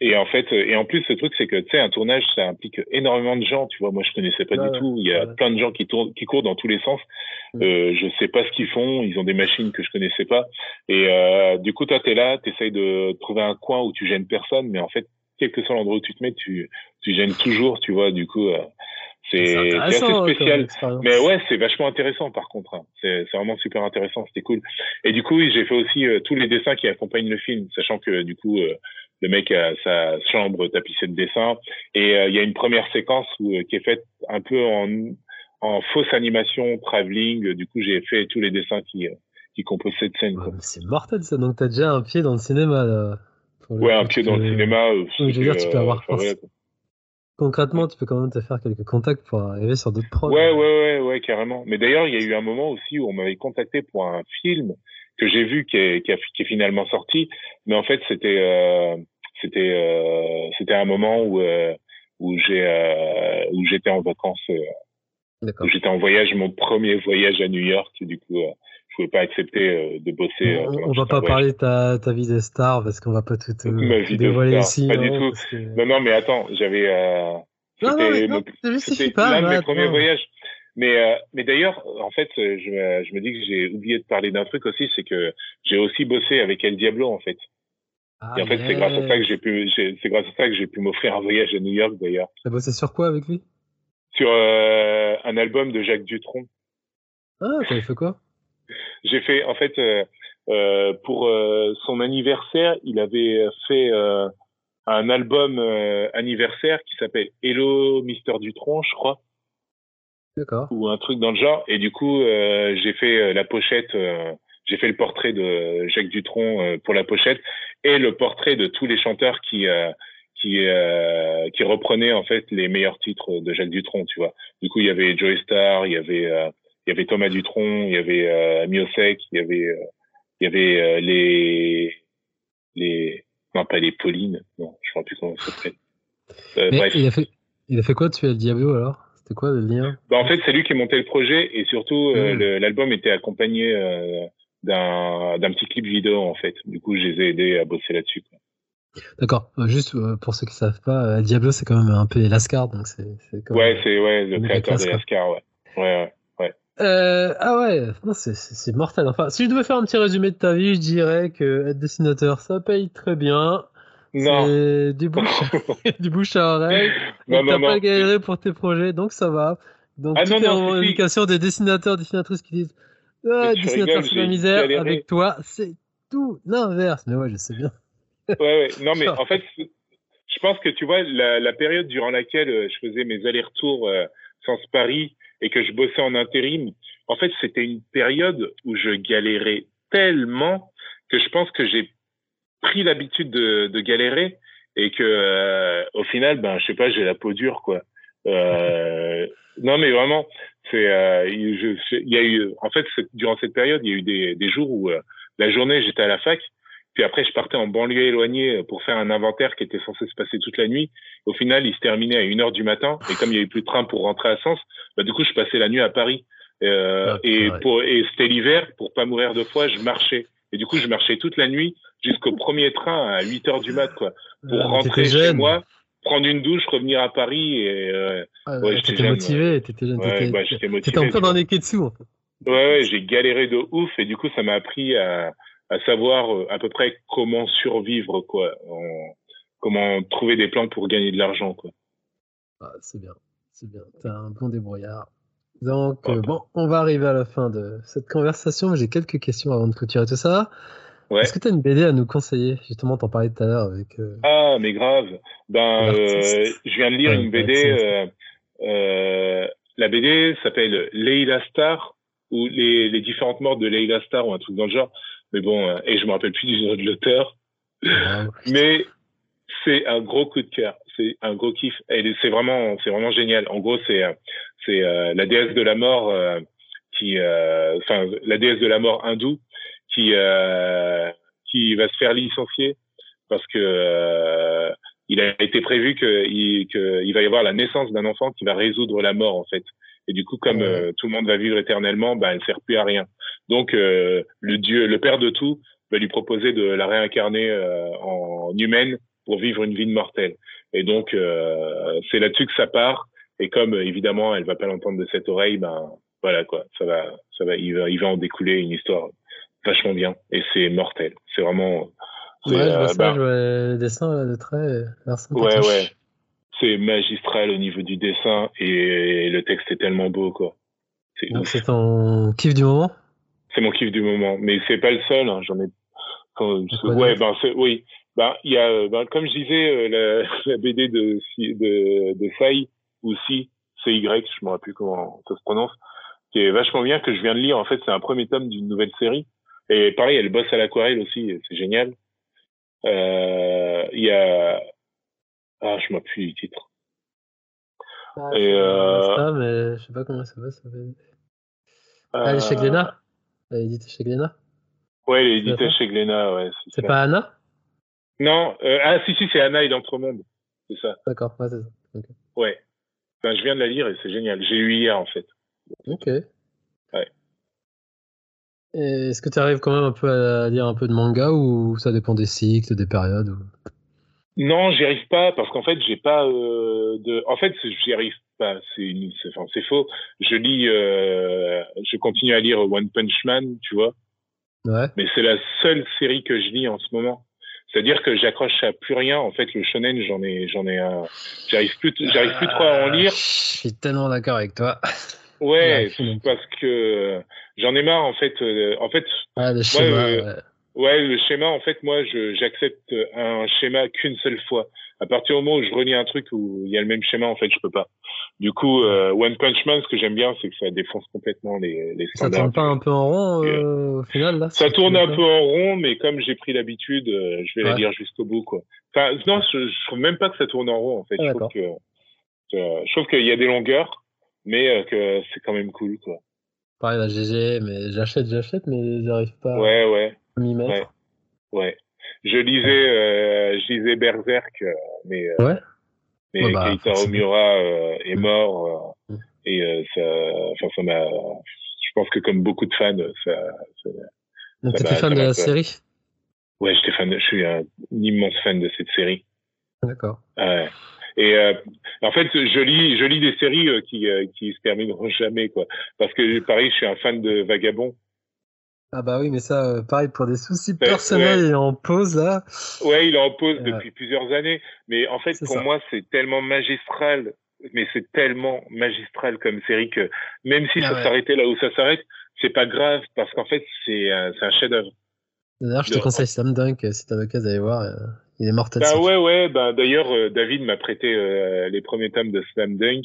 et en fait et en plus ce truc c'est que tu sais un tournage ça implique énormément de gens tu vois. Moi je connaissais pas du tout. Il y a plein de gens qui tournent qui courent dans tous les sens. Euh, je sais pas ce qu'ils font. Ils ont des machines que je connaissais pas. Et euh, du coup toi t'es là t'essayes de trouver un coin où tu gênes personne. Mais en fait quel que soit l'endroit où tu te mets tu tu gênes toujours tu vois. Du coup euh, c'est assez spécial. Mais ouais, c'est vachement intéressant par contre. Hein. C'est vraiment super intéressant, c'était cool. Et du coup, j'ai fait aussi euh, tous les dessins qui accompagnent le film, sachant que du coup, euh, le mec a sa chambre tapissée de dessins. Et euh, il y a une première séquence où, qui est faite un peu en, en fausse animation, travelling. Du coup, j'ai fait tous les dessins qui, qui composent cette scène. c'est mortel ça, donc t'as déjà un pied dans le cinéma là. Ouais, un pied dans le cinéma. je veux dire, tu peux avoir concrètement, tu peux quand même te faire quelques contacts pour arriver sur d'autres projets. Ouais, ouais, ouais, ouais, carrément. Mais d'ailleurs, il y a eu un moment aussi où on m'avait contacté pour un film que j'ai vu qui est, qui, qui est finalement sorti. Mais en fait, c'était euh, c'était euh, c'était un moment où euh, où j'ai où j'étais en vacances. Où j'étais en voyage, mon premier voyage à New York. Du coup, pouvais pas accepter de bosser. On, va pas parler de ta, ta vie de star parce qu'on va pas tout, tout dévoiler ici. Pas du tout. Non, non, mais attends, j'avais. Non, non, non, c'était l'un de mes premiers voyages. Mais, euh, mais d'ailleurs, en fait, je, je me dis que j'ai oublié de parler d'un truc aussi, c'est que j'ai aussi bossé avec El Diablo, en fait. Ah, et en fait, c'est grâce à ça que j'ai pu, c'est grâce à ça que j'ai pu m'offrir un voyage à New York, d'ailleurs. T'as bossé sur quoi avec lui? Sur euh, un album de Jacques Dutronc. Ah, t'avais fait quoi? J'ai fait, en fait, euh, euh, pour euh, son anniversaire, il avait fait un album anniversaire qui s'appelle Hello Mister Dutron, je crois. Ou un truc dans le genre. Et du coup, j'ai fait la pochette j'ai fait le portrait de Jacques Dutronc pour la pochette et le portrait de tous les chanteurs qui qui qui reprenaient en fait les meilleurs titres de Jacques Dutronc, tu vois. Du coup, il y avait Joey Star, il y avait il y avait Thomas Dutronc, il y avait euh, Miosek, il y avait, euh, il y avait euh, les, les, non pas les Pauline, non, je ne sais plus comment ça s'appelle. Euh, bref. Il a fait, il a fait quoi tu le Diablo alors? C'était quoi le lien? Bah, En fait, c'est lui qui montait le projet et surtout hmm. l'album était accompagné d'un d'un petit clip vidéo en fait. Du coup, je les ai aidés à bosser là-dessus. D'accord. Juste pour ceux qui savent pas, Diablo c'est quand même un peu Lascar, donc c'est. Ouais, c'est ouais le créateur de Lascar, ouais. Ouais, ouais. Euh, ah ouais, non, c'est mortel. Enfin, si je devais faire un petit résumé de ta vie, je dirais que être dessinateur, ça paye très bien. Non. Du bouche, du bouche à oreille. Non, t'as pas galéré pour tes projets, donc ça va. Donc, ah, toutes les des dessinateurs, dessinatrices qui disent ah, dessinateur, c'est la misère. Avec toi, c'est tout l'inverse. Mais ouais, je sais bien. ouais, ouais. Non, mais en fait, je pense que tu vois, la, la période durant laquelle euh, je faisais mes allers-retours euh, Sens Paris, et que je bossais en intérim, en fait, c'était une période où je galérais tellement que je pense que j'ai pris l'habitude de, de, galérer et que euh, au final, ben, je sais pas, j'ai la peau dure, quoi. Euh, non, mais vraiment, c'est, euh, il y a eu, en fait, durant cette période, il y a eu des, des jours où euh, la journée j'étais à la fac, puis après je partais en banlieue éloignée pour faire un inventaire qui était censé se passer toute la nuit. Au final, il se terminait à une heure du matin, et comme il y avait plus de train pour rentrer à Sens, bah, du coup, je passais la nuit à Paris. Euh, ah, et pour et c'était l'hiver, pour pas mourir de froid, je marchais. Et du coup, je marchais toute la nuit jusqu'au premier train à 8 heures du mat, quoi, pour rentrer chez moi, prendre une douche, revenir à Paris. Et, euh, ouais, t'étais motivé, t'étais jeune. Ouais, bah, motivé. T'étais en plein dans les dessous. En fait. Ouais, ouais j'ai galéré de ouf et du coup, ça m'a appris à, à savoir euh, à peu près comment survivre, quoi, en, comment trouver des plans pour gagner de l'argent, quoi. Ah, c'est bien, c'est bien. T'es un bon débrouillard. Donc, euh, bon, on va arriver à la fin de cette conversation. J'ai quelques questions avant de clôturer tout ça. Ouais. Est-ce que tu as une BD à nous conseiller? Justement, t'en parlais tout à l'heure avec. Euh, ah, mais grave. Ben, euh, je viens de lire une BD. la BD s'appelle Leila Star ou les, les, différentes morts de Leila Star ou un truc dans le genre. Mais bon, et je me rappelle plus du nom de l'auteur. mais c'est un gros coup de cœur c'est un gros kiff. C'est vraiment, c'est vraiment génial. En gros, c'est c'est euh, la déesse de la mort euh, qui, euh, enfin, la déesse de la mort hindoue qui qui va se faire licencier parce que il a été prévu qu'il que il va y avoir la naissance d'un enfant qui va résoudre la mort en fait. Et du coup, comme tout le monde va vivre éternellement, ben, elle sert plus à rien. Donc, le dieu, le père de tout, va lui proposer de la réincarner en humaine pour vivre une vie de mortelle. Et donc, euh, c'est là-dessus que ça part. Et comme évidemment, elle va pas l'entendre de cette oreille, ben voilà quoi, ça va, ça va, il va, il va en découler une histoire vachement bien. Et c'est mortel. C'est vraiment. Ouais, je vois euh, ça, ben je vois le dessin de trait. Ouais, ouais. C'est magistral au niveau du dessin et le texte est tellement beau quoi. C'est ton kiff du moment? C'est mon kiff du moment, mais c'est pas le seul. Hein. J'en ai. ouais, ben oui, bah, il y a, bah, comme je disais, euh, la, la, BD de, de, de Sai, ou Si, CY, je me rappelle plus comment ça se prononce, qui est vachement bien, que je viens de lire. En fait, c'est un premier tome d'une nouvelle série. Et pareil, elle bosse à l'aquarelle aussi, c'est génial. Euh, il y a... Ah, je plus du titre. Ah, et euh... ça, mais je sais pas comment ça va. Ça va... Ah, elle est chez euh, Glénat Elle est éditée chez Glénat Ouais, elle est éditée chez Glénat, ouais. C'est pas Anna? Non, euh, ah si, si, c'est Anna et l'Entremonde. C'est ça. D'accord, ouais, c'est ça. Ouais. Enfin, je viens de la lire et c'est génial. J'ai eu hier, en fait. Ok. Ouais. Est-ce que tu arrives quand même un peu à lire un peu de manga ou ça dépend des cycles, des périodes ou... Non, j'y arrive pas parce qu'en fait, j'ai pas euh, de. En fait, j'y arrive pas. C'est faux. Je lis, euh... je continue à lire One Punch Man, tu vois. Ouais. Mais c'est la seule série que je lis en ce moment. C'est-à-dire que j'accroche à plus rien. En fait, le shonen, j'en ai, j'en ai un. J'arrive plus, j'arrive plus trop à en lire. Je suis tellement d'accord avec toi. Ouais, parce que j'en ai marre en fait. Euh, en fait. Ah, le schéma. Euh, ouais. le schéma. En fait, moi, je, j'accepte un schéma qu'une seule fois. À partir du moment où je relis un truc où il y a le même schéma, en fait, je peux pas. Du coup, euh, One Punch Man, ce que j'aime bien, c'est que ça défonce complètement les, les standards. Ça tourne pas un peu en rond euh, au final là Ça tourne un peu en rond, mais comme j'ai pris l'habitude, euh, je vais la lire jusqu'au bout, quoi. Enfin, non, je, je, trouve même pas que ça tourne en rond, en fait. Ah, je, trouve que, je trouve qu'il y a des longueurs, mais euh, que c'est quand même cool, quoi. Pareil, la GG, mais j'achète, j'achète, mais j'arrive pas ouais, ouais. à m'y mettre. Ouais. ouais. Je lisais, je lisais Berserk, mais. ouais mais bah, Keita Omura euh, est mort euh, mm. et euh, ça, enfin ça m'a, je pense que comme beaucoup de fans, ça. ça t'étais fan de la série? Ouais, j'étais fan, je suis un, immense fan de cette série. D'accord. Ouais. Et euh, en fait, je lis, je lis des séries qui, qui se termineront jamais, quoi. Parce que pareil, je suis un fan de Vagabond. Ah bah oui, mais ça, euh, pareil, pour des soucis personnels, il est en pause là. Ouais, il est en pause depuis plusieurs années. Mais en fait, pour moi, c'est tellement magistral, mais c'est tellement magistral comme série que même si ah ça s'arrêtait là où ça s'arrête, c'est pas grave parce qu'en fait, c'est un, un chef-d'œuvre. D'ailleurs, je te conseille Slam Dunk si t'as l'occasion d'aller voir. Euh, il est mortel. Bah ouais, ouais. Bah d'ailleurs, euh, David m'a prêté les premiers tomes de Slam Dunk.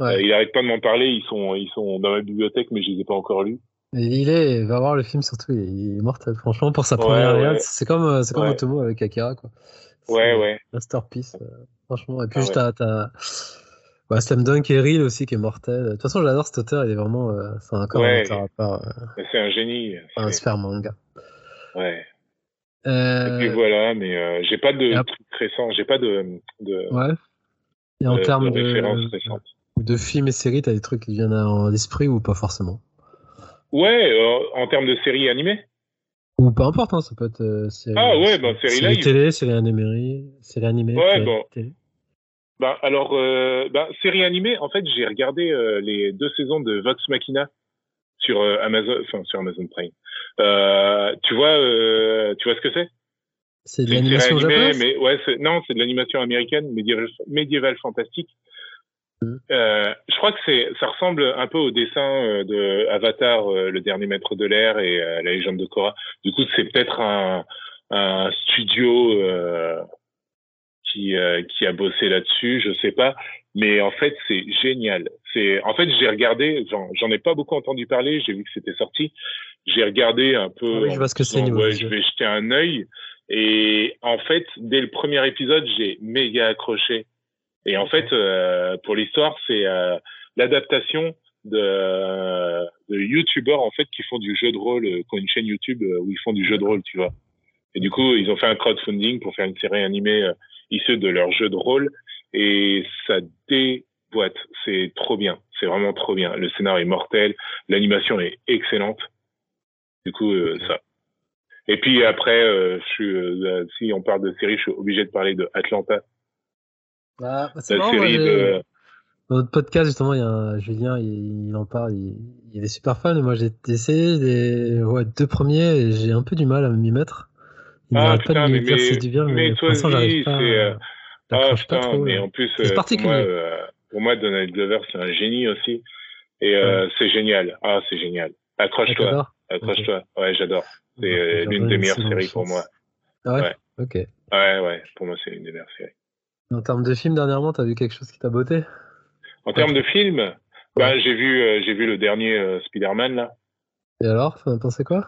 Euh, il arrête pas de m'en parler. Ils sont, ils sont dans ma bibliothèque, mais je les ai pas encore lus. Il est, va voir le film surtout. Il est mortel. Franchement, pour sa première ouais, c'est comme, euh, c'est comme Otomo avec Akira, quoi. Ouais, ouais. Masterpiece, euh, franchement. Et puis, juste, ah t'as, bah, Slam Dunk et Reel aussi qui est mortel. De toute façon, j'adore cet auteur. Il est vraiment, c'est encore un auteur à part. c'est un génie. Un super manga. Ouais. Et puis voilà, mais j'ai pas de trucs récents. J'ai pas de, de. Ouais. Et en termes de, références récentes de films et séries, t'as des trucs qui viennent à l'esprit ou pas forcément? Ouais, euh, en termes de séries animées Ou peu importe, hein, ça peut être euh, série, ah ouais, bah, série, série télé, série animée, série animée. Ouais, bon. Bah, alors, euh, bah, série animée, en fait, j'ai regardé euh, les deux saisons de Vox Machina sur Amazon, enfin sur Amazon Prime. tu vois, tu vois ce que c'est? C'est de l'animation japonaise? Mais ouais, non, c'est de l'animation américaine, médiévale, médiévale fantastique. Mm. Euh, je crois que c'est, ça ressemble un peu au dessin euh, de Avatar, euh, le dernier maître de l'air et la légende de Korra. Du coup, c'est peut-être un, un studio qui qui a bossé là-dessus, je sais pas. Mais en fait, c'est génial. C'est, en fait, j'ai regardé, j'en, ai pas beaucoup entendu parler. J'ai vu que c'était sorti. J'ai regardé un peu. Ah oui, je vois ce que c'est. Ouais, je vais jeter un œil. Et en fait, dès le premier épisode, j'ai méga accroché et en fait, euh, pour l'histoire, c'est euh, l'adaptation de, de youtubeurs en fait qui font du jeu de rôle, euh, qui ont une chaîne YouTube où ils font du jeu de rôle, tu vois. Et du coup, ils ont fait un crowdfunding pour faire une série animée issue de leur jeu de rôle et ça déboîte. C'est trop bien. C'est vraiment trop bien. Le scénario est mortel, l'animation est excellente. Du coup, ça. Et puis après, je suis, si on parle de série, je suis obligé de parler de Atlanta bah, c'est marrant, de... Dans notre podcast, justement, il y a un, Julien, il, il en parle, il, il, est super fan, et moi j'ai essayé les ouais, deux premiers, et j'ai un peu du mal à m'y mettre. Il ah, putain, pas de dire c'est du bien, mais, mais toi c'est... Euh... Ah, putain, trop, mais en plus, c'est euh, particulier. Pour moi, euh, pour moi, Donald Glover, c'est un génie aussi, et euh, ouais. c'est génial. Ah, c'est génial. Accroche-toi. Accroche-toi. Okay. Ouais, j'adore. C'est euh, l'une des meilleures séries pour moi. Ah ouais, ouais. Ok. Ouais, ouais, pour moi, c'est l'une des meilleures séries. En termes de film, dernièrement, t'as vu quelque chose qui t'a botté? En termes de film, bah, j'ai vu, euh, j'ai vu le dernier euh, Spider-Man là. Et alors, t'en as pensé quoi?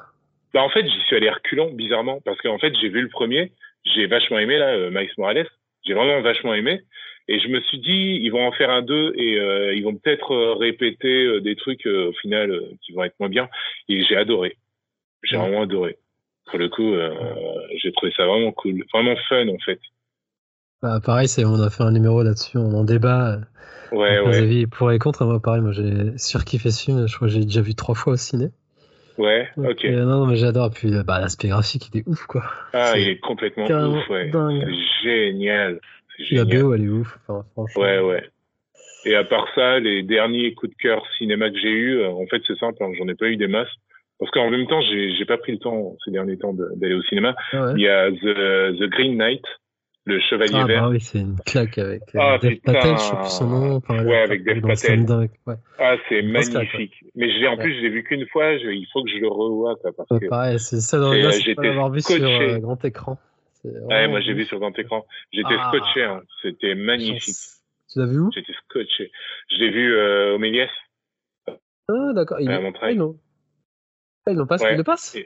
Bah en fait, j'y suis allé reculant bizarrement parce qu'en fait, j'ai vu le premier, j'ai vachement aimé là, euh, Miles Morales, j'ai vraiment vachement aimé. Et je me suis dit, ils vont en faire un deux et ils vont peut-être répéter des trucs au final qui vont être moins bien. Et j'ai adoré. J'ai vraiment adoré. Pour le coup, j'ai trouvé ça vraiment cool, vraiment fun en fait. Bah, pareil, c'est, on a fait un numéro là-dessus, on en débat. Ouais, ouais. Avis pour et contre. Moi, pareil, moi, j'ai surkiffé ce film. Je crois que j'ai déjà vu trois fois au ciné. Ouais, ok. non, non, mais j'adore. Puis, bah, l'aspect graphique, il est ouf, quoi. Ah, il est complètement ouf, ouais. C'est génial. La BO, elle est ouf. Enfin, franchement. Ouais, ouais. Et à part ça, les derniers coups de cœur cinéma que j'ai eu, en fait, c'est simple, hein, j'en ai pas eu des masses. Parce qu'en même temps, j'ai, j'ai pas pris le temps ces derniers temps d'aller au cinéma. Ah ouais. Il y a The, The Green Knight le Chevalier ah, Vert. Bah oui, c'est une claque avec euh, ah, Dev Patel, je sais plus son nom. Enfin, ouais, avec Dev Patel. Ouais. Ah, c'est magnifique. Mais j'ai, en plus, je l'ai vu qu'une fois, je, il faut que je le revoie. Parce ouais, que pareil, c'est ça dans le j'ai l'avoir vu sur euh, grand écran. Ouais, moi j'ai vu sur grand écran. J'étais ah. scotché, hein. c'était magnifique. Tu l'as vu où? J'étais scotché. Je l'ai vu euh, au Méliès. Ah, d'accord. Il... Ah, ils l'ont ah, ils l'ont pas, ouais. ils le passent?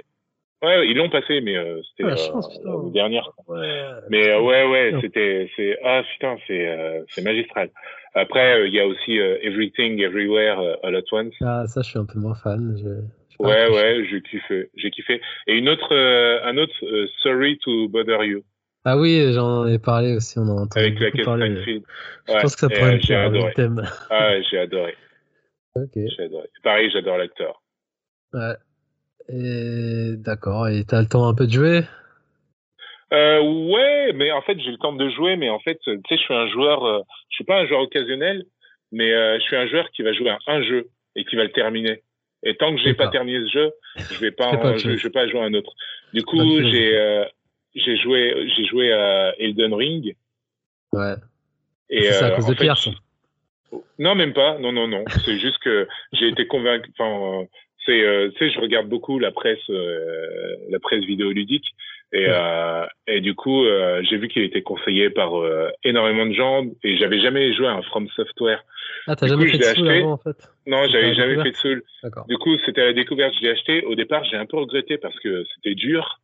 Ouais, ils l'ont passé, mais euh, c'était ah, euh, la dernière. Ouais. Mais euh, ouais, ouais, c'était, c'est ah putain, c'est euh, c'est magistral. Après, euh, il y a aussi Everything Everywhere All at Once. Ah, ça, je suis un peu moins fan. Je... Ouais, ouais, j'ai kiffé, j'ai kiffé. Et une autre, un autre Sorry to Bother You. Ah oui, j'en ai parlé aussi, on en a entendu Avec la parler. Je pense que ça pourrait être un thème. Ah, j'ai adoré. ok. J'ai adoré. Pareil, j'adore l'acteur. Ouais. Et d'accord. Et t'as le temps un peu de jouer? Euh, Ouais, mais en fait j'ai le temps de jouer, mais en fait tu sais je suis un joueur, euh, je suis pas un joueur occasionnel, mais euh, je suis un joueur qui va jouer à un jeu et qui va le terminer. Et tant que j'ai pas terminé ce jeu, je vais pas, en, je, je, vais pas jouer à un autre. Du coup j'ai euh, j'ai joué j'ai joué à Elden Ring. Ouais. Et c'est à cause de Pierre. Ça? Non, même pas. Non, non, non. C'est juste que j'ai été convaincu. Enfin, C'est, euh, tu sais, je regarde beaucoup la presse, euh, la presse vidéoludique, et, euh, et du coup, euh, j'ai vu qu'il était conseillé par euh, énormément de gens, et j'avais jamais joué à un From Software. Ah, t'as jamais coup, fait de Soul avant, en fait Non, j'avais jamais fait de Soul. Du coup, c'était à la découverte, je l'ai acheté. Au départ, j'ai un peu regretté parce que c'était dur.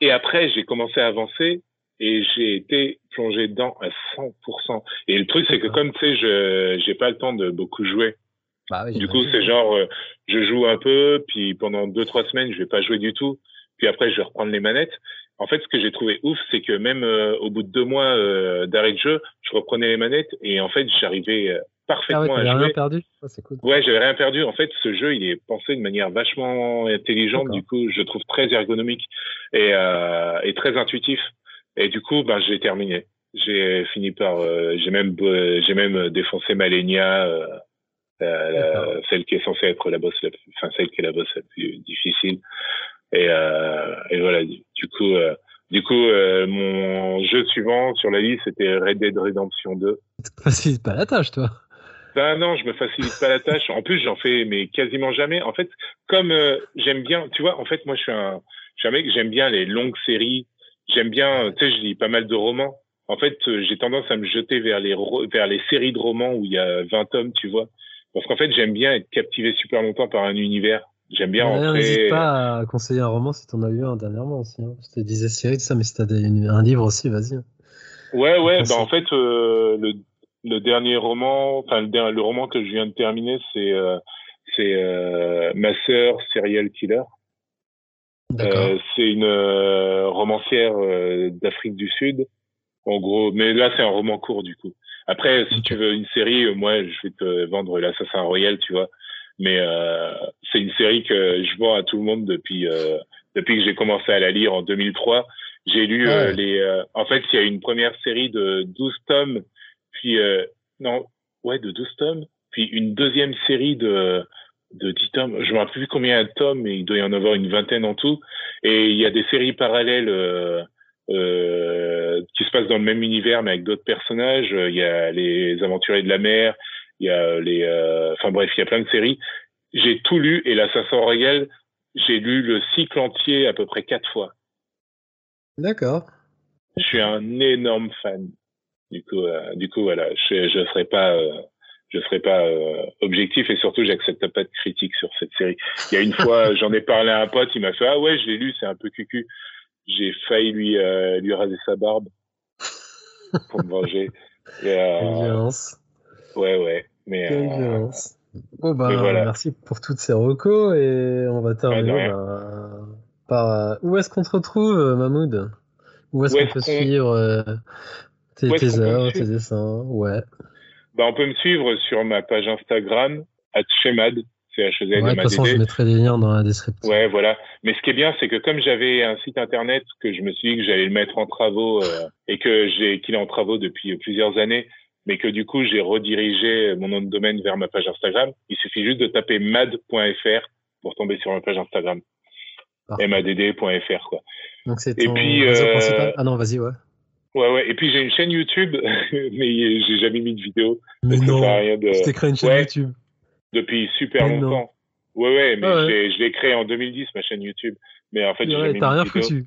Et après, j'ai commencé à avancer et j'ai été plongé dedans à 100%. Et le truc, c'est que comme tu sais, je j'ai pas le temps de beaucoup jouer. Bah oui, Du coup, c'est genre, euh, je joue un peu, puis pendant deux trois semaines, je vais pas jouer du tout. Puis après, je vais reprendre les manettes. En fait, ce que j'ai trouvé ouf, c'est que même euh, au bout de deux mois euh, d'arrêt de jeu, je reprenais les manettes et en fait, j'arrivais euh, Ah ouais, parfaitement à rien jouer. perdu? Ah, C'est cool. Ouais, j'avais rien perdu. En fait, ce jeu, il est pensé de manière vachement intelligente. Du coup, je trouve très ergonomique et, euh, et très intuitif. Et du coup, ben, j'ai terminé. J'ai fini par, euh, j'ai même, euh, j'ai même défoncé Malenia, euh, euh, la- celle qui est censée être la boss, la, enfin celle qui est la boss la plus difficile. Et, euh, et voilà. Du du coup, euh, du coup, euh, mon jeu suivant sur la liste c'était Red Dead Redemption 2. Tu te facilites pas la tâche, toi. Ben non, je me facilite pas la tâche. En plus, j'en fais mais quasiment jamais. En fait, comme euh, j'aime bien, tu vois, en fait, moi, je suis un, je suis un mec, j'aime bien les longues séries. J'aime bien, tu sais, je lis pas mal de romans. En fait, euh, j'ai tendance à me jeter vers les vers les séries de romans où il y a 20 tomes, tu vois. Parce qu'en fait, j'aime bien être captivé super longtemps par un univers. J'aime bien D'ailleurs, rentrer. N'hésite pas à conseiller un roman si t'en as lu un dernièrement aussi. Hein. Je te disais tout ça, mais si t'as un livre aussi, vas-y. Ouais, ouais. Merci. Ben en fait, euh, le, le dernier roman, enfin le, le roman que je viens de terminer, c'est euh, c'est euh, Ma sœur serial killer. D'accord. Euh, c'est une euh, romancière euh, d'Afrique du Sud, en gros. Mais là, c'est un roman court du coup. Après, si tu veux une série, euh, moi, je vais te vendre l'Assassin Royal, tu vois. Mais euh, c'est une série que je vends à tout le monde depuis euh, depuis que j'ai commencé à la lire en 2003. J'ai lu euh, Ouais. les. euh, en fait, il y a une première série de 12 tomes, puis euh, non, ouais, de 12 tomes, puis une deuxième série de de 10 tomes. Je me rappelle plus combien de tomes, mais il doit y en avoir une vingtaine en tout. Et il y a des séries parallèles qui se passent dans le même univers, mais avec d'autres personnages. Euh, Il y a les Aventuriers de la mer, il y a les, euh, enfin bref, il y a plein de séries. J'ai tout lu et l'Assassin Royal, j'ai lu le cycle entier à peu près quatre fois. D'accord. Je suis un énorme fan. Du coup, euh, du coup, voilà, je je serai pas, euh, je serai pas euh, objectif et surtout, j'accepte pas de critique sur cette série. Il y a une fois, j'en ai parlé à un pote, il m'a fait ah ouais, je l'ai lu, c'est un peu cucu. J'ai failli lui euh, lui raser sa barbe pour me venger. Et, euh, ouais, ouais, mais Quelle euh, violence. Bon, bah, mais voilà. merci pour toutes ces recos et on va terminer rien. bah, par. euh, où est-ce qu'on te retrouve, euh, Mahmoud? Où est-ce qu'on peut suivre tes, tes œuvres, tes dessins? Ouais. bah, on peut me suivre sur ma page Instagram @chemad, c h e z Ouais, de toute façon, je mettrai des liens dans la description. Ouais, voilà. Mais ce qui est bien, c'est que comme j'avais un site internet que je me suis dit que j'allais le mettre en travaux euh, et que j'ai qu'il est en travaux depuis plusieurs années, mais que du coup j'ai redirigé mon nom de domaine vers ma page Instagram, il suffit juste de taper mad.fr pour tomber sur ma page Instagram. Madd.fr quoi. Donc, c'est ton puis, réseau euh, principal? Ah non, vas-y, ouais. Ouais ouais. Et puis j'ai une chaîne YouTube, mais j'ai jamais mis de vidéo. Mais non, rien de tu t'es créé une chaîne Ouais. YouTube. Depuis super Mais non. longtemps. Ouais ouais, mais Ah ouais. je l'ai- créé en 2010 ma chaîne YouTube, mais en fait j'ai Ouais, T'as rien vidéo. foutu.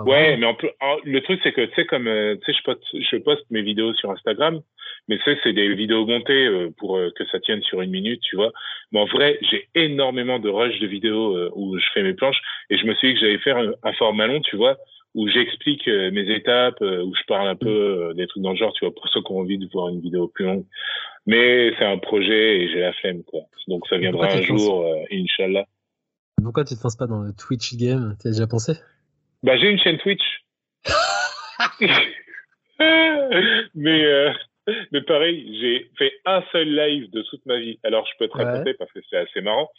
Ouais, mais en en- le truc c'est que tu sais comme euh, tu sais je poste, je poste mes vidéos sur Instagram, mais tu sais c'est des vidéos montées euh, pour euh, que ça tienne sur une minute, tu vois. Mais en vrai, j'ai énormément de rush de vidéos euh, où je fais mes planches et je me suis dit que j'allais faire un, un format long, tu vois, où j'explique mes étapes, où je parle un peu euh, des trucs dans le genre, tu vois, pour ceux qui ont envie de voir une vidéo plus longue. Mais c'est un projet et j'ai la flemme, quoi. Donc ça viendra un jour, euh, Inch'Allah. Pourquoi tu te lances pas dans le Twitch game? T'y as déjà pensé? Bah, j'ai une chaîne Twitch. mais, euh, mais pareil, j'ai fait un seul live de toute ma vie. Alors, je peux te Ouais. raconter parce que c'est assez marrant.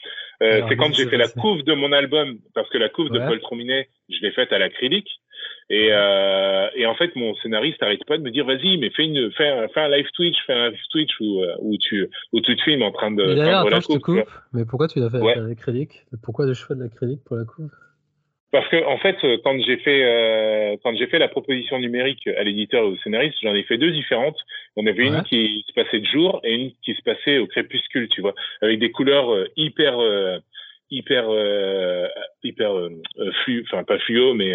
Euh, c'est quand j'ai fait la couve de mon album, parce que la couve de. Paul Trominet, je l'ai faite à l'acrylique. Et, euh, et en fait, mon scénariste arrête pas de me dire, vas-y, mais fais une, fais un, fais un live Twitch, fais un live Twitch où, euh, où tu, où tu te filmes en train de d'ailleurs, peindre la attends, je te coupe. Mais pourquoi tu l'as fait avec l'acrylique? Pourquoi le choix de l'acrylique pour la couve? Parce que en fait, quand j'ai fait euh, quand j'ai fait la proposition numérique à l'éditeur et au scénariste, j'en ai fait deux différentes. On avait Ouais. une qui se passait de jour et une qui se passait au crépuscule, tu vois, avec des couleurs euh, hyper euh, hyper, euh, hyper flu, enfin pas fluo, mais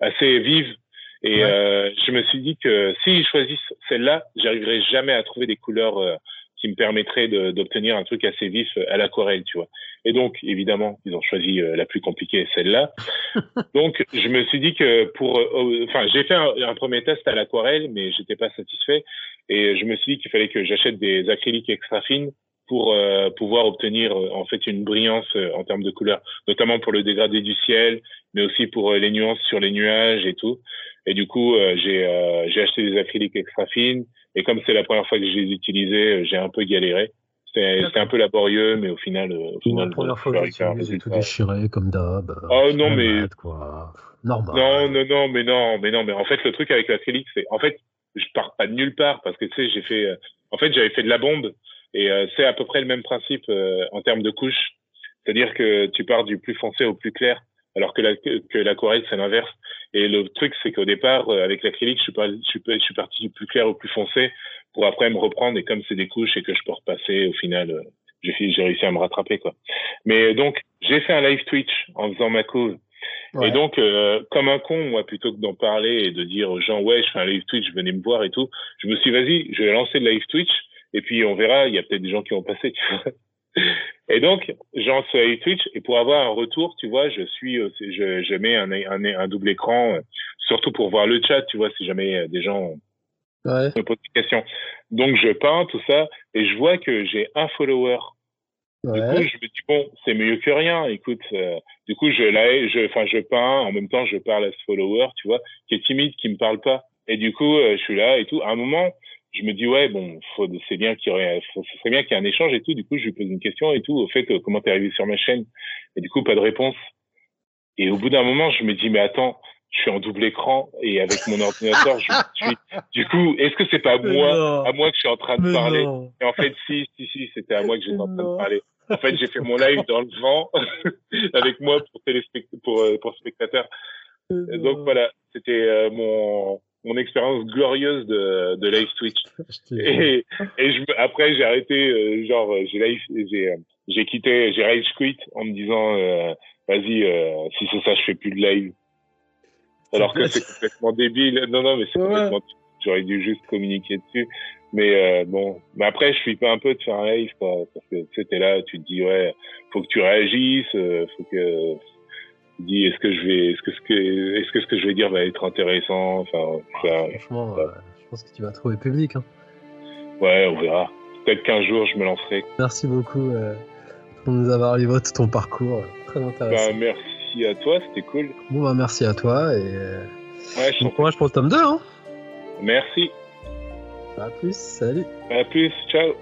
assez vive. Et Ouais. je me suis dit que si je choisis celle-là, j'arriverai jamais à trouver des couleurs qui me permettraient de- d'obtenir un truc assez vif à l'aquarelle, tu vois. Et donc, évidemment, ils ont choisi la plus compliquée, celle-là. donc, je me suis dit que pour, enfin, j'ai fait un, un premier test à l'aquarelle, mais j'étais pas satisfait. Et je me suis dit qu'il fallait que j'achète des acryliques extra fines pour euh, pouvoir obtenir euh, en fait une brillance euh, en termes de couleur, notamment pour le dégradé du ciel, mais aussi pour euh, les nuances sur les nuages et tout. Et du coup, euh, j'ai euh, j'ai acheté des acryliques extra fines. Et comme c'est la première fois que je les utilisais, j'ai un peu galéré. C'était un peu laborieux, mais au final, euh, au final, la première fois que j'ai tout déchiré comme d'hab. Oh, non, mais- quoi. Normal. Non, non, non, mais non, mais non, mais en fait, le truc avec l'acrylique, c'est, en fait, je pars pas de nulle part parce que tu sais, j'ai fait, en fait, j'avais fait de la bombe et euh, c'est à peu près le même principe euh, en termes de couches. C'est-à-dire que tu pars du plus foncé au plus clair, alors que la, que l'aquarelle c'est l'inverse. Et le truc, c'est qu'au départ, euh, avec l'acrylique, je suis pas, je suis, pas- je suis parti du plus clair au plus foncé pour après me reprendre. Et comme c'est des couches et que je peux repasser, au final, j'ai réussi à me rattraper quoi. Mais donc, j'ai fait un live Twitch en faisant ma couve. Ouais. Et donc, euh, comme un con, moi, plutôt que d'en parler et de dire aux gens, ouais, je fais un live Twitch, venez me voir et tout, je me suis dit, vas-y, je vais lancer le live Twitch, et puis on verra, il y a peut-être des gens qui vont passer. tu vois. Et donc, je lance le live Twitch, et pour avoir un retour, tu vois, je suis, euh, je, je mets un, un, un double écran, euh, surtout pour voir le chat, tu vois, si jamais euh, des gens Ouais. me posent des questions. Donc, je peins tout ça, et je vois que j'ai un follower du coup, Ouais. je me dis bon, c'est mieux que rien. Écoute, euh, du coup, je la, je, enfin, je peins. En même temps, je parle à ce follower, tu vois, qui est timide, qui me parle pas. Et du coup, euh, je suis là et tout. À un moment, je me dis ouais, bon, faut, c'est bien qu'il y aurait, faut- ce serait bien qu'il y ait un échange et tout. Du coup, je lui pose une question et tout. Au fait, euh, comment t'es arrivé sur ma chaîne? Et du coup, pas de réponse. Et au bout d'un moment, je me dis mais attends, je suis en double écran et avec mon ordinateur, je suis. Du coup, est-ce que c'est pas Mais moi, à moi que je suis en train de parler? et en fait, si, si, si, c'était à moi que j'étais en train de parler. En fait, j'ai fait mon live dans le vent avec moi pour téléspect- pour, euh, pour spectateurs. Donc voilà, c'était euh, mon mon expérience glorieuse de, de live Twitch. Et, et je, après, j'ai arrêté, euh, genre, euh, j'ai live, j'ai euh, j'ai quitté, j'ai rage quit en me disant, euh, vas-y, euh, si c'est ça, je fais plus de live. Alors que c'est complètement débile. Non, non, mais c'est Ouais. complètement. J'aurais dû juste communiquer dessus. Mais euh, bon, mais après, je suis pas un peu de faire un live, quoi, parce que tu sais, t'es là, tu te dis, ouais, faut que tu réagisses, euh, faut que dis, est-ce que je vais, est-ce que ce que, est-ce que ce que je vais dire va être intéressant, enfin, ça, Franchement, euh, je pense que tu vas trouver public. hein. ouais, on verra. Peut-être qu'un jour, je me lancerai. Merci beaucoup euh, pour nous avoir livré tout ton parcours. euh, Très Bah, intéressant. merci à toi, c'était cool. Bon, bah, merci à toi et Ouais, je bon courage pour le tome 2. Hein. Merci. À plus, salut. À plus. Ciao.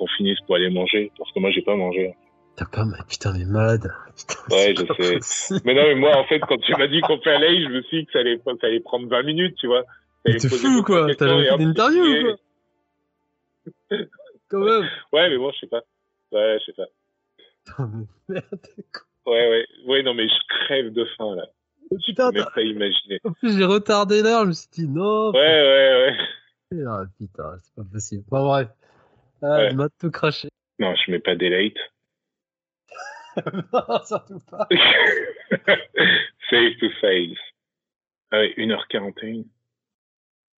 Qu'on finisse pour aller manger, parce que moi, j'ai pas mangé. T'as pas mal. Putain, mais malade. Putain, Ouais, je pas sais. possible. Mais non, mais moi, en fait, quand tu m'as dit qu'on fait live, je me suis dit que ça allait, ça allait prendre 20 minutes, tu vois. Mais t'es fou, quoi. T'as jamais fait d'interview ou quoi Quand même. Ouais, mais bon, je sais pas. Ouais, je sais pas. Putain, mais merde. Ouais, ouais. Ouais, non, mais je crève de faim, là. Putain, Je peux t'as- même pas imaginer. en plus, j'ai retardé l'heure. Je me suis dit, non. Ouais, ouais, ouais. Ah, putain, c'est pas possible. Bon, bref. Ah, Ouais. il m'a tout craché. Non, je mets pas des late. non, surtout pas. Save to fail. Ah oui, 1h41.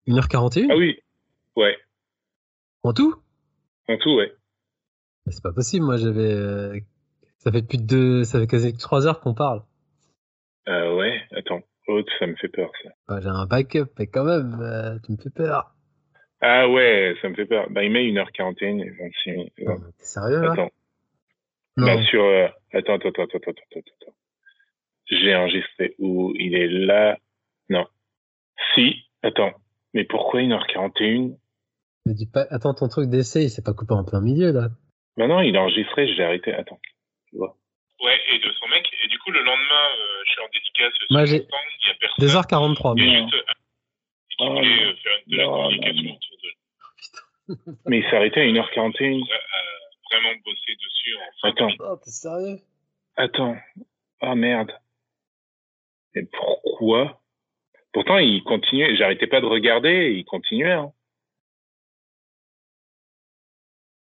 1h41 Ah oui. Ouais. En tout? En tout, ouais. C'est pas possible, moi j'avais. euh, Ça fait plus de deux. Ça fait quasi trois heures qu'on parle. Euh, ouais, attends. Oh, ça me fait peur, ça. Bah, j'ai un backup, mais quand même, euh, tu me fais peur. Ah ouais, ça me fait peur. Bah, il met 1h41 et 26 minutes. Non, mais T'es sérieux là? Attends. Non. Bah, sur. euh, Attends, attends, attends, attends, attends, attends, attends. J'ai enregistré où il est là. Non. Si. Attends. Mais pourquoi 1h41 Me dis pas... Attends, ton truc d'essai, il s'est pas coupé en plein milieu là. Bah non, il a enregistré, je l'ai arrêté. Attends. Tu vois. Ouais, et de son mec. Et du coup, le lendemain, euh, je suis en dédicace Moi, j'ai- stand, il y a personne. 2h43. Il y a Non. juste Oh, voulait euh, faire de la non, non, communication autour de Mais il s'est arrêté à 1h41. euh, vraiment bosser dessus en de Attends. Oh, t'es sérieux? Attends. Ah merde. Et pourquoi? Pourtant, il continuait. J'arrêtais pas de regarder et il continuait. Hein.